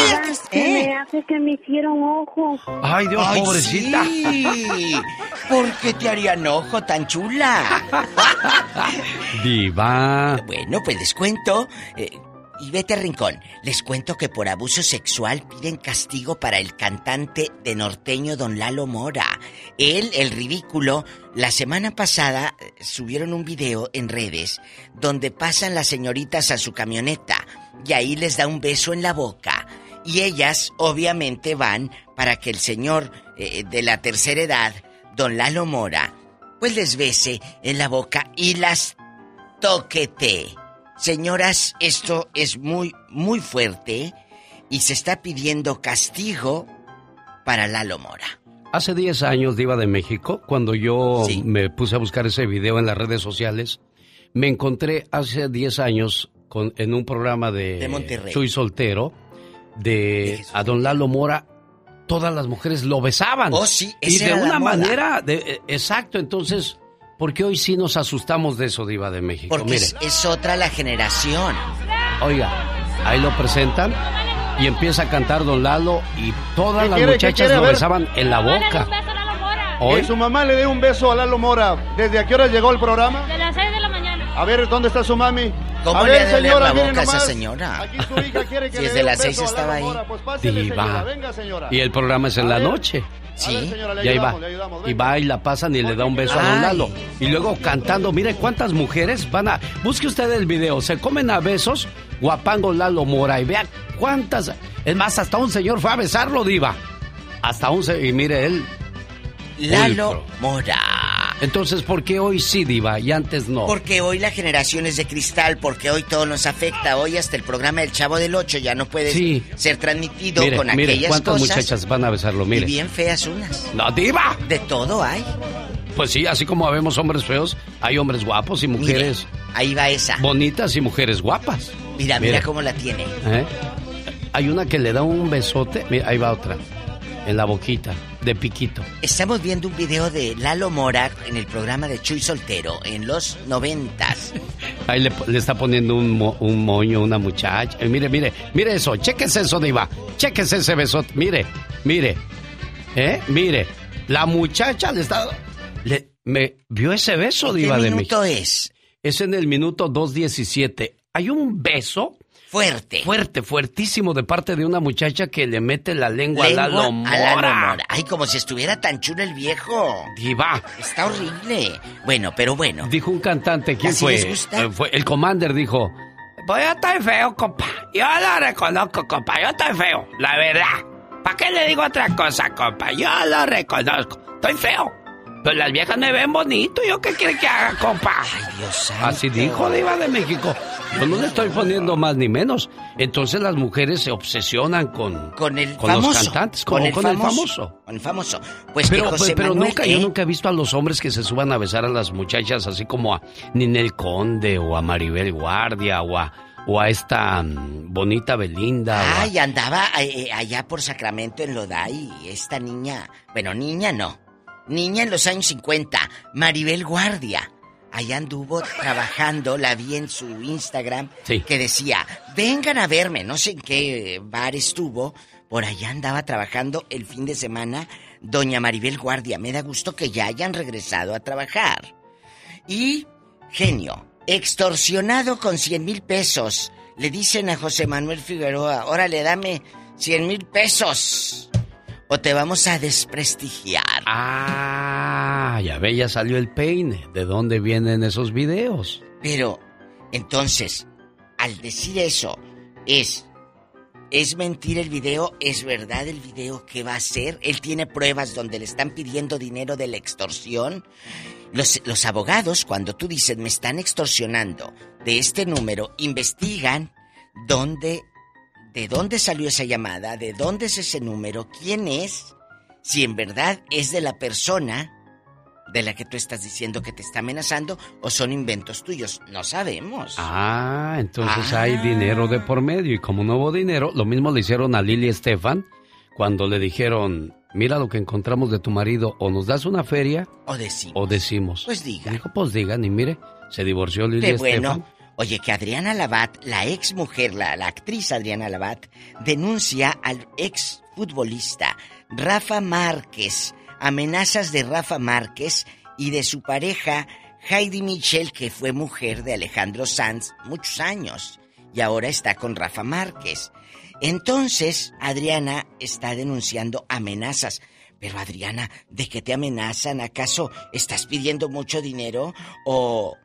¿Qué me hace que me hicieron ojos? Ay, Dios, Ay, pobrecita. sí. ¿Por qué te harían ojo tan chula? Diva. Bueno, pues les cuento. eh, y vete Rincón, les cuento que por abuso sexual piden castigo para el cantante de norteño Don Lalo Mora. Él, el ridículo, la semana pasada eh, subieron un video en redes donde pasan las señoritas a su camioneta y ahí les da un beso en la boca. Y ellas, obviamente, van para que el señor eh, de la tercera edad, Don Lalo Mora, pues les bese en la boca y las toquete. Señoras, esto es muy, muy fuerte y se está pidiendo castigo para Lalo Mora. Hace 10 años, Diva de México, cuando yo me puse a buscar ese video en las redes sociales, me encontré hace 10 años con, en un programa de, De Monterrey. Soy Soltero, de a don Lalo Mora, todas las mujeres lo besaban. Oh, sí, Y de era una manera, de, eh, exacto, entonces, ¿por qué hoy sí nos asustamos de eso, Diva de México? Porque Mire, es, es otra la generación. oiga, ahí lo presentan y empieza a cantar don Lalo y todas ¿Qué las muchachas lo besaban en la boca. Hoy- Que su mamá le dé un beso a Lalo Mora. ¿Desde a qué hora llegó el programa? De las 6 de la mañana. A ver, ¿dónde está su mami? ¿Cómo a le ver, oler señora, la boca a esa señora? Aquí su hija quiere que Si le desde dé un las beso seis a estaba Lalo ahí. Mora. Pues pásele, Diva. señora. Venga, señora. Y el programa es en A la ver. noche. A ver, señora, le Y ahí va. ayudamos, le ayudamos. Y va y la pasan y le da un beso a Don. Lalo. Y luego cantando, mire cuántas mujeres van a. Busque usted el video, se comen a besos guapango Lalo Mora y vea cuántas. Es más, hasta un señor fue a besarlo, Diva. Hasta un se- Y mire él. Lalo. Mora. Entonces, ¿por qué hoy sí, Diva, y antes no? Porque hoy la generación es de cristal, porque hoy todo nos afecta. Hoy hasta el programa del Chavo del Ocho ya no puede Sí. ser transmitido Mire, con mire, aquellas cuántas cosas. muchachas van a besarlo, Y mire. bien feas unas. ¡No, Diva! De todo hay. Pues sí, así como vemos hombres feos, hay hombres guapos y mujeres Ahí va esa. bonitas y mujeres guapas. Mira, mira cómo la tiene. ¿Eh? Hay una que le da un besote. Mira, ahí va otra. En la boquita, de piquito. Estamos viendo un video de Lalo Mora en el programa de Chuy Soltero en los noventas. Ahí le, le está poniendo un, mo- un moño a una muchacha. Eh, mire, mire, mire eso. Chéquese eso, Diva. Chéquese ese besote. Mire, mire. ¿Eh? Mire. La muchacha le está. Le, me vio ese beso, ¿En qué Diva de minuto México. es? Es en el minuto 2.17. Hay un beso Fuerte. Fuerte, fuertísimo de parte de una muchacha que le mete la lengua, Lengua a Lalo Mora. a Lalo Mora. Ay, como si estuviera tan chulo el viejo. Diva. Está horrible. Bueno, pero bueno. Dijo un cantante, ¿quién ¿Así fue? les gusta? Eh, fue? El Commander dijo, pues yo estoy feo, compa. Yo lo reconozco, compa. Yo estoy feo, la verdad. ¿Para qué le digo otra cosa, compa? Yo lo reconozco. Estoy feo. Pero las viejas me ven bonito. ¿Yo qué quiere que haga, compa? Ay, Dios santo. Así dijo Diva de México. Yo no le estoy poniendo más ni menos. Entonces las mujeres se obsesionan con, Con el con famoso. los cantantes, como con, el famoso. Con el famoso. Pues pero, que José pero Manuel, nunca, ¿eh? yo nunca he visto a los hombres que se suban a besar a las muchachas, así como a Ninel Conde o a Maribel Guardia o a, o a esta mm, bonita Belinda. o a- Ay, andaba eh, allá por Sacramento en Lodai, esta niña, bueno, niña no, niña en los años 50, Maribel Guardia. Allá anduvo trabajando, la vi en su Instagram, Sí. que decía, vengan a verme, no sé en qué bar estuvo, por allá andaba trabajando el fin de semana doña Maribel Guardia. Me da gusto que ya hayan regresado a trabajar. Y, genio, extorsionado con 100 mil pesos. Le dicen a José Manuel Figueroa, órale, dame 100 mil pesos. O te vamos a desprestigiar. Ah, ya ve, ya salió el peine. ¿De dónde vienen esos videos? Pero, entonces, al decir eso, es... ¿Es mentira el video? ¿Es verdad el video? ¿Qué va a hacer? Él tiene pruebas donde le están pidiendo dinero de la extorsión. Los, los abogados, cuando tú dices me están extorsionando de este número, investigan dónde, de dónde salió esa llamada, de dónde es ese número, quién es, si en verdad es de la persona de la que tú estás diciendo que te está amenazando o son inventos tuyos. No sabemos. Ah, entonces Ah. hay dinero de por medio. Y como no hubo dinero, lo mismo le hicieron a Lili Estefan cuando le dijeron, mira lo que encontramos de tu marido, o nos das una feria O decimos. o decimos. Pues diga. Dijo, pues digan, y mire, se divorció Lili Qué Estefan. bueno. Oye, que Adriana Labat, la ex mujer, la, actriz Adriana Labat, denuncia al ex futbolista Rafa Márquez, amenazas de Rafa Márquez y de su pareja Heidi Michel, que fue mujer de Alejandro Sanz muchos años y ahora está con Rafa Márquez. Entonces, Adriana está denunciando amenazas. Pero Adriana, ¿de qué te amenazan? ¿Acaso estás pidiendo mucho dinero? ¿O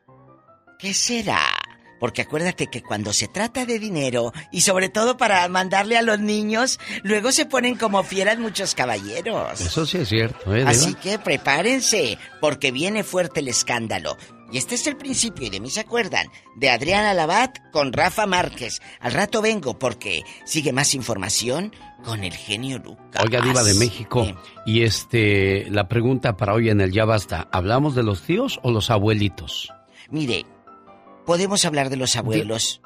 qué será? Porque acuérdate que cuando se trata de dinero, y sobre todo para mandarle a los niños, luego se ponen como fieras muchos caballeros. Eso sí es cierto, ¿eh? Así que prepárense, porque viene fuerte el escándalo. Y este es el principio, y de mí se acuerdan, de Adriana Labat con Rafa Márquez. Al rato vengo porque sigue más información con el genio Lucas. Oiga, Diva de México. Y este, la pregunta para hoy en el Ya Basta: ¿hablamos de los tíos o los abuelitos? Mire, podemos hablar de los abuelos.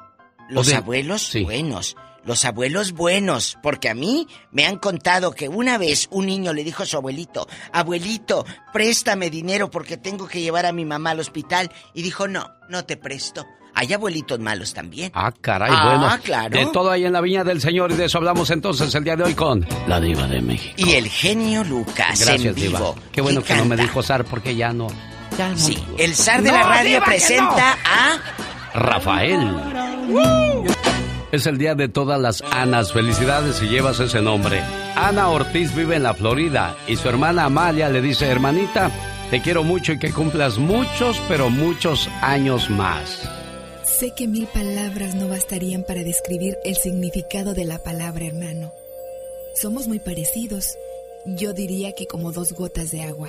Los de- abuelos sí. buenos. Los abuelos buenos. Porque a mí me han contado que una vez un niño le dijo a su abuelito, abuelito, préstame dinero porque tengo que llevar a mi mamá al hospital. Y dijo, no, no te presto. Hay abuelitos malos también. Ah, caray, Ah, bueno. claro. De todo ahí en la Viña del Señor y de eso hablamos entonces el día de hoy con la Diva de México. Y el genio Lucas Gracias, en vivo. Diva. Qué bueno que no me dijo Zar porque ya no. Ya no. Sí, el zar de No, la radio presenta a... Rafael. Es el día de todas las Anas. Felicidades si llevas ese nombre. Ana Ortiz vive en la Florida y su hermana Amalia le dice, hermanita, te quiero mucho y que cumplas muchos, pero muchos años más. Sé que mil palabras no bastarían para describir el significado de la palabra hermano. Somos muy parecidos. Yo diría que como dos gotas de agua.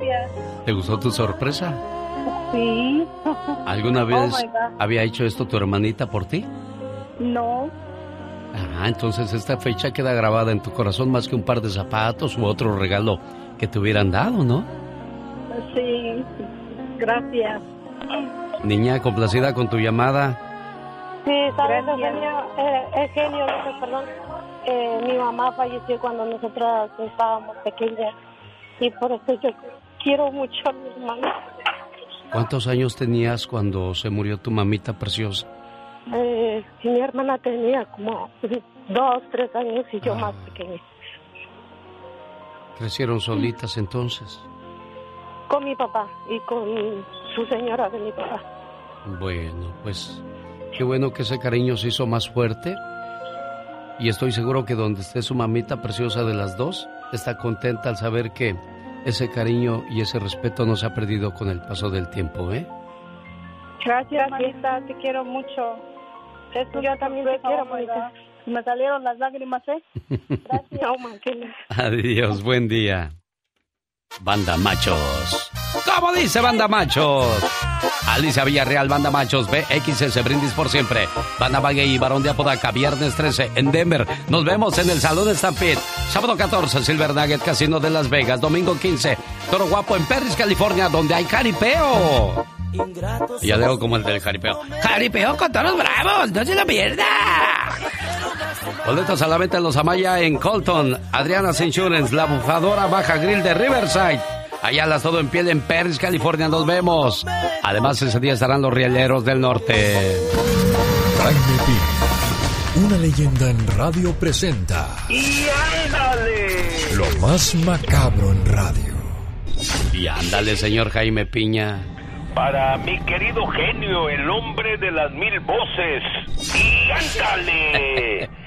gracias. ¿Te gustó tu sorpresa? Sí. ¿Alguna Oh vez God. había hecho esto tu hermanita por ti? No, Ah, entonces esta fecha queda grabada en tu corazón más que un par de zapatos u otro regalo que te hubieran dado, ¿no? sí. Gracias. Niña, complacida con tu llamada. Sí, sabes, Eugenio, eh, Eugenio, perdón, eh, mi mamá falleció cuando nosotras estábamos pequeñas y por eso yo quiero mucho a mi hermana. ¿Cuántos años tenías cuando se murió tu mamita preciosa? Eh, mi hermana tenía como dos, tres años y yo más pequeña. ¿Crecieron solitas entonces? Con mi papá y con su señora de mi papá. Bueno, pues qué bueno que ese cariño se hizo más fuerte. Y estoy seguro que donde esté su mamita preciosa de las dos, está contenta al saber que ese cariño y ese respeto no se ha perdido con el paso del tiempo, ¿eh? Gracias, Marita, te quiero mucho. Yo también te quiero, Marita. Me salieron las lágrimas, ¿eh? Gracias. Adiós, buen día. Banda Machos. ¿Cómo dice Banda Machos? Alicia Villarreal, Banda Machos, BXS, Brindis por siempre. Banda Baguey y Barón de Apodaca, viernes 13 en Denver. Nos vemos en el Salón Stampede. Sábado 14, Silver Nugget, Casino de Las Vegas. Domingo 15, Toro Guapo en Perris, California, donde hay caripeo. Ya dejo como el del jaripeo. ¡Jaripeo con toros bravos! ¡No se lo pierda! Boletos a la venta en los Amaya en Colton. Adriana's Insurance, la bufadora Baja Grill de Riverside. Allá las todo en piel en Perris, California. Nos vemos. Además, ese día estarán los rieleros del norte. Jaime una leyenda en radio presenta. ¡Y ándale! Lo más macabro en radio. Y ándale, señor Jaime Piña para mi querido genio, el hombre de las mil voces. ¡Y ándale!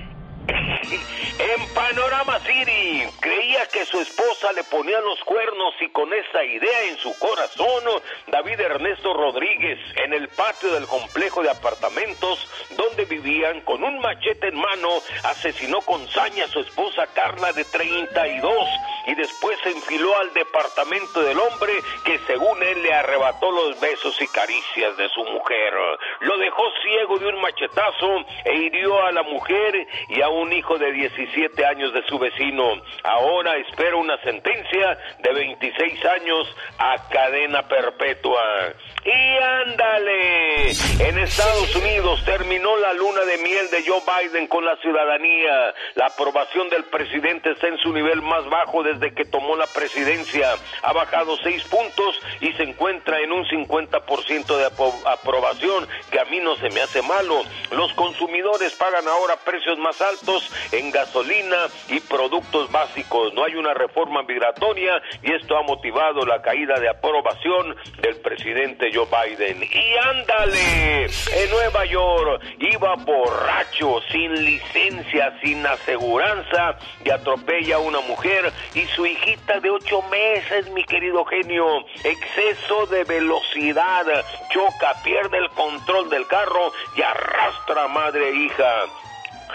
En Panorama City creía que su esposa le ponía los cuernos y con esa idea en su corazón, David Ernesto Rodríguez, en el patio del complejo de apartamentos donde vivían con un machete en mano, asesinó con saña a su esposa Carla de 32 y después se enfiló al departamento del hombre que según él le arrebató los besos y caricias de su mujer. Lo dejó ciego de un machetazo e hirió a la mujer y a un hijo de 17 años de su vecino. Ahora espera una sentencia de 26 años a cadena perpetua. Y ándale, en Estados Unidos terminó la luna de miel de Joe Biden con la ciudadanía. La aprobación del presidente está en su nivel más bajo desde que tomó la presidencia. Ha bajado seis puntos y se encuentra en un 50% de aprobación, que a mí no se me hace malo. Los consumidores pagan ahora precios más altos en gasolina y productos básicos. No hay una reforma migratoria y esto ha motivado la caída de aprobación del presidente Joe Biden. Y ándale, en Nueva York iba borracho, sin licencia, sin aseguranza y atropella a una mujer y su hijita de ocho meses, mi querido genio. Exceso de velocidad, choca, pierde el control del carro y arrastra a madre e hija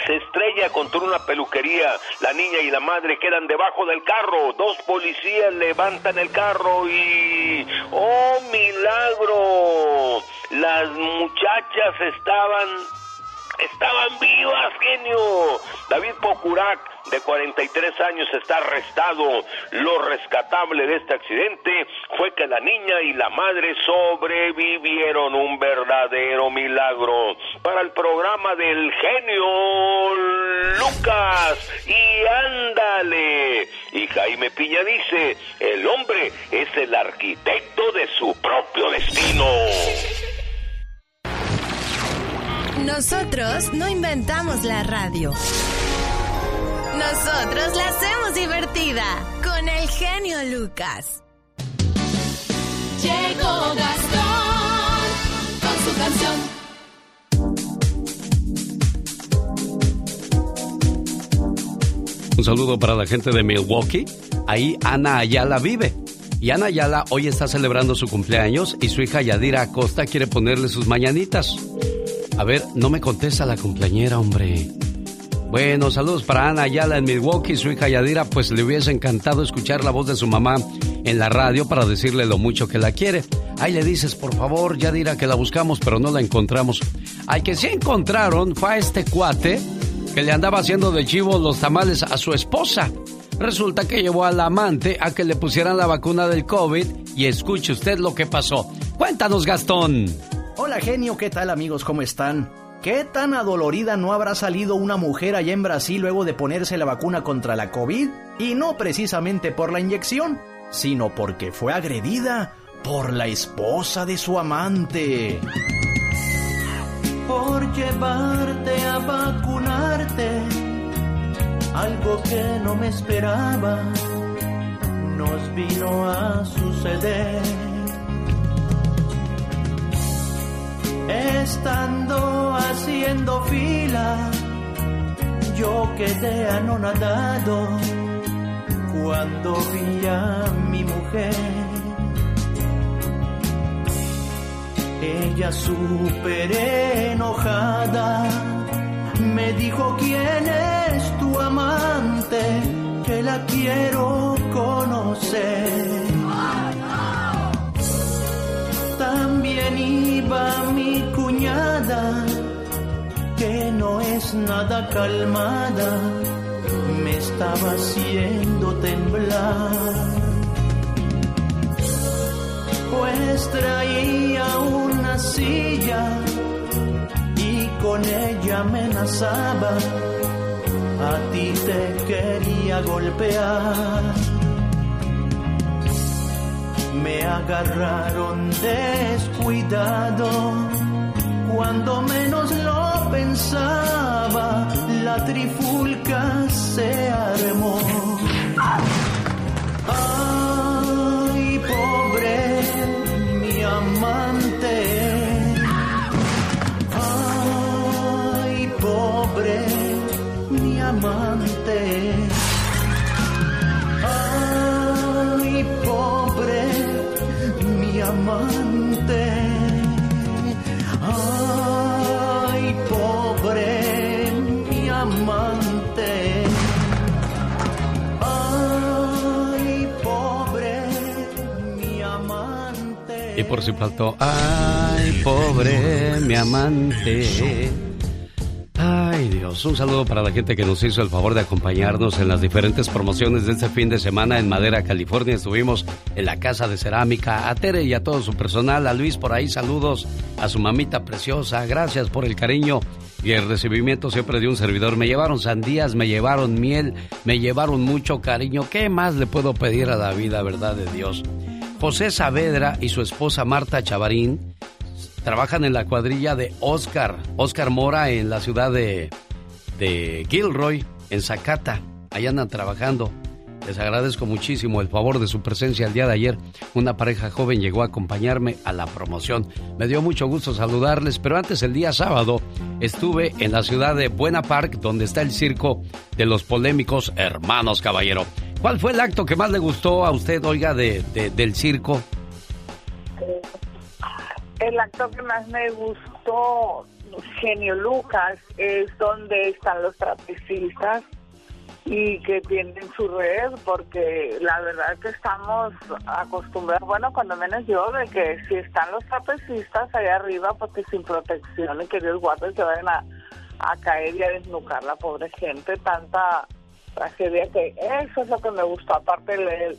se estrella contra una peluquería. La niña y la madre quedan debajo del carro. Dos policías levantan el carro y... ¡Oh, milagro! Las muchachas estaban... Estaban vivas, genio. David Pocurac de 43 años está arrestado. Lo rescatable de este accidente fue que la niña y la madre sobrevivieron un verdadero milagro. Para el programa del genio Lucas y ándale. Y Jaime Piña dice, el hombre es el arquitecto de su propio destino. Nosotros no inventamos la radio. Nosotros la hacemos divertida con el genio Lucas. Llegó Gastón con su canción. Un saludo para la gente de Milwaukee. Ahí Ana Ayala vive. Y Ana Ayala hoy está celebrando su cumpleaños y su hija Yadira Acosta quiere ponerle sus mañanitas. A ver, no me contesta la cumpleañera, hombre. Bueno, saludos para Ana Ayala en Milwaukee. Su hija Yadira, pues le hubiese encantado escuchar la voz de su mamá en la radio para decirle lo mucho que la quiere. Ahí le dices, por favor, Yadira, que la buscamos, pero no la encontramos. Al que sí encontraron fue a este cuate que le andaba haciendo de chivo los tamales a su esposa. Resulta que llevó al amante a que le pusieran la vacuna del COVID y escuche usted lo que pasó. Cuéntanos, Gastón. Hola, genio, ¿qué tal, amigos? ¿Cómo están? ¿Qué tan adolorida no habrá salido una mujer allá en Brasil luego de ponerse la vacuna contra la COVID? Y no precisamente por la inyección, sino porque fue agredida por la esposa de su amante. Por llevarte a vacunarte, algo que no me esperaba, nos vino a suceder. Estando haciendo fila, yo quedé anonadado cuando vi a mi mujer. Ella súper enojada me dijo quién es tu amante, que la quiero conocer. También iba mi cuñada, que no es nada calmada, me estaba haciendo temblar. Pues traía una silla y con ella amenazaba, a ti te quería golpear me agarraron descuidado. Cuando menos lo pensaba, la trifulca se armó. Ay, pobre mi amante. Amante. Ay, pobre mi amante. Ay, pobre mi amante. Y por si faltó, ay, pobre mi amante. Dios, un saludo para la gente que nos hizo el favor de acompañarnos en las diferentes promociones de este fin de semana en Madera, California. Estuvimos en la Casa de Cerámica, a Tere y a todo su personal, a Luis por ahí, saludos a su mamita preciosa, gracias por el cariño y el recibimiento siempre de un servidor. Me llevaron sandías, me llevaron miel, me llevaron mucho cariño. ¿Qué más le puedo pedir a la vida, verdad de Dios? José Saavedra y su esposa Marta Chavarín trabajan en la cuadrilla de Oscar, Oscar Mora en la ciudad de, de Gilroy, en Zacata. Allá andan trabajando. Les agradezco muchísimo el favor de su presencia el día de ayer. Una pareja joven llegó a acompañarme a la promoción. Me dio mucho gusto saludarles, pero antes el día sábado estuve en la ciudad de Buena Park, donde está el circo de los polémicos hermanos Caballero. ¿Cuál fue el acto que más le gustó a usted, oiga, de, de- del circo? El acto que más me gustó, Genio Lucas, es donde están los trapecistas y que tienen su red, porque la verdad que estamos acostumbrados, bueno, cuando menos yo, de que si están los trapecistas allá arriba, porque sin protección y que Dios guarde se vayan a, a caer y a desnucar la pobre gente, tanta tragedia que eso es lo que me gustó, aparte el, el,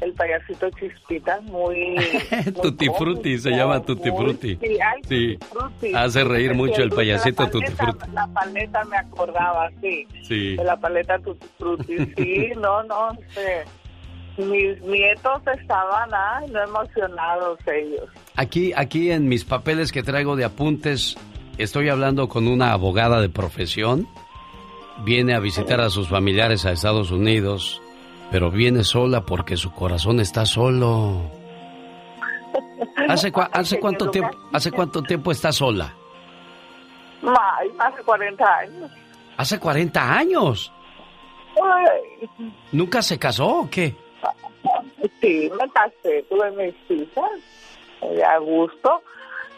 el payasito Chispitas, muy... Tutti Frutti, se llama Tutti Frutti. Sí, ay, Sí. Frutti. Hace reír Sí, mucho el payasito la Tutti paleta, Frutti. La paleta me acordaba, sí. Sí. De la paleta Tutti Frutti, sí, no, no, este, mis nietos estaban, ay, no emocionados ellos. Aquí, aquí en mis papeles que traigo de apuntes, estoy hablando con una abogada de profesión. Viene a visitar a sus familiares a Estados Unidos, pero viene sola porque su corazón está solo. ¿Hace, cua- hace cuánto tiempo, hace cuánto tiempo está sola? Ay, hace 40 años. Hace 40 años. ¿Nunca se casó o qué? sí, me casé, tuve mis hijas, eh, a gusto.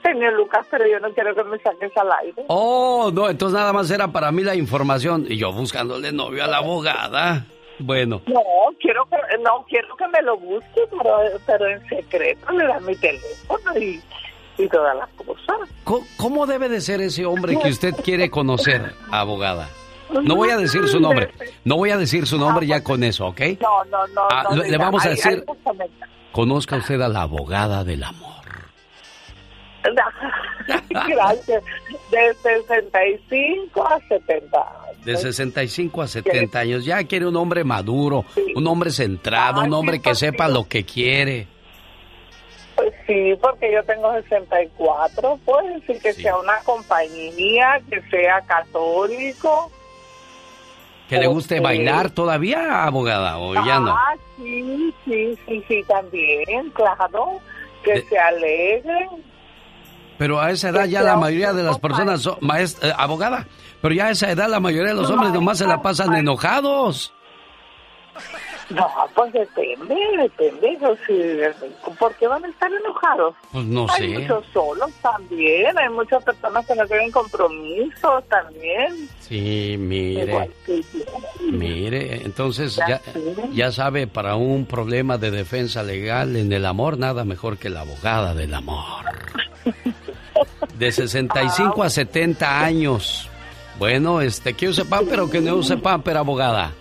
Señor Lucas, pero yo no quiero que me saques al aire. Oh, no, entonces nada más era para mí la información y yo buscándole novio a la abogada. Bueno, No, quiero que, no, quiero que me lo busque, pero, pero en secreto le da mi teléfono y, y todas las cosas. ¿cómo, cómo debe de ser ese hombre que usted quiere conocer, abogada? No voy a decir su nombre, no voy a decir su nombre ya con eso, ¿ok? No, no, no. Ah, no le- vamos a decir- Conozca usted a la abogada del amor. Gracias. De 65 a 70 años. De 65 a 70 años. Ya quiere un hombre maduro, un hombre centrado, un hombre que sepa lo que quiere. Pues sí, porque yo tengo 64, pues decir que sea una compañía, que sea católico. ¿Que le guste bailar todavía, abogada, o ya no? Ah, sí, sí, sí, sí, también, claro. Que se alegre. Pero a esa edad ya la mayoría de las personas son, maestra, eh, abogada, pero ya a esa edad la mayoría de los hombres nomás se la pasan enojados. No, pues depende, depende. o sea, ¿Por qué van a estar enojados? Pues no hay sé. muchos solos también, hay muchas personas que no tienen compromisos también. Sí, mire, Igual que yo. mire, entonces Ya ya, sabe, para un problema de defensa legal en el amor, nada mejor que la abogada del amor. De 65 a 70 años. Bueno, este, que use pamper o que no use pamper, abogada.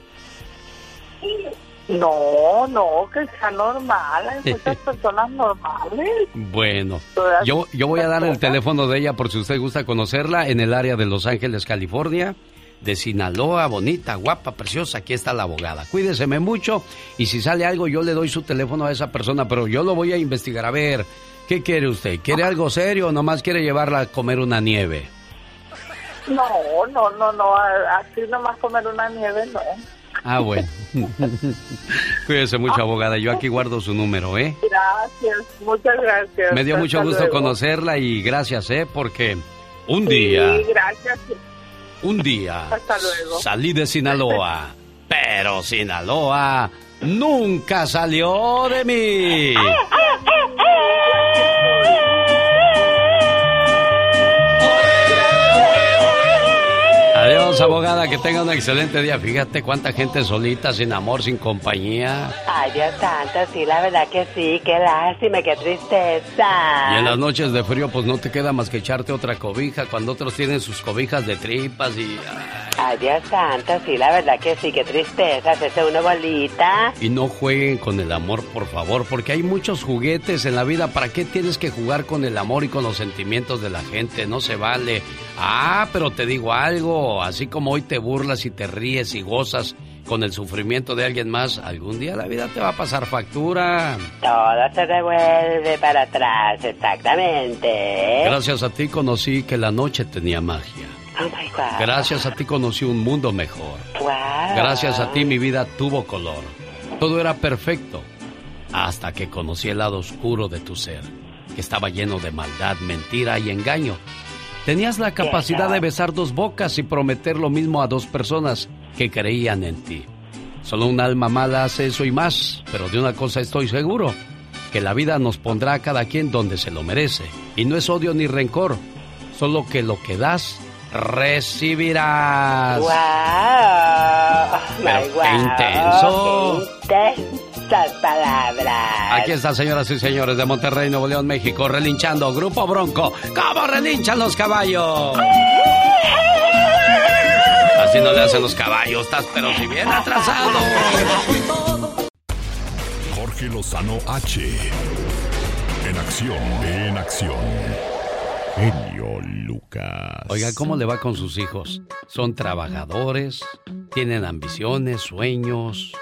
No, no, que sea normal, hay muchas personas normales. Bueno, yo, yo voy a dar el teléfono de ella por si usted gusta conocerla en el área de Los Ángeles, California, de Sinaloa, bonita, guapa, preciosa. Aquí está la abogada. Cuídeseme mucho y si sale algo yo le doy su teléfono a esa persona, pero yo lo voy a investigar. A ver, ¿qué quiere usted? ¿Quiere algo serio o nomás quiere llevarla a comer una nieve? No, no, no, no, así nomás comer una nieve, no. Ah, bueno. Cuídese mucho, abogada. Yo aquí guardo su número, ¿eh? Gracias, muchas gracias. Me dio mucho Hasta gusto luego. conocerla y gracias, ¿eh? Porque un día... Sí, gracias. Un día Hasta luego. salí de Sinaloa, pero Sinaloa nunca salió de mí. Adiós, abogada, que tenga un excelente día. Fíjate cuánta gente solita, sin amor, sin compañía. Ay, Dios santo, sí, la verdad que sí, qué lástima, qué tristeza. Y en las noches de frío, pues no te queda más que echarte otra cobija, cuando otros tienen sus cobijas de tripas y... Ay, Dios santo, sí, la verdad que sí, qué tristeza, hacerse una bolita. Y no jueguen con el amor, por favor, porque hay muchos juguetes en la vida. ¿Para qué tienes que jugar con el amor y con los sentimientos de la gente? No se vale. Ah, pero te digo algo, así como hoy te burlas y te ríes y gozas con el sufrimiento de alguien más, algún día la vida te va a pasar factura. Todo se revuelve para atrás, exactamente. Gracias a ti conocí que la noche tenía magia. Oh my God. Gracias a ti conocí un mundo mejor. Wow. Gracias a ti mi vida tuvo color. Todo era perfecto. Hasta que conocí el lado oscuro de tu ser, que estaba lleno de maldad, mentira y engaño. Tenías la capacidad de besar dos bocas y prometer lo mismo a dos personas que creían en ti. Solo un alma mala hace eso y más, pero de una cosa estoy seguro, que la vida nos pondrá a cada quien donde se lo merece. Y no es odio ni rencor, solo que lo que das, recibirás. Wow. Pero qué wow. intenso. Qué intensas palabras. Aquí está, señoras y señores de Monterrey, Nuevo León, México, relinchando Grupo Bronco. ¿Cómo relinchan los caballos? Así no le hacen los caballos, estás pero si bien atrasado. Jorge Lozano H. En acción, en acción. Genio Lucas. Oiga, ¿cómo le va con sus hijos? ¿Son trabajadores? ¿Tienen ambiciones, sueños?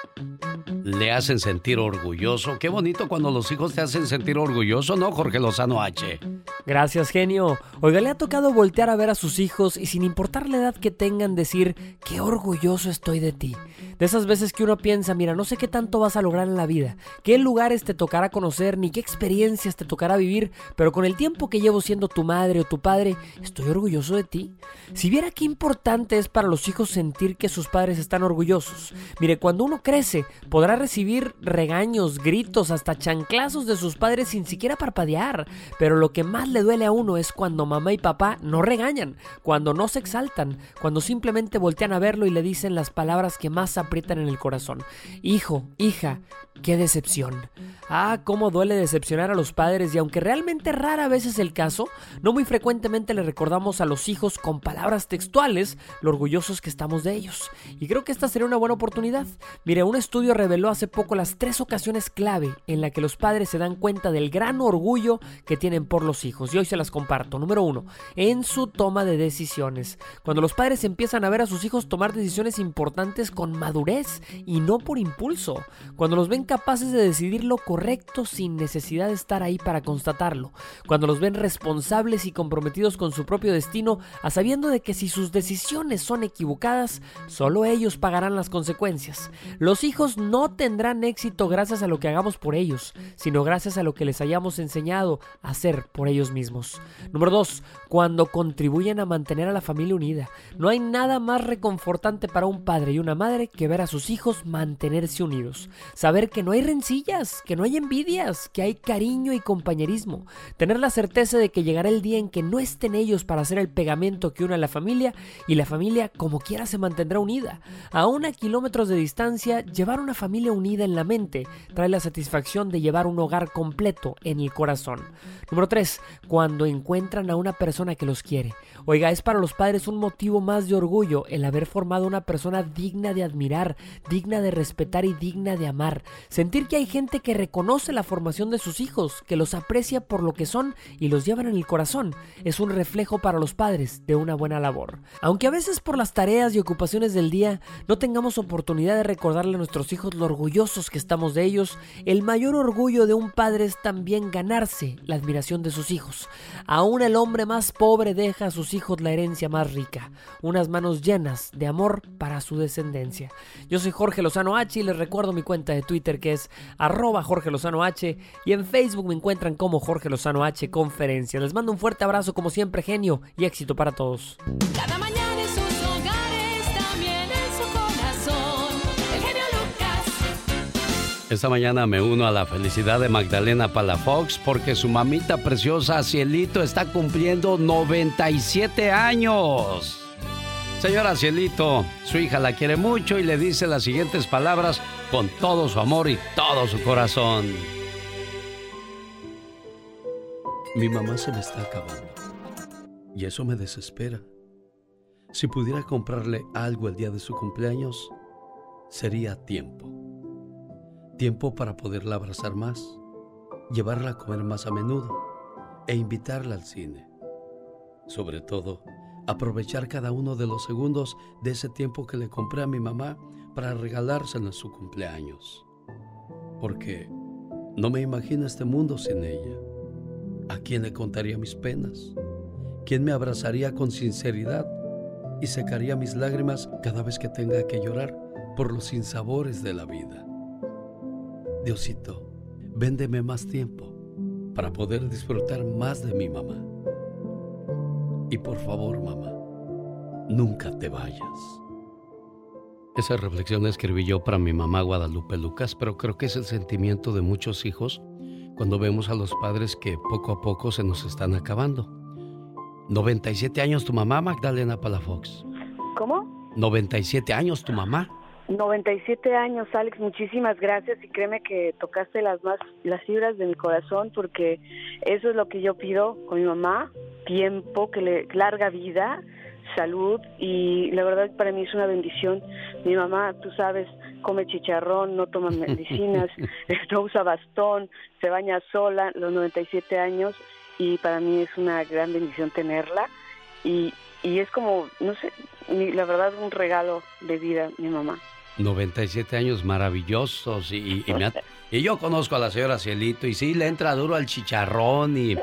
¿Le hacen sentir orgulloso? Qué bonito cuando los hijos te hacen sentir orgulloso, ¿no, Jorge Lozano H? Gracias, genio. Oiga, le ha tocado voltear a ver a sus hijos y sin importar la edad que tengan decir, qué orgulloso estoy de ti. De esas veces que uno piensa, mira, no sé qué tanto vas a lograr en la vida, qué lugares te tocará conocer, ni qué experiencias te tocará vivir, pero con el tiempo que llevo siendo tu madre o tu padre, estoy orgulloso de ti. Si viera qué importante es para los hijos sentir que sus padres están orgullosos. Mire, cuando uno crece, podrá recibir regaños, gritos, hasta chanclazos de sus padres sin siquiera parpadear, pero lo que más le duele a uno es cuando mamá y papá no regañan, cuando no se exaltan, cuando simplemente voltean a verlo y le dicen las palabras que más aprietan en el corazón. Hijo, hija, qué decepción. Ah, cómo duele decepcionar a los padres y aunque realmente rara vez es el caso, no muy frecuentemente le recordamos a los hijos con palabras textuales lo orgullosos que estamos de ellos. Y creo que esta sería una buena oportunidad. Mire, un estudio reveló hace poco las tres ocasiones clave en la que los padres se dan cuenta del gran orgullo que tienen por los hijos. Y hoy se las comparto. Número uno, en su toma de decisiones. Cuando los padres empiezan a ver a sus hijos tomar decisiones importantes con madurez y no por impulso. Cuando los ven capaces de decidir lo correcto sin necesidad de estar ahí para constatarlo. Cuando los ven responsables y comprometidos con su propio destino, a sabiendo de que si sus decisiones son equivocadas, solo ellos pagarán las consecuencias. Los hijos no tendrán éxito gracias a lo que hagamos por ellos, sino gracias a lo que les hayamos enseñado a hacer por ellos mismos. Número 2. Cuando contribuyen a mantener a la familia unida. No hay nada más reconfortante para un padre y una madre que ver a sus hijos mantenerse unidos. Saber que no hay rencillas, que no hay envidias, que hay cariño y compañerismo. Tener la certeza de que llegará el día en que no estén ellos para hacer el pegamento que une a la familia y la familia como quiera se mantendrá unida. Aún a kilómetros de distancia, llevar una familia unida en la mente trae la satisfacción de llevar un hogar completo en el corazón. Número 3. Cuando encuentran a una persona que los quiere. Oiga, es para los padres un motivo más de orgullo el haber formado una persona digna de admirar, digna de respetar y digna de amar. Sentir que hay gente que reconoce la formación de sus hijos, que los aprecia por lo que son y los llevan en el corazón, es un reflejo para los padres de una buena labor. Aunque a veces por las tareas y ocupaciones del día no tengamos oportunidad de recordarle a nuestros hijos lo orgullosos que estamos de ellos, el mayor orgullo de un padre es también ganarse la admiración de sus hijos. Aún el hombre más pobre deja a sus hijos la herencia más rica, unas manos llenas de amor para su descendencia. Yo soy Jorge Lozano H y les recuerdo mi cuenta de Twitter que es arroba Jorge Lozano H y en Facebook me encuentran como Jorge Lozano H Conferencia. Les mando un fuerte abrazo como siempre, genio, y éxito para todos. Esta mañana me uno a la felicidad de Magdalena Palafox porque su mamita preciosa Cielito está cumpliendo 97 años. Señora Cielito, su hija la quiere mucho y le dice las siguientes palabras con todo su amor y todo su corazón. Mi mamá se me está acabando y eso me desespera. Si pudiera comprarle algo el día de su cumpleaños, sería tiempo. Tiempo para poderla abrazar más, llevarla a comer más a menudo e invitarla al cine. Sobre todo, aprovechar cada uno de los segundos de ese tiempo que le compré a mi mamá para regalárselo en su cumpleaños. Porque no me imagino este mundo sin ella. ¿A quién le contaría mis penas? ¿Quién me abrazaría con sinceridad y secaría mis lágrimas cada vez que tenga que llorar por los sinsabores de la vida? Diosito, véndeme más tiempo para poder disfrutar más de mi mamá. Y por favor, mamá, nunca te vayas. Esa reflexión la escribí yo para mi mamá Guadalupe Lucas, pero creo que es el sentimiento de muchos hijos cuando vemos a los padres que poco a poco se nos están acabando. 97 años tu mamá, Magdalena Palafox. ¿Cómo? 97 años tu mamá. 97 años, Alex, muchísimas gracias y créeme que tocaste las más las fibras de mi corazón porque eso es lo que yo pido con mi mamá, tiempo, que le larga vida, salud y la verdad para mí es una bendición. Mi mamá, tú sabes, come chicharrón, no toma medicinas, no usa bastón, se baña sola, los 97 años y para mí es una gran bendición tenerla y, y es como, no sé, la verdad un regalo de vida mi mamá. 97 años maravillosos y, y me ha- y yo conozco a la señora Cielito y sí le entra duro al chicharrón y,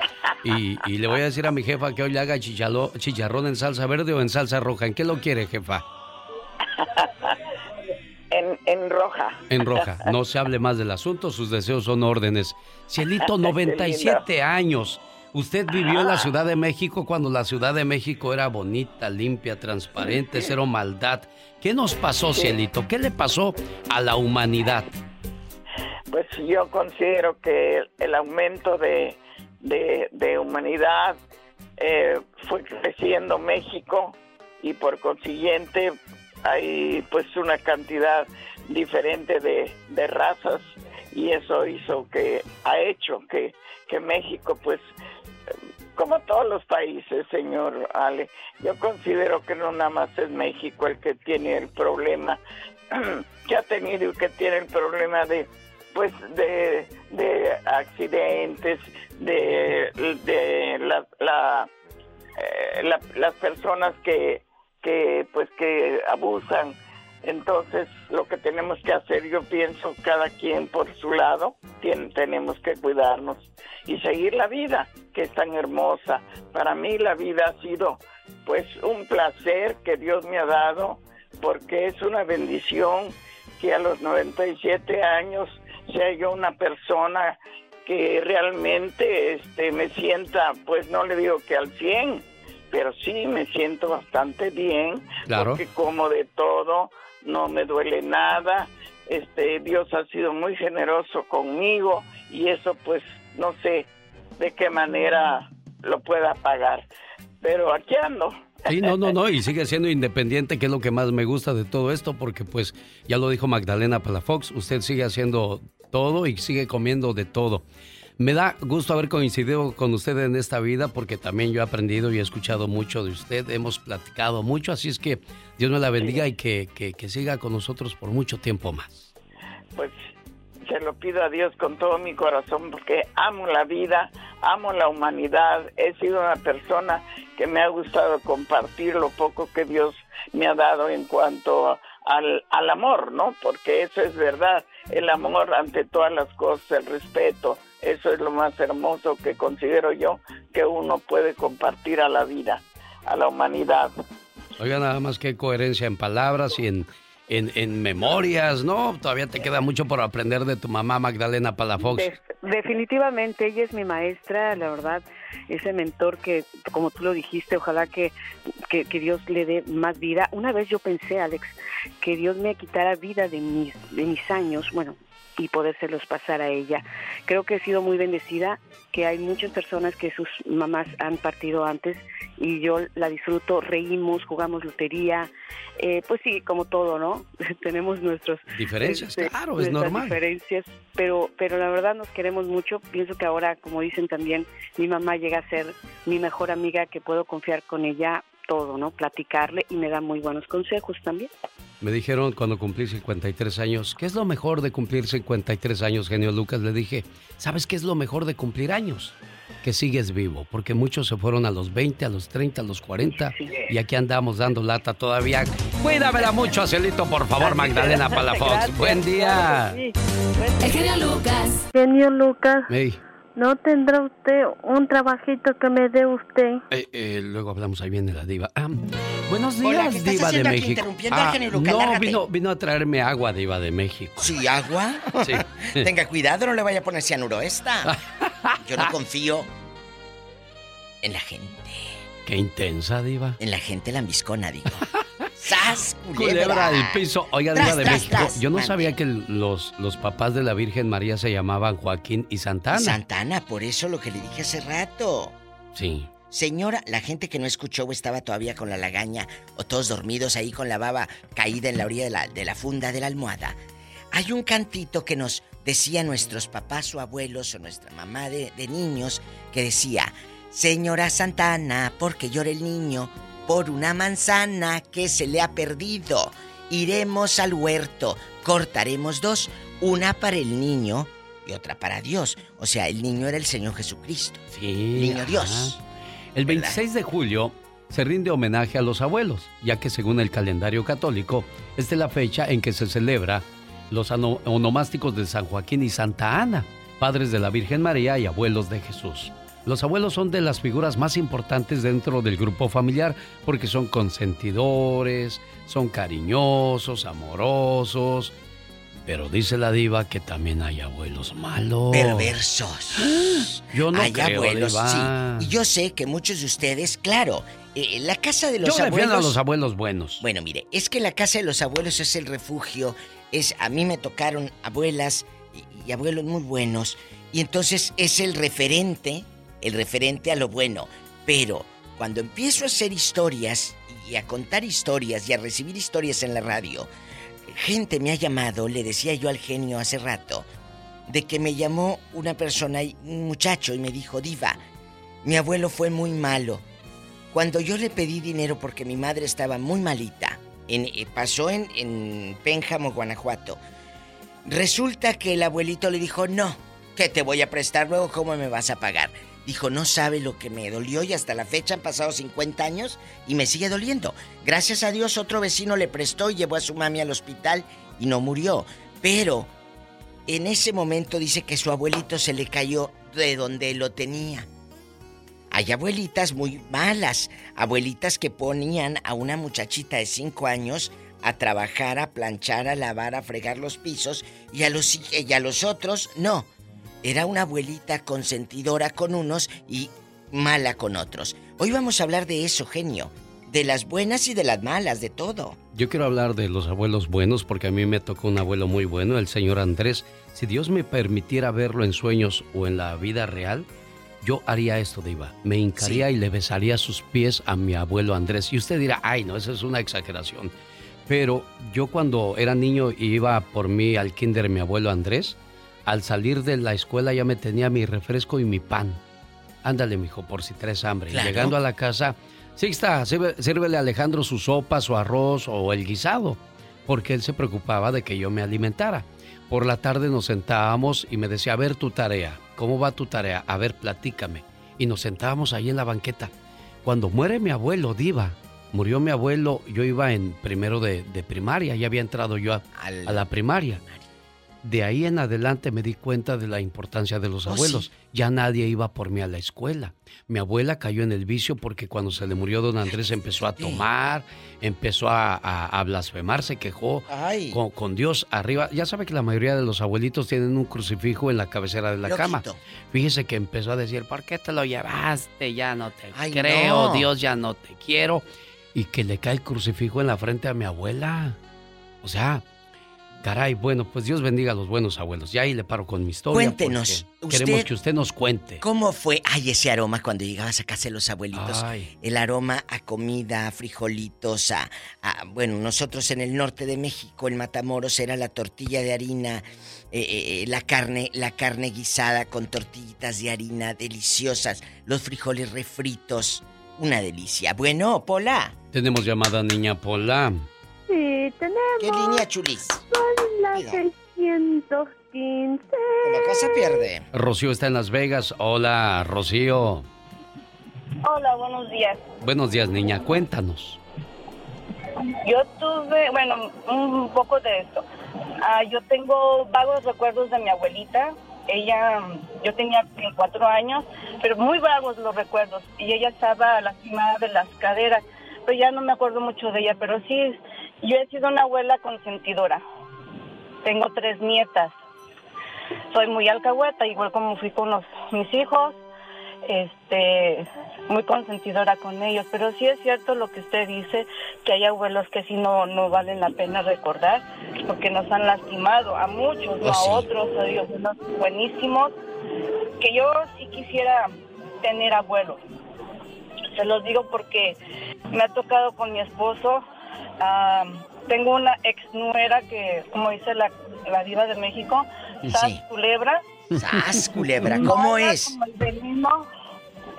y, y le voy a decir a mi jefa que hoy le haga chichalo- chicharrón en salsa verde o en salsa roja. ¿En qué lo quiere, jefa? En, en roja. En roja. No se hable más del asunto, sus deseos son órdenes. Cielito, 97 años. Usted vivió en la Ciudad de México cuando la Ciudad de México era bonita, limpia, transparente, cero maldad. ¿Qué nos pasó. Cielito? ¿Qué le pasó a la humanidad? Pues yo considero que el aumento de, de, de humanidad eh, fue creciendo México y por consiguiente hay pues una cantidad diferente de, de razas y eso hizo que ha hecho que, que México pues como todos los países, señor Ale. Yo considero que no nada más es México el que tiene el problema que ha tenido y que tiene el problema de pues de, de accidentes, de, de la, la, eh, la- las personas que, que pues que abusan. Entonces lo que tenemos que hacer, yo pienso, cada quien por su lado, tien- tenemos que cuidarnos y seguir la vida, que es tan hermosa. Para mí la vida ha sido pues un placer que Dios me ha dado, porque es una bendición que a los 97 años sea yo una persona que realmente este me sienta, pues no le digo que al 100, pero sí me siento bastante bien, Claro. porque como de todo, no me duele nada, este Dios ha sido muy generoso conmigo y eso pues no sé de qué manera lo pueda pagar, pero aquí ando. Sí, no, no, no, y sigue siendo independiente, que es lo que más me gusta de todo esto, porque pues ya lo dijo Magdalena Palafox, usted sigue haciendo todo y sigue comiendo de todo. Me da gusto haber coincidido con usted en esta vida porque también yo he aprendido y he escuchado mucho de usted, hemos platicado mucho, así es que Dios me la bendiga y que, que- que siga con nosotros por mucho tiempo más. pues se lo pido a Dios con todo mi corazón porque amo la vida, amo la humanidad, he sido una persona que me ha gustado compartir lo poco que Dios me ha dado en cuanto al, al amor, ¿no? Porque eso es verdad, el amor ante todas las cosas, el respeto, eso es lo más hermoso que considero yo que uno puede compartir a la vida, a la humanidad. Oiga, nada más que coherencia en palabras y en, en, en memorias, ¿no? Todavía te queda mucho por aprender de tu mamá Magdalena Palafox. De- definitivamente, ella es mi maestra, la verdad, ese mentor que, como tú lo dijiste, ojalá que, que, que Dios le dé más vida. Una vez yo pensé, Alex, que Dios me quitara vida de mis, de mis años, bueno, y podérselos pasar a ella. Creo que he sido muy bendecida, que hay muchas personas que sus mamás han partido antes y yo la disfruto, reímos, jugamos lotería, eh, pues sí, como todo, ¿no? Tenemos nuestros Diferencias, este, claro, es normal. diferencias, pero pero la verdad nos queremos mucho. Pienso que ahora, como dicen también, mi mamá llega a ser mi mejor amiga, que puedo confiar con ella todo, ¿no? Platicarle y me da muy buenos consejos también. Me dijeron cuando cumplí 53 años, ¿qué es lo mejor de cumplir 53 años, genio Lucas? Le dije, ¿sabes qué es lo mejor de cumplir años? Que sigues vivo, porque muchos se fueron a los 20, a los 30, a los 40 y aquí andamos dando lata todavía. Cuídamela mucho, Acelito, por favor, Magdalena Palafox. Gracias, Buen día. El genio Lucas. Genio Lucas, Ey, ¿no tendrá usted un trabajito que me dé usted? eh, eh, luego hablamos, ahí viene la diva. Ah, buenos días, Hola, ¿qué estás diva de aquí México. interrumpiendo al genio Lucas? no, Lárgate. vino, vino a traerme agua, diva de México. ¿Sí, agua? Sí. Tenga cuidado, no le vaya a poner cianuro esta. Yo no confío en la gente. Qué intensa, diva. En la gente lambiscona, digo. ¡Sas, Culebra culebra! al piso. Oiga, Tras, Diva de tras, México, tras. yo no sabía que los, los papás de la Virgen María se llamaban Joaquín y Santana. Santana, por eso lo que le dije hace rato. Sí. Señora, la gente que no escuchó o estaba todavía con la lagaña o todos dormidos ahí con la baba caída en la orilla de la, de la funda de la almohada. Hay un cantito que nos decía nuestros papás o abuelos o nuestra mamá de, de niños que decía, Señora Santana, porque llora el niño por una manzana que se le ha perdido. Iremos al huerto, cortaremos dos, una para el niño y otra para Dios. O sea, el niño era el Señor Jesucristo. Sí. Niño ajá. Dios. El 26 de julio se rinde homenaje a los abuelos, ya que según el calendario católico, esta es la fecha en que se celebra los onomásticos de San Joaquín y Santa Ana, padres de la Virgen María y abuelos de Jesús. Los abuelos son de las figuras más importantes dentro del grupo familiar porque son consentidores, son cariñosos, amorosos. Pero dice la diva que también hay abuelos malos. Perversos. Yo no Hay creo, abuelos, diva. sí. Y yo sé que muchos de ustedes, claro, eh, la casa de los Yo abuelos. a los abuelos buenos. Bueno, mire, es que la casa de los abuelos es el refugio. Es a mí me tocaron abuelas y, y abuelos muy buenos y entonces es el referente, el referente a lo bueno. Pero cuando empiezo a hacer historias y a contar historias y a recibir historias en la radio, gente me ha llamado, le decía yo al genio hace rato, de que me llamó una persona, un muchacho, y me dijo, Diva, Mi abuelo fue muy malo. Cuando yo le pedí dinero porque mi madre estaba muy malita, en, eh, pasó en, en Pénjamo, Guanajuato. Resulta que el abuelito le dijo, no, que te voy a prestar luego, ¿cómo me vas a pagar? Dijo, no sabe lo que me dolió y hasta la fecha han pasado 50 años y me sigue doliendo. Gracias a Dios otro vecino le prestó y llevó a su mami al hospital y no murió. Pero en ese momento dice que su abuelito se le cayó de donde lo tenía. Hay abuelitas muy malas, abuelitas que ponían a una muchachita de 5 años a trabajar, a planchar, a lavar, a fregar los pisos y a los, y a los otros no. Era una abuelita consentidora con unos y mala con otros. Hoy vamos a hablar de eso, genio. De las buenas y de las malas, de todo. Yo quiero hablar de los abuelos buenos porque a mí me tocó un abuelo muy bueno, el señor Andrés. Si Dios me permitiera verlo en sueños o en la vida real, yo haría esto, Diva. Me hincaría y le besaría sus pies a mi abuelo Andrés. Y usted dirá, ay, no, eso es una exageración. Pero yo cuando era niño y iba por mí al kinder mi abuelo Andrés, al salir de la escuela ya me tenía mi refresco y mi pan. Ándale, mijo, por si traes hambre. Y Llegando a la casa, sí está, sírvele a Alejandro su sopa, su arroz o el guisado, porque él se preocupaba de que yo me alimentara. Por la tarde nos sentábamos y me decía, a ver tu tarea, ¿cómo va tu tarea? A ver, platícame. Y nos sentábamos ahí en la banqueta. Cuando muere mi abuelo, Diva, murió mi abuelo, yo iba en primero de, de primaria, ya había entrado yo a, a la primaria. De ahí en adelante me di cuenta de la importancia de los Oh, abuelos. sí. Ya nadie iba por mí a la escuela. Mi abuela cayó en el vicio porque cuando se le murió don Andrés empezó a tomar, empezó a, a- a blasfemar, se quejó con, con Dios arriba. Ya sabe que la mayoría de los abuelitos tienen un crucifijo en la cabecera de la cama. Fíjese que empezó a decir, ¿por qué te lo llevaste? Ya no te Ay, creo, no. Dios ya no te quiero. Y que le cae el crucifijo en la frente a mi abuela. O sea, caray, bueno, pues Dios bendiga a los buenos abuelos. Ya ahí le paro con mi historia. Cuéntenos, Queremos que usted nos cuente. ¿Cómo fue? Ay, ese aroma cuando llegabas a casa de los abuelitos. Ay. El aroma a comida, a frijolitos, a, a- Bueno, nosotros en el norte de México, en Matamoros, era la tortilla de harina, eh, eh, eh, la carne, la carne guisada con tortillitas de harina deliciosas, los frijoles refritos. Una delicia. Bueno, Pola. Tenemos llamada niña Pola. Sí, tenemos. ¿Qué línea, chulis? Son las 615. La casa pierde. Rocío está en Las Vegas. Hola, Rocío. Hola, buenos días. Buenos días, niña. Cuéntanos. Yo tuve, bueno, un poco de esto. Ah, yo tengo vagos recuerdos de mi abuelita. Ella, yo tenía cuatro años, pero muy vagos los recuerdos. Y ella estaba lastimada de las caderas. Pero ya no me acuerdo mucho de ella. Pero sí, yo he sido una abuela consentidora. Tengo tres nietas. Soy muy alcahueta, igual como fui con los, mis hijos este muy consentidora con ellos, pero sí es cierto lo que usted dice, que hay abuelos que sí no, no valen la pena recordar, porque nos han lastimado a muchos, no Oh, sí. a otros, a Dios, unos buenísimos, que yo sí quisiera tener abuelos. Se los digo porque me ha tocado con mi esposo, ah, tengo una ex nuera que, como dice la, la diva de México, Sí. Sas culebra, ¡Sas, culebra! ¿Cómo es? como el veneno.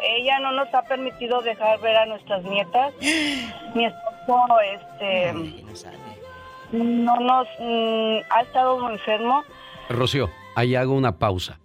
Ella no nos ha permitido dejar ver a nuestras nietas. Mi esposo, este, no nos mm, ha estado enfermo. Rocío, ahí hago una pausa.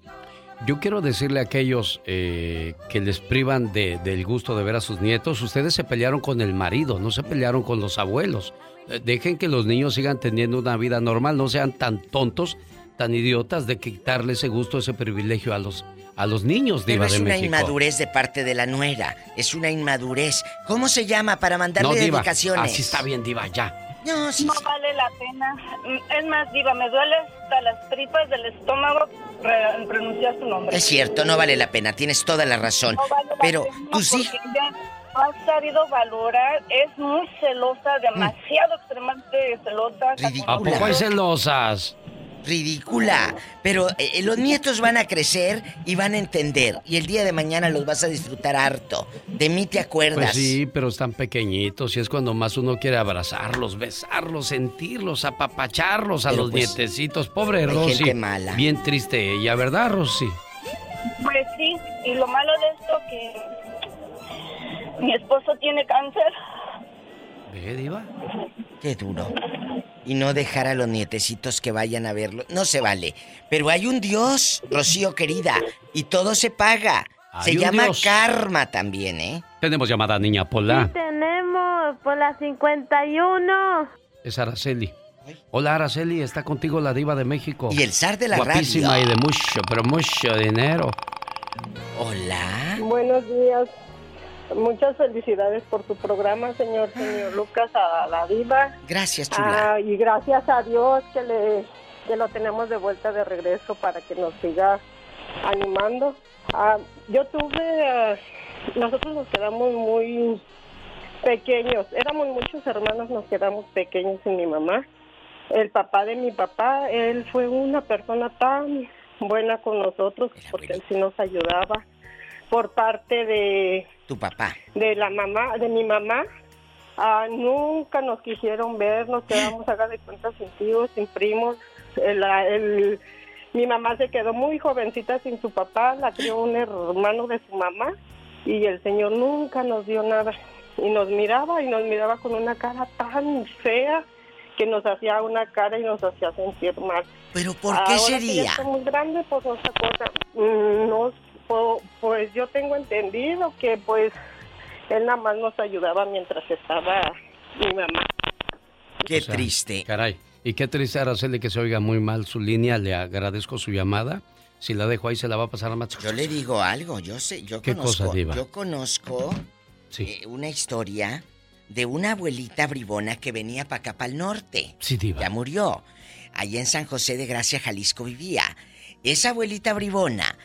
Yo quiero decirle a aquellos eh, que les privan de- del gusto de ver a sus nietos, ustedes se pelearon con el marido, no se pelearon con los abuelos. Eh, Dejen que los niños sigan teniendo una vida normal, no sean tan tontos, tan idiotas de quitarle ese gusto, ese privilegio a los, a los niños, Pero Diva es de una México. inmadurez de parte de la nuera. Es una inmadurez. ¿Cómo se llama para mandarle No, Diva, dedicaciones? así está bien, Diva, ya. No, sí, No vale la pena. Mm, Es más, diva, me duele hasta las tripas del estómago re- pronunciar su nombre. Es cierto, no vale la pena. Tienes toda la razón. No vale la Pero pena tus porque hijos... ella no ha sabido valorar, es muy celosa, demasiado extremadamente celosa. ¿A poco hay celosas? Ridícula. Pero eh, los nietos van a crecer y van a entender. Y el día de mañana los vas a disfrutar harto. De mí te acuerdas. Pues sí, pero están pequeñitos y es cuando más uno quiere abrazarlos, besarlos, sentirlos, apapacharlos a Pero los pues, nietecitos. Pobre hay Rosy. gente mala. Bien triste ella, ¿verdad, Rosy? Pues sí, y lo malo de esto que mi esposo tiene cáncer. ¿Ve, Diva? Qué duro. Y no dejar a los nietecitos que vayan a verlo. No se vale. Pero hay un Dios, Rocío querida. Y todo se paga. Hay se llama Dios. karma también, ¿eh? Tenemos llamada niña Pola. Tenemos por la 51. Es Araceli. Hola Araceli, está contigo la diva de México. Y el zar de la Guapísima radio. y de mucho, pero mucho dinero. Hola. Buenos días. Muchas felicidades por su programa, señor, señor Lucas, a la diva. Gracias, chula. Ah, y gracias a Dios que, le, que lo tenemos de vuelta de regreso para que nos siga animando. Ah, yo tuve, ah, nosotros nos quedamos muy pequeños, éramos muchos hermanos, nos quedamos pequeños sin mi mamá. El papá de mi papá, él fue una persona tan buena con nosotros porque él sí nos ayudaba. Por parte de Tu papá. de la mamá, de mi mamá, ah, nunca nos quisieron ver, nos quedamos, haga de cuenta, sin tíos, sin primos. El- el- mi mamá se quedó muy jovencita sin su papá, la crió un hermano de su mamá y el señor nunca nos dio nada. Y nos miraba y nos miraba con una cara tan fea que nos hacía una cara y nos hacía sentir mal. ¿Pero por qué Ahora que sería? ya está muy grande, pues otra cosa. Mm, No, po- pues yo tengo entendido que pues él nada más nos ayudaba mientras estaba mi mamá. Qué O sea, triste. Caray. Y qué triste, Araceli, que se oiga muy mal su línea. Le agradezco su llamada. Si la dejo ahí, se la va a pasar a más. Yo le digo algo, yo sé, yo ¿Qué conozco, cosa, diva? yo conozco eh, una historia de una abuelita bribona que venía para acá, para el norte. Sí, diva. Ya murió. Allí en San José de Gracia, Jalisco vivía. Esa abuelita bribona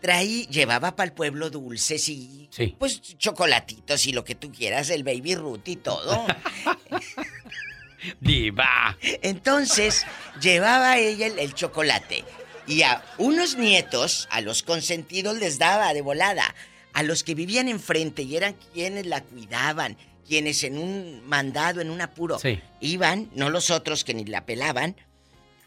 traí, llevaba para el pueblo dulces y Sí. pues chocolatitos y lo que tú quieras, el baby root y todo. Diva. Entonces, llevaba ella el, el chocolate. Y a unos nietos, a los consentidos les daba de volada. A los que vivían enfrente y eran quienes la cuidaban, quienes en un mandado, en un apuro, Sí. iban, no los otros que ni la pelaban,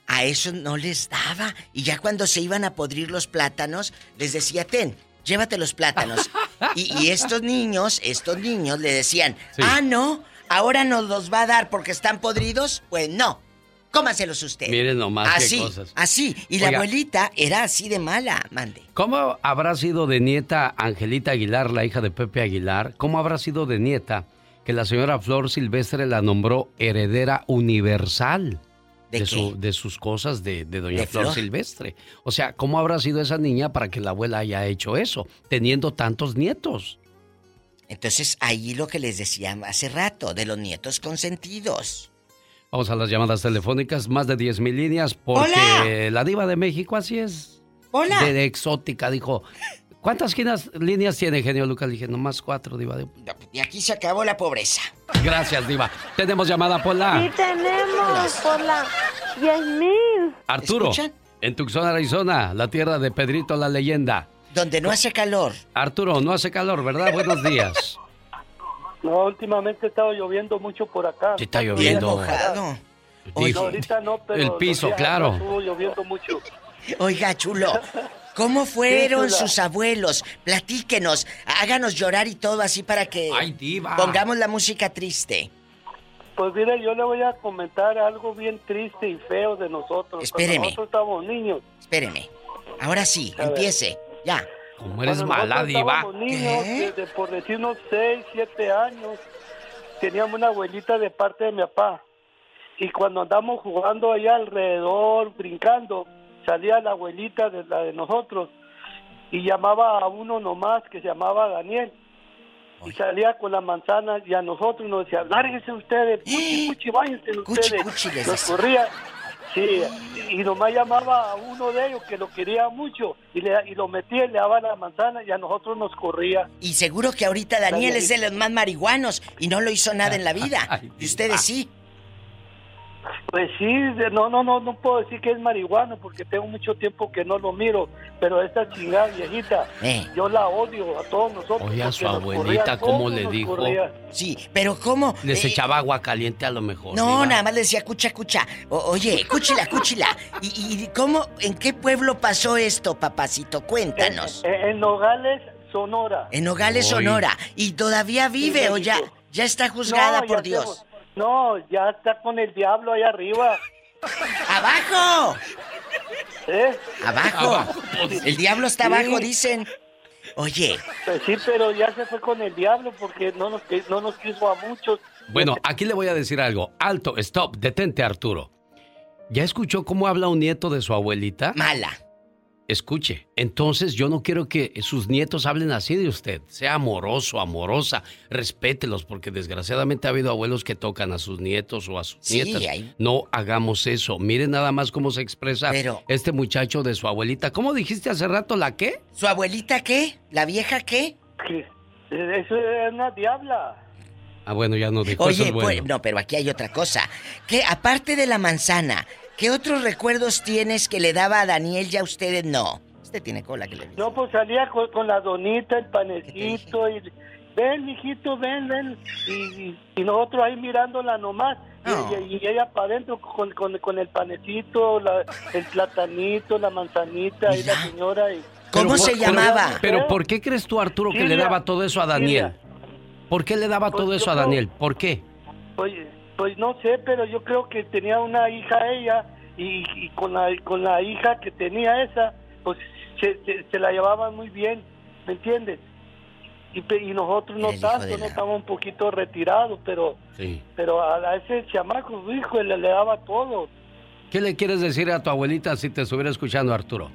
a esos no les daba. Y ya cuando se iban a podrir los plátanos, les decía, ten, llévate los plátanos. y, y estos niños, estos niños le decían, ah, no, ahora nos los va a dar porque están podridos. Pues no, cómaselos usted. Miren nomás qué así, cosas. así. Y la abuelita era así de mala, mande. ¿Cómo habrá sido de nieta Angelita Aguilar, la hija de Pepe Aguilar? ¿Cómo habrá sido de nieta que la señora Flor Silvestre la nombró heredera universal? ¿De su- de sus cosas de, de doña ¿De Flor, Flor? Silvestre. O sea, ¿cómo habrá sido esa niña para que la abuela haya hecho eso, teniendo tantos nietos? Entonces ahí lo que les decía hace rato, de los nietos consentidos. Vamos a las llamadas telefónicas, más de 10 mil líneas, porque ¡Hola! la diva de México así es. Hola. De, de exótica, dijo. ¿Cuántas líneas, líneas tiene, genio Lucas? Le dije, nomás cuatro, diva. de- Y aquí se acabó la pobreza. Gracias, diva. Tenemos llamada por la... Sí tenemos por la 10.000. Arturo, ¿Escuchan? en Tucson, Arizona, la tierra de Pedrito la leyenda. Donde no hace calor. Arturo, no hace calor, ¿verdad? Buenos días. No, últimamente ha estado lloviendo mucho por acá. Sí está lloviendo. mojado. Dijo, No, ahorita no, pero el piso, claro. Estuvo lloviendo mucho. Oiga, chulo. ¿Cómo fueron sus abuelos? Platíquenos, háganos llorar y todo así para que Ay, diva. pongamos la música triste. Pues mire, yo le voy a comentar algo bien triste y feo de nosotros. Espéreme. Cuando nosotros estábamos niños. Espéreme. Ahora sí, A ver. empiece. Ya. Como eres Cuando mala, nosotros diva. estábamos niños, desde por decirnos 6, 7 años, teníamos una abuelita de parte de mi papá. Y cuando andamos jugando allá alrededor, brincando, salía la abuelita de la de nosotros y llamaba a uno nomás que se llamaba Daniel. Y salía con la manzana y a nosotros nos decía, lárguense ustedes, cuchi, cuchi, váyanse ustedes. cuchi, nos corría. Sí, y nomás llamaba a uno de ellos que lo quería mucho y, le, y lo metía y le daba la manzana y a nosotros nos corría. Y seguro que ahorita Daniel es de los más marihuanos y no lo hizo nada en la vida. Y ustedes sí. Pues sí, de- no, no, no, no puedo decir que es marihuana porque tengo mucho tiempo que no lo miro, pero esta chingada viejita, Eh. yo la odio a todos nosotros. Oye, a su abuelita, corría, ¿cómo le dijo? corría. Sí, pero ¿cómo? Les Eh, echaba agua caliente a lo mejor. No, nada más le decía, cucha, cucha. O- oye, cúchila, cúchila. ¿Y, y cómo, en qué pueblo pasó esto, papacito? Cuéntanos. En, en Nogales, Sonora. En Nogales. Sonora. ¿Y todavía vive o ya, ya está juzgada No, por ya Dios? se- no, ya está con el diablo ahí arriba. ¡Abajo! ¿Eh? ¡Abajo! El diablo está Sí. abajo, dicen. Oye, Pues sí, pero ya se fue con el diablo porque no nos, no nos quiso a muchos. Bueno, aquí le voy a decir algo. Alto, stop, detente, Arturo. ¿Ya escuchó cómo habla un nieto de su abuelita? Mala. Escuche, entonces yo no quiero que sus nietos hablen así de usted. Sea amoroso, amorosa, respételos, porque desgraciadamente ha habido abuelos que tocan a sus nietos o a sus Sí, nietas. hay- No hagamos eso. Miren nada más cómo se expresa Pero- este muchacho de su abuelita. ¿Cómo dijiste hace rato la qué? ¿su abuelita qué? ¿La vieja qué? Eso es una diabla. Ah, bueno, ya no dijo eso Oye, es bueno. pues, no, pero aquí hay otra cosa. Que aparte de la manzana, ¿qué otros recuerdos tienes que le daba a Daniel y a ustedes no? Usted tiene cola que le No, pues salía con, con la donita, el panecito y ven, mijito, ven, ven. Y, y- y nosotros ahí mirándola nomás. Y- Y, y ella para adentro con, con, con el panecito, la- el platanito, la manzanita y la señora. Y, Pero por- pero- Pero. ¿por qué crees tú, Arturo, que le daba todo eso a Daniel? ¿Por qué le daba Pues todo eso a Daniel? ¿Por qué? Pues, pues no sé, pero yo creo que tenía una hija ella y, y con la con la hija que tenía esa, pues se, se- se la llevaban muy bien, ¿me entiendes? Y, nosotros no tanto, de no la- estamos un poquito retirados, pero Sí. pero a, a ese chamaco, hijo, le, le daba todo. ¿Qué le quieres decir a tu abuelita si te estuviera escuchando, Arturo?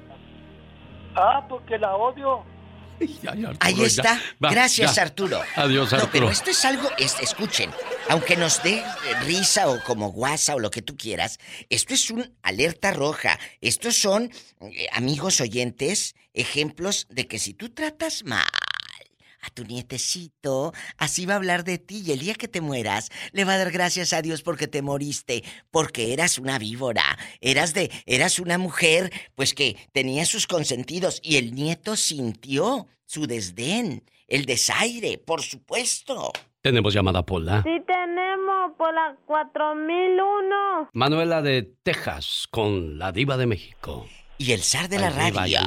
Ah, porque la odio. Ahí ya. está. Va, Gracias, ya. Arturo. Adiós, No, Arturo. pero esto es algo, es- escuchen, aunque nos dé eh, risa o como guasa o lo que tú quieras, esto es un alerta roja. Estos son, eh, amigos oyentes, ejemplos de que si tú tratas mal a tu nietecito, así va a hablar de ti y el día que te mueras le va a dar gracias a Dios porque te moriste, porque eras una víbora, eras de eras una mujer pues que tenía sus consentidos y el nieto sintió su desdén, el desaire, por supuesto. Tenemos llamada Pola. Sí tenemos por la 4001. Manuela de Texas con la diva de México. Y el zar de la radio.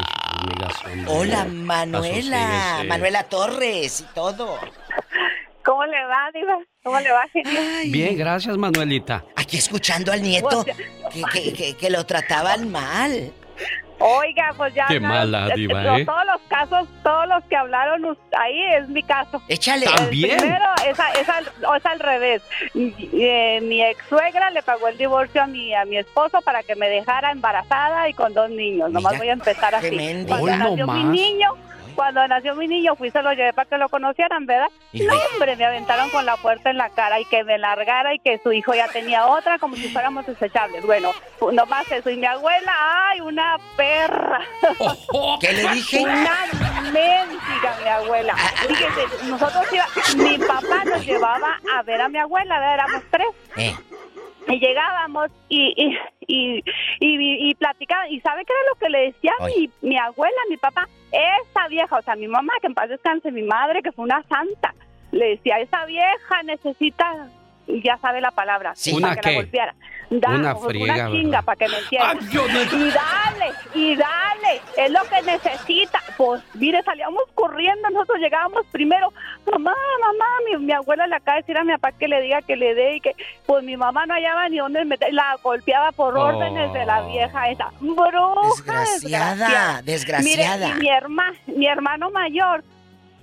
Hola, Manuela. síguese. Manuela Torres y todo. ¿Cómo le va, Diva? ¿Cómo le va? Bien, gracias, Manuelita. Aquí escuchando al nieto que, que- que- que lo trataban mal. Oiga, pues ya. Qué no, mala, diva, no, ¿eh? Todos los casos, todos los que hablaron ahí es mi caso. Échale. El ¿También? primero es, a- es al, o es al revés. Eh, mi ex suegra le pagó el divorcio a mi, a mi esposo para que me dejara embarazada y con dos niños. Nomás voy a empezar así. Cuando nació mi niño, cuando nació mi niño, fui se lo llevé para que lo conocieran, ¿verdad? Y No, hombre, me aventaron con la puerta en la cara y que me largara y que su hijo ya tenía otra, como si fuéramos desechables. Bueno, nomás eso. Y mi abuela, ¡ay, una perra! ¿Qué le dije? Una mendiga, mi abuela. Fíjese, nosotros iba, mi papá nos llevaba a ver a mi abuela, ¿verdad? éramos tres. Eh. Y llegábamos y, y, y, y, y platicaban. ¿Y sabe qué era lo que le decía mi, mi abuela, mi papá? Esa vieja, o sea, mi mamá, que en paz descanse, mi madre, que fue una santa, le decía, esa vieja necesita, ya sabe la palabra, Sí. para ¿Una que qué? la golpeara. Da- Una friega, Una chinga, para que me entienda. Ay, yo no- Y dale, y dale, es lo que necesita. Pues, mire, salíamos corriendo, nosotros llegábamos primero, mamá, mamá, mi, mi abuela le acaba de decir a mi papá que le diga que le dé y que, pues mi mamá no hallaba ni dónde meter, la golpeaba por Oh. órdenes de la vieja esa. Bruja, Desgraciada, desgraciada. Mire, y mi, herma, mi hermano mayor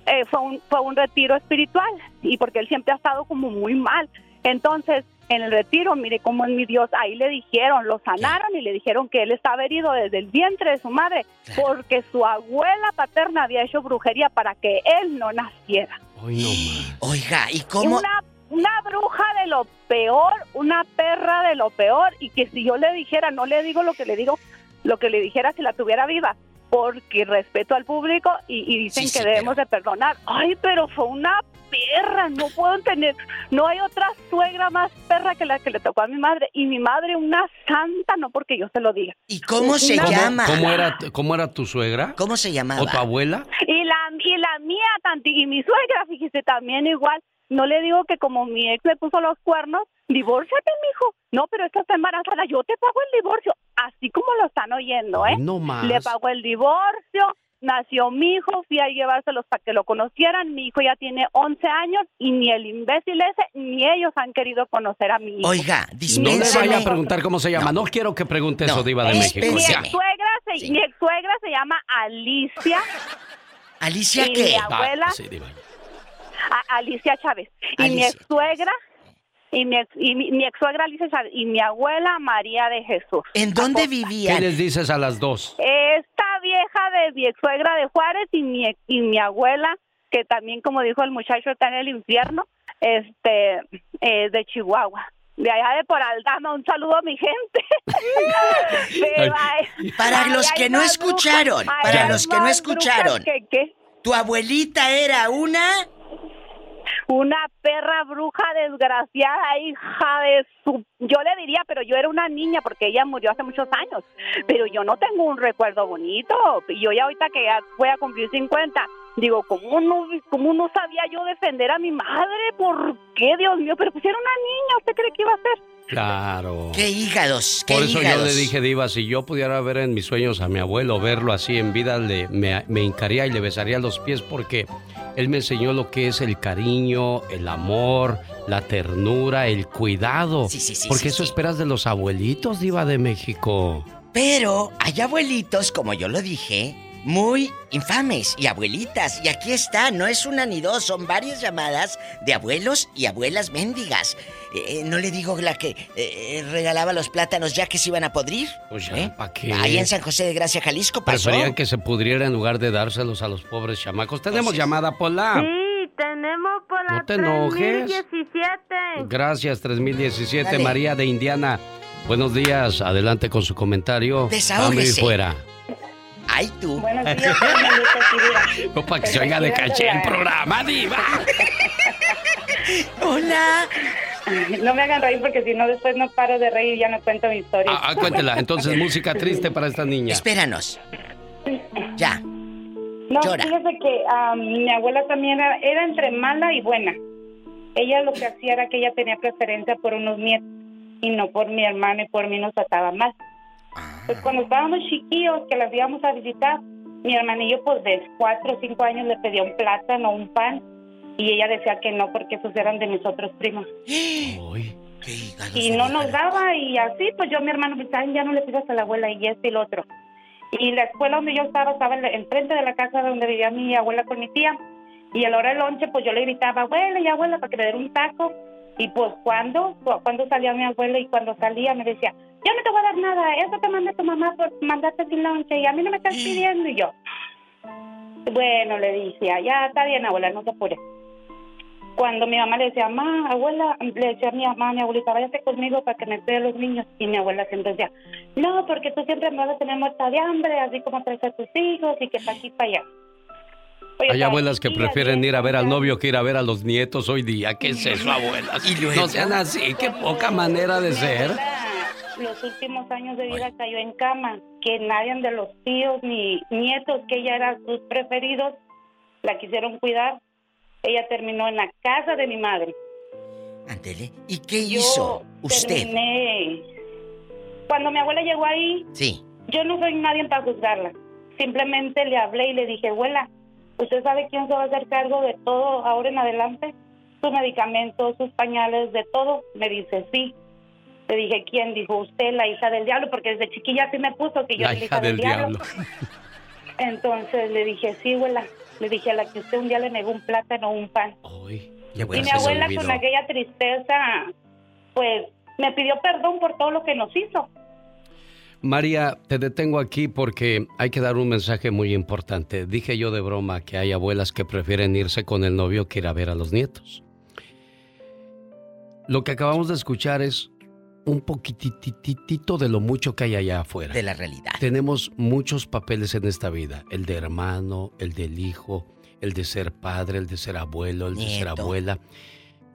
eh, fue, un, fue un retiro espiritual y porque él siempre ha estado como muy mal. Entonces, en el retiro, mire cómo es mi Dios, ahí le dijeron, lo sanaron y le dijeron que él estaba herido desde el vientre de su madre porque su abuela paterna había hecho brujería para que él no naciera. Oiga, ¿y cómo? Una, una bruja de lo peor, una perra de lo peor, y que si yo le dijera, no le digo lo que le digo, lo que le dijera si la tuviera viva, porque respeto al público y, y dicen Sí, que sí, debemos de perdonar. Ay, pero fue una perra, no puedo tener, no hay otra suegra más perra que la que le tocó a mi madre, y mi madre una santa, no porque yo se lo diga. ¿Y cómo se Una- llama? ¿Cómo era, ¿Cómo era tu suegra? ¿Cómo se llamaba? ¿O tu abuela? Y la, y la mía, tanti, y mi suegra, fíjese, también igual. No le digo que como mi ex le puso los cuernos, divórciate, mijo. No, pero esta está embarazada, yo te pago el divorcio. Así como lo están oyendo, ¿eh? no más. Le pagó el divorcio, nació mi hijo, fui a llevárselos para que lo conocieran. Mi hijo ya tiene 11 años y ni el imbécil ese ni ellos han querido conocer a mi hijo. Oiga, No le vaya a preguntar cómo se llama. No, quiero que pregunte eso, Diva de México. mi ya. ex-suegra se, mi ex-suegra se llama Alicia. ¿Alicia y qué? Mi abuela, Ah, sí, Diva. a- Alicia Chávez. Y mi Alicia. ex-suegra, y mi, ex- y mi, mi Alicia Chávez, y mi abuela María de Jesús. ¿En dónde ¿Qué vivían? les dices a las dos? Esta vieja de mi ex-suegra de Juárez y mi, ex- y mi abuela, que también, como dijo el muchacho, está en el infierno, este, eh, de Chihuahua. De allá de por Aldama, un saludo a mi gente. Para los que no escucharon, para los que no escucharon. ¿Tu abuelita era una? Una perra bruja desgraciada, hija de su... Yo le diría, pero yo era una niña porque ella murió hace muchos años. Pero yo no tengo un recuerdo bonito. Yo ya ahorita que ya voy a cumplir 50, digo, ¿cómo no, cómo no sabía yo defender a mi madre? ¿Por qué, Dios mío? Pero pues era una niña, ¿usted cree que iba a ser? Claro. ¿Qué hígados? ¿Qué Por eso hígados? yo le dije, Diva, si yo pudiera ver en mis sueños a mi abuelo, verlo así en vida, le, me, me hincaría y le besaría los pies porque él me enseñó lo que es el cariño, el amor, la ternura, el cuidado. sí, porque sí, eso esperas de los abuelitos, Diva de México. Pero hay abuelitos, como yo lo dije, muy infames y abuelitas. Y aquí está, no es una ni dos, son varias llamadas de abuelos y abuelas mendigas. Eh, eh, no le digo la que eh, regalaba los plátanos ya que se iban a podrir. Pues ya, ¿para qué? Ahí en San José de Gracia, Jalisco, pasó. Preferían que se pudriera en lugar de dárselos a los pobres chamacos. Tenemos llamada, Pola. Sí, tenemos por la No te enojes. 3017. Gracias, 3017, Dale. María de Indiana. Buenos días, adelante con su comentario. Desahógese. Dame y fuera. Ay, tú. Buenos días. No, para que se oiga de caché el programa, diva. Hola. No me hagan reír porque si no después no paro de reír y ya no cuento mi historia. Ah, ah, cuéntela. Entonces, música triste para esta niña. Espéranos. Ya. No, Llora. fíjese que mi abuela también era, era entre mala y buena. Ella lo que hacía era que ella tenía preferencia por unos nietos y no por mi hermano y por mí nos trataba mal. Pues cuando estábamos chiquillos que las íbamos a visitar, mi hermanillo pues de cuatro o cinco años le pedía un plátano, un pan y ella decía que no porque esos eran de mis otros primos. Y no nos daba y así pues yo a mi hermano pues "Ay, ya no le pidas a la abuela y este y lo otro. Y la escuela donde yo estaba estaba en- enfrente de la casa donde vivía mi abuela con mi tía. Y a la hora del lonche, pues yo le gritaba, abuela y abuela, para que me diera un taco. Y pues cuando, cuando salía mi abuela y cuando salía me decía, yo no te voy a dar nada, eso te manda tu mamá por mandarte sin lonche y a mí no me estás pidiendo. Y yo, bueno, le decía, ya está bien, abuela, no se apure. Cuando mi mamá le decía, mamá, abuela, le decía a mi mamá, mi abuelita, váyase conmigo para que me cuide a los niños. Y mi abuela siempre decía, no, porque tú siempre me vas a tener muerta de hambre, así como traes a tus hijos y que para aquí para allá. Oye, Hay abuelas que prefieren ir a ver al novio que ir a ver a los nietos hoy día. ¿Qué es eso, abuelas? No sean así, qué poca manera de ser. Los últimos años de vida cayó en cama, que nadie de los tíos ni nietos, que ella era sus preferidos, la quisieron cuidar. Ella terminó en la casa de mi madre. Ándele. ¿Y qué Yo hizo usted? terminé- Cuando mi abuela llegó ahí, Sí. yo no soy nadie para juzgarla. Simplemente le hablé y le dije, abuela, ¿usted sabe quién se va a hacer cargo de todo ahora en adelante? Sus medicamentos, sus pañales, de todo. Me dice, sí. Le dije, ¿quién? Dijo, usted, la hija del diablo, porque desde chiquilla sí me puso que yo La era hija del diablo. Entonces le dije, sí, abuela. Le dije a la que usted un día le negó un plátano o un pan. Y mi abuela con aquella tristeza, pues me pidió perdón por todo lo que nos hizo. María, te detengo aquí porque hay que dar un mensaje muy importante. Dije yo de broma que hay abuelas que prefieren irse con el novio que ir a ver a los nietos. Lo que acabamos de escuchar es un poquititito de lo mucho que hay allá afuera. De la realidad. Tenemos muchos papeles en esta vida. El de hermano, el del hijo, el de ser padre, el de ser abuelo, el de ser abuela.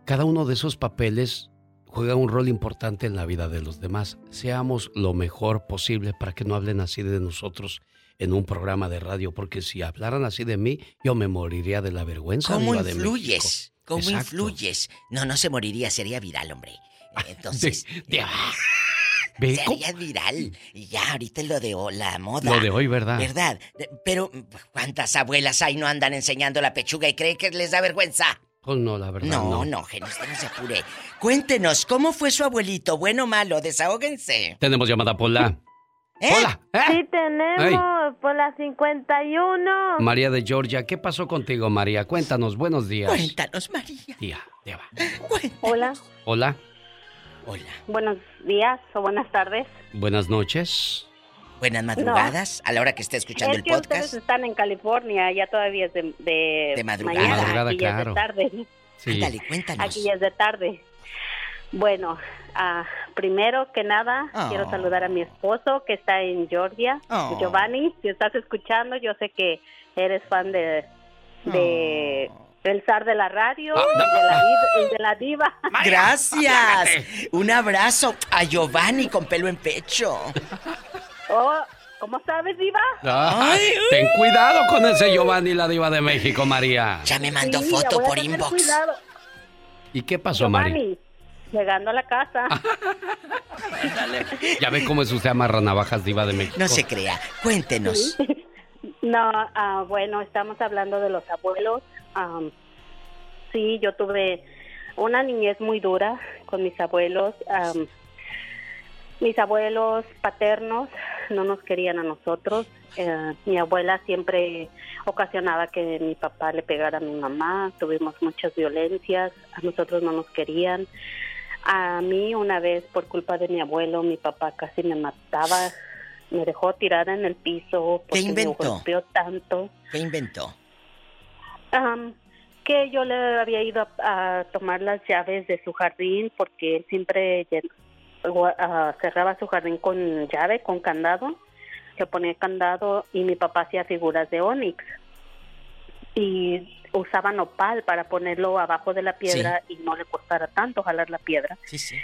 Cada uno de esos papeles juega un rol importante en la vida de los demás. Seamos lo mejor posible para que no hablen así de nosotros en un programa de radio, porque si hablaran así de mí, yo me moriría de la vergüenza. ¿Cómo de influyes? ¿Cómo Exacto. influyes? No, no se moriría, sería viral, hombre. Entonces. De- de- Ve, Se haría viral. Y ya, ahorita es lo de o- la moda. Lo de hoy, ¿verdad? ¿Verdad? Pero, ¿cuántas abuelas hay no andan enseñando la pechuga y creen que les da vergüenza? Pues no, la verdad. No, No, no, genio, usted no se apure. Cuéntenos, ¿cómo fue su abuelito? ¿Bueno o malo? Desahóguense. Tenemos llamada Pola. ¿Eh? Hola. Sí, tenemos por la 51. María de Georgia, ¿qué pasó contigo, María? Cuéntanos, buenos días. Cuéntanos, María. Tía, tía, va. Hola, Hola, buenos días o buenas tardes. buenas noches. Buenas madrugadas, a la hora que esté escuchando es el que podcast. ustedes están en California, ya todavía es de, de, De madrugada. mañana, De madrugada, aquí ya es claro. de tarde. Sí. Ándale, cuéntanos. Aquí ya es de tarde. Bueno, ah, primero que nada, Oh. quiero saludar a mi esposo que está en Georgia, Oh. Giovanni. Si estás escuchando, yo sé que eres fan de, de el zar de la radio Ah, y, de la, y de la diva. Gracias. Un abrazo a Giovanni con pelo en pecho. Oh, ¿Cómo sabes, diva? Ay, ten cuidado con ese Giovanni, la diva de México, María. Ya me Sí, voy a tener cuidado. ¿Y qué pasó, María? Giovanni, llegando a la casa. Ya ve cómo es usted amarra navajas, diva de México. No se crea. Cuéntenos. No, ah, bueno, estamos hablando de los abuelos. Am, sí, yo tuve una niñez muy dura con mis abuelos. Am, mis abuelos paternos no nos querían a nosotros. Eh, mi abuela siempre ocasionaba que mi papá le pegara a mi mamá. Tuvimos muchas violencias. A nosotros no nos querían. A mí una vez, por culpa de mi abuelo, mi papá casi me mataba. Me dejó tirada en el piso porque me inventó? golpeó tanto. ¿Qué inventó? Am, que yo le había ido a, a tomar las llaves de su jardín porque él siempre ah, cerraba su jardín con llave, con candado, le ponía candado y mi papá hacía figuras de onix y usaba nopal para ponerlo abajo de la piedra y no le costara tanto jalar la piedra. Sí, sí.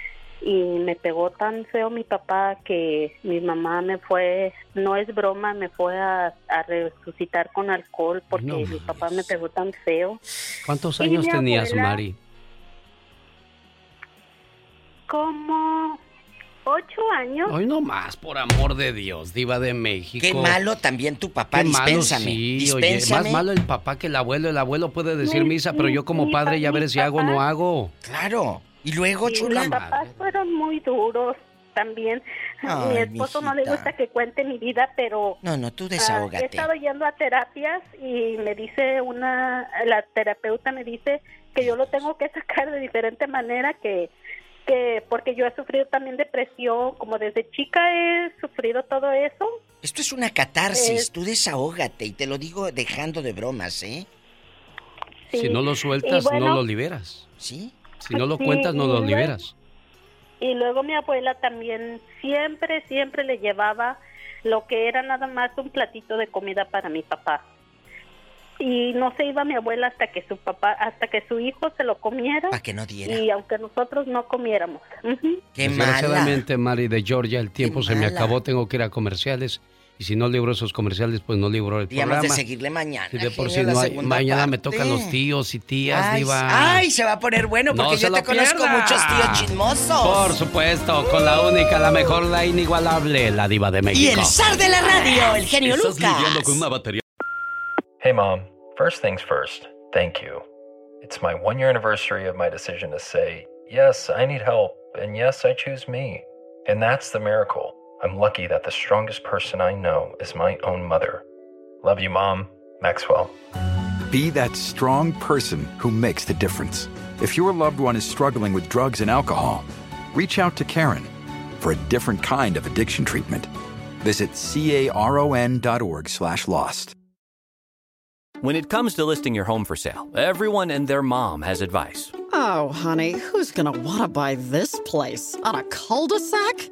Y me pegó tan feo mi papá que mi mamá me fue, no es broma, me fue a, a resucitar con alcohol porque No mi papá me pegó tan feo. ¿Cuántos años mi tenías, abuela- Mari? Como ocho años. Hoy no más, por amor de Dios, diva de México. Qué malo también tu papá, Qué malo, dispénsame. sí, oye, dispénsame. más malo el papá que el abuelo. El abuelo puede decir Mi- misa, pero yo como mi padre ya pa- veré si hago o no hago. Claro. Y luego, Y chula. Mis papás fueron muy duros también. Ay, mi esposo no le gusta que cuente mi vida, pero No, no, tú Ah, he desahógate. estado yendo a terapias y me dice una, la terapeuta me dice que yo lo tengo que sacar de diferente manera que, que porque yo he sufrido también depresión, como desde chica he sufrido todo eso. Esto es una catarsis, Eh, tú desahógate y te lo digo dejando de bromas, ¿eh? Si no lo sueltas, bueno- no lo liberas. ¿Sí? Si no lo Sí, cuentas, no lo liberas. Y luego mi abuela también siempre, siempre le llevaba lo que era nada más un platito de comida para mi papá. Y no se iba mi abuela hasta que su papá, hasta que su hijo se lo comiera. Para que no diera. Y aunque nosotros no comiéramos. Qué mala. Desgraciadamente, Mari de Georgia, el tiempo se me mala. acabó, tengo que ir a comerciales. Y si no libro esos comerciales, pues no libro el programa. de seguirle mañana. Y de por la no hay- mañana me tocan los tíos y tías, Ay, diva. ay, se va a poner bueno No porque yo te conozco muchos tíos chismosos. Por supuesto, con la única, la mejor, la inigualable, la diva de México. Y el zar de la radio, el genio Estás Lucas. lidiando con una batería. Hey, Mom. First things first, thank you. It's my one year anniversary of my decision to say, yes, I need help, and yes, I choose me. And that's the miracle. I'm lucky that the strongest person I know is my own mother. Love you, Mom. Maxwell. Be that strong person who makes the difference. If your loved one is struggling with drugs and alcohol, reach out to Karen for a different kind of addiction treatment. Visit caron.org slash lost. When it comes to listing your home for sale, everyone and their mom has advice. Oh, honey, who's gonna wanna buy this place? On a cul-de-sac?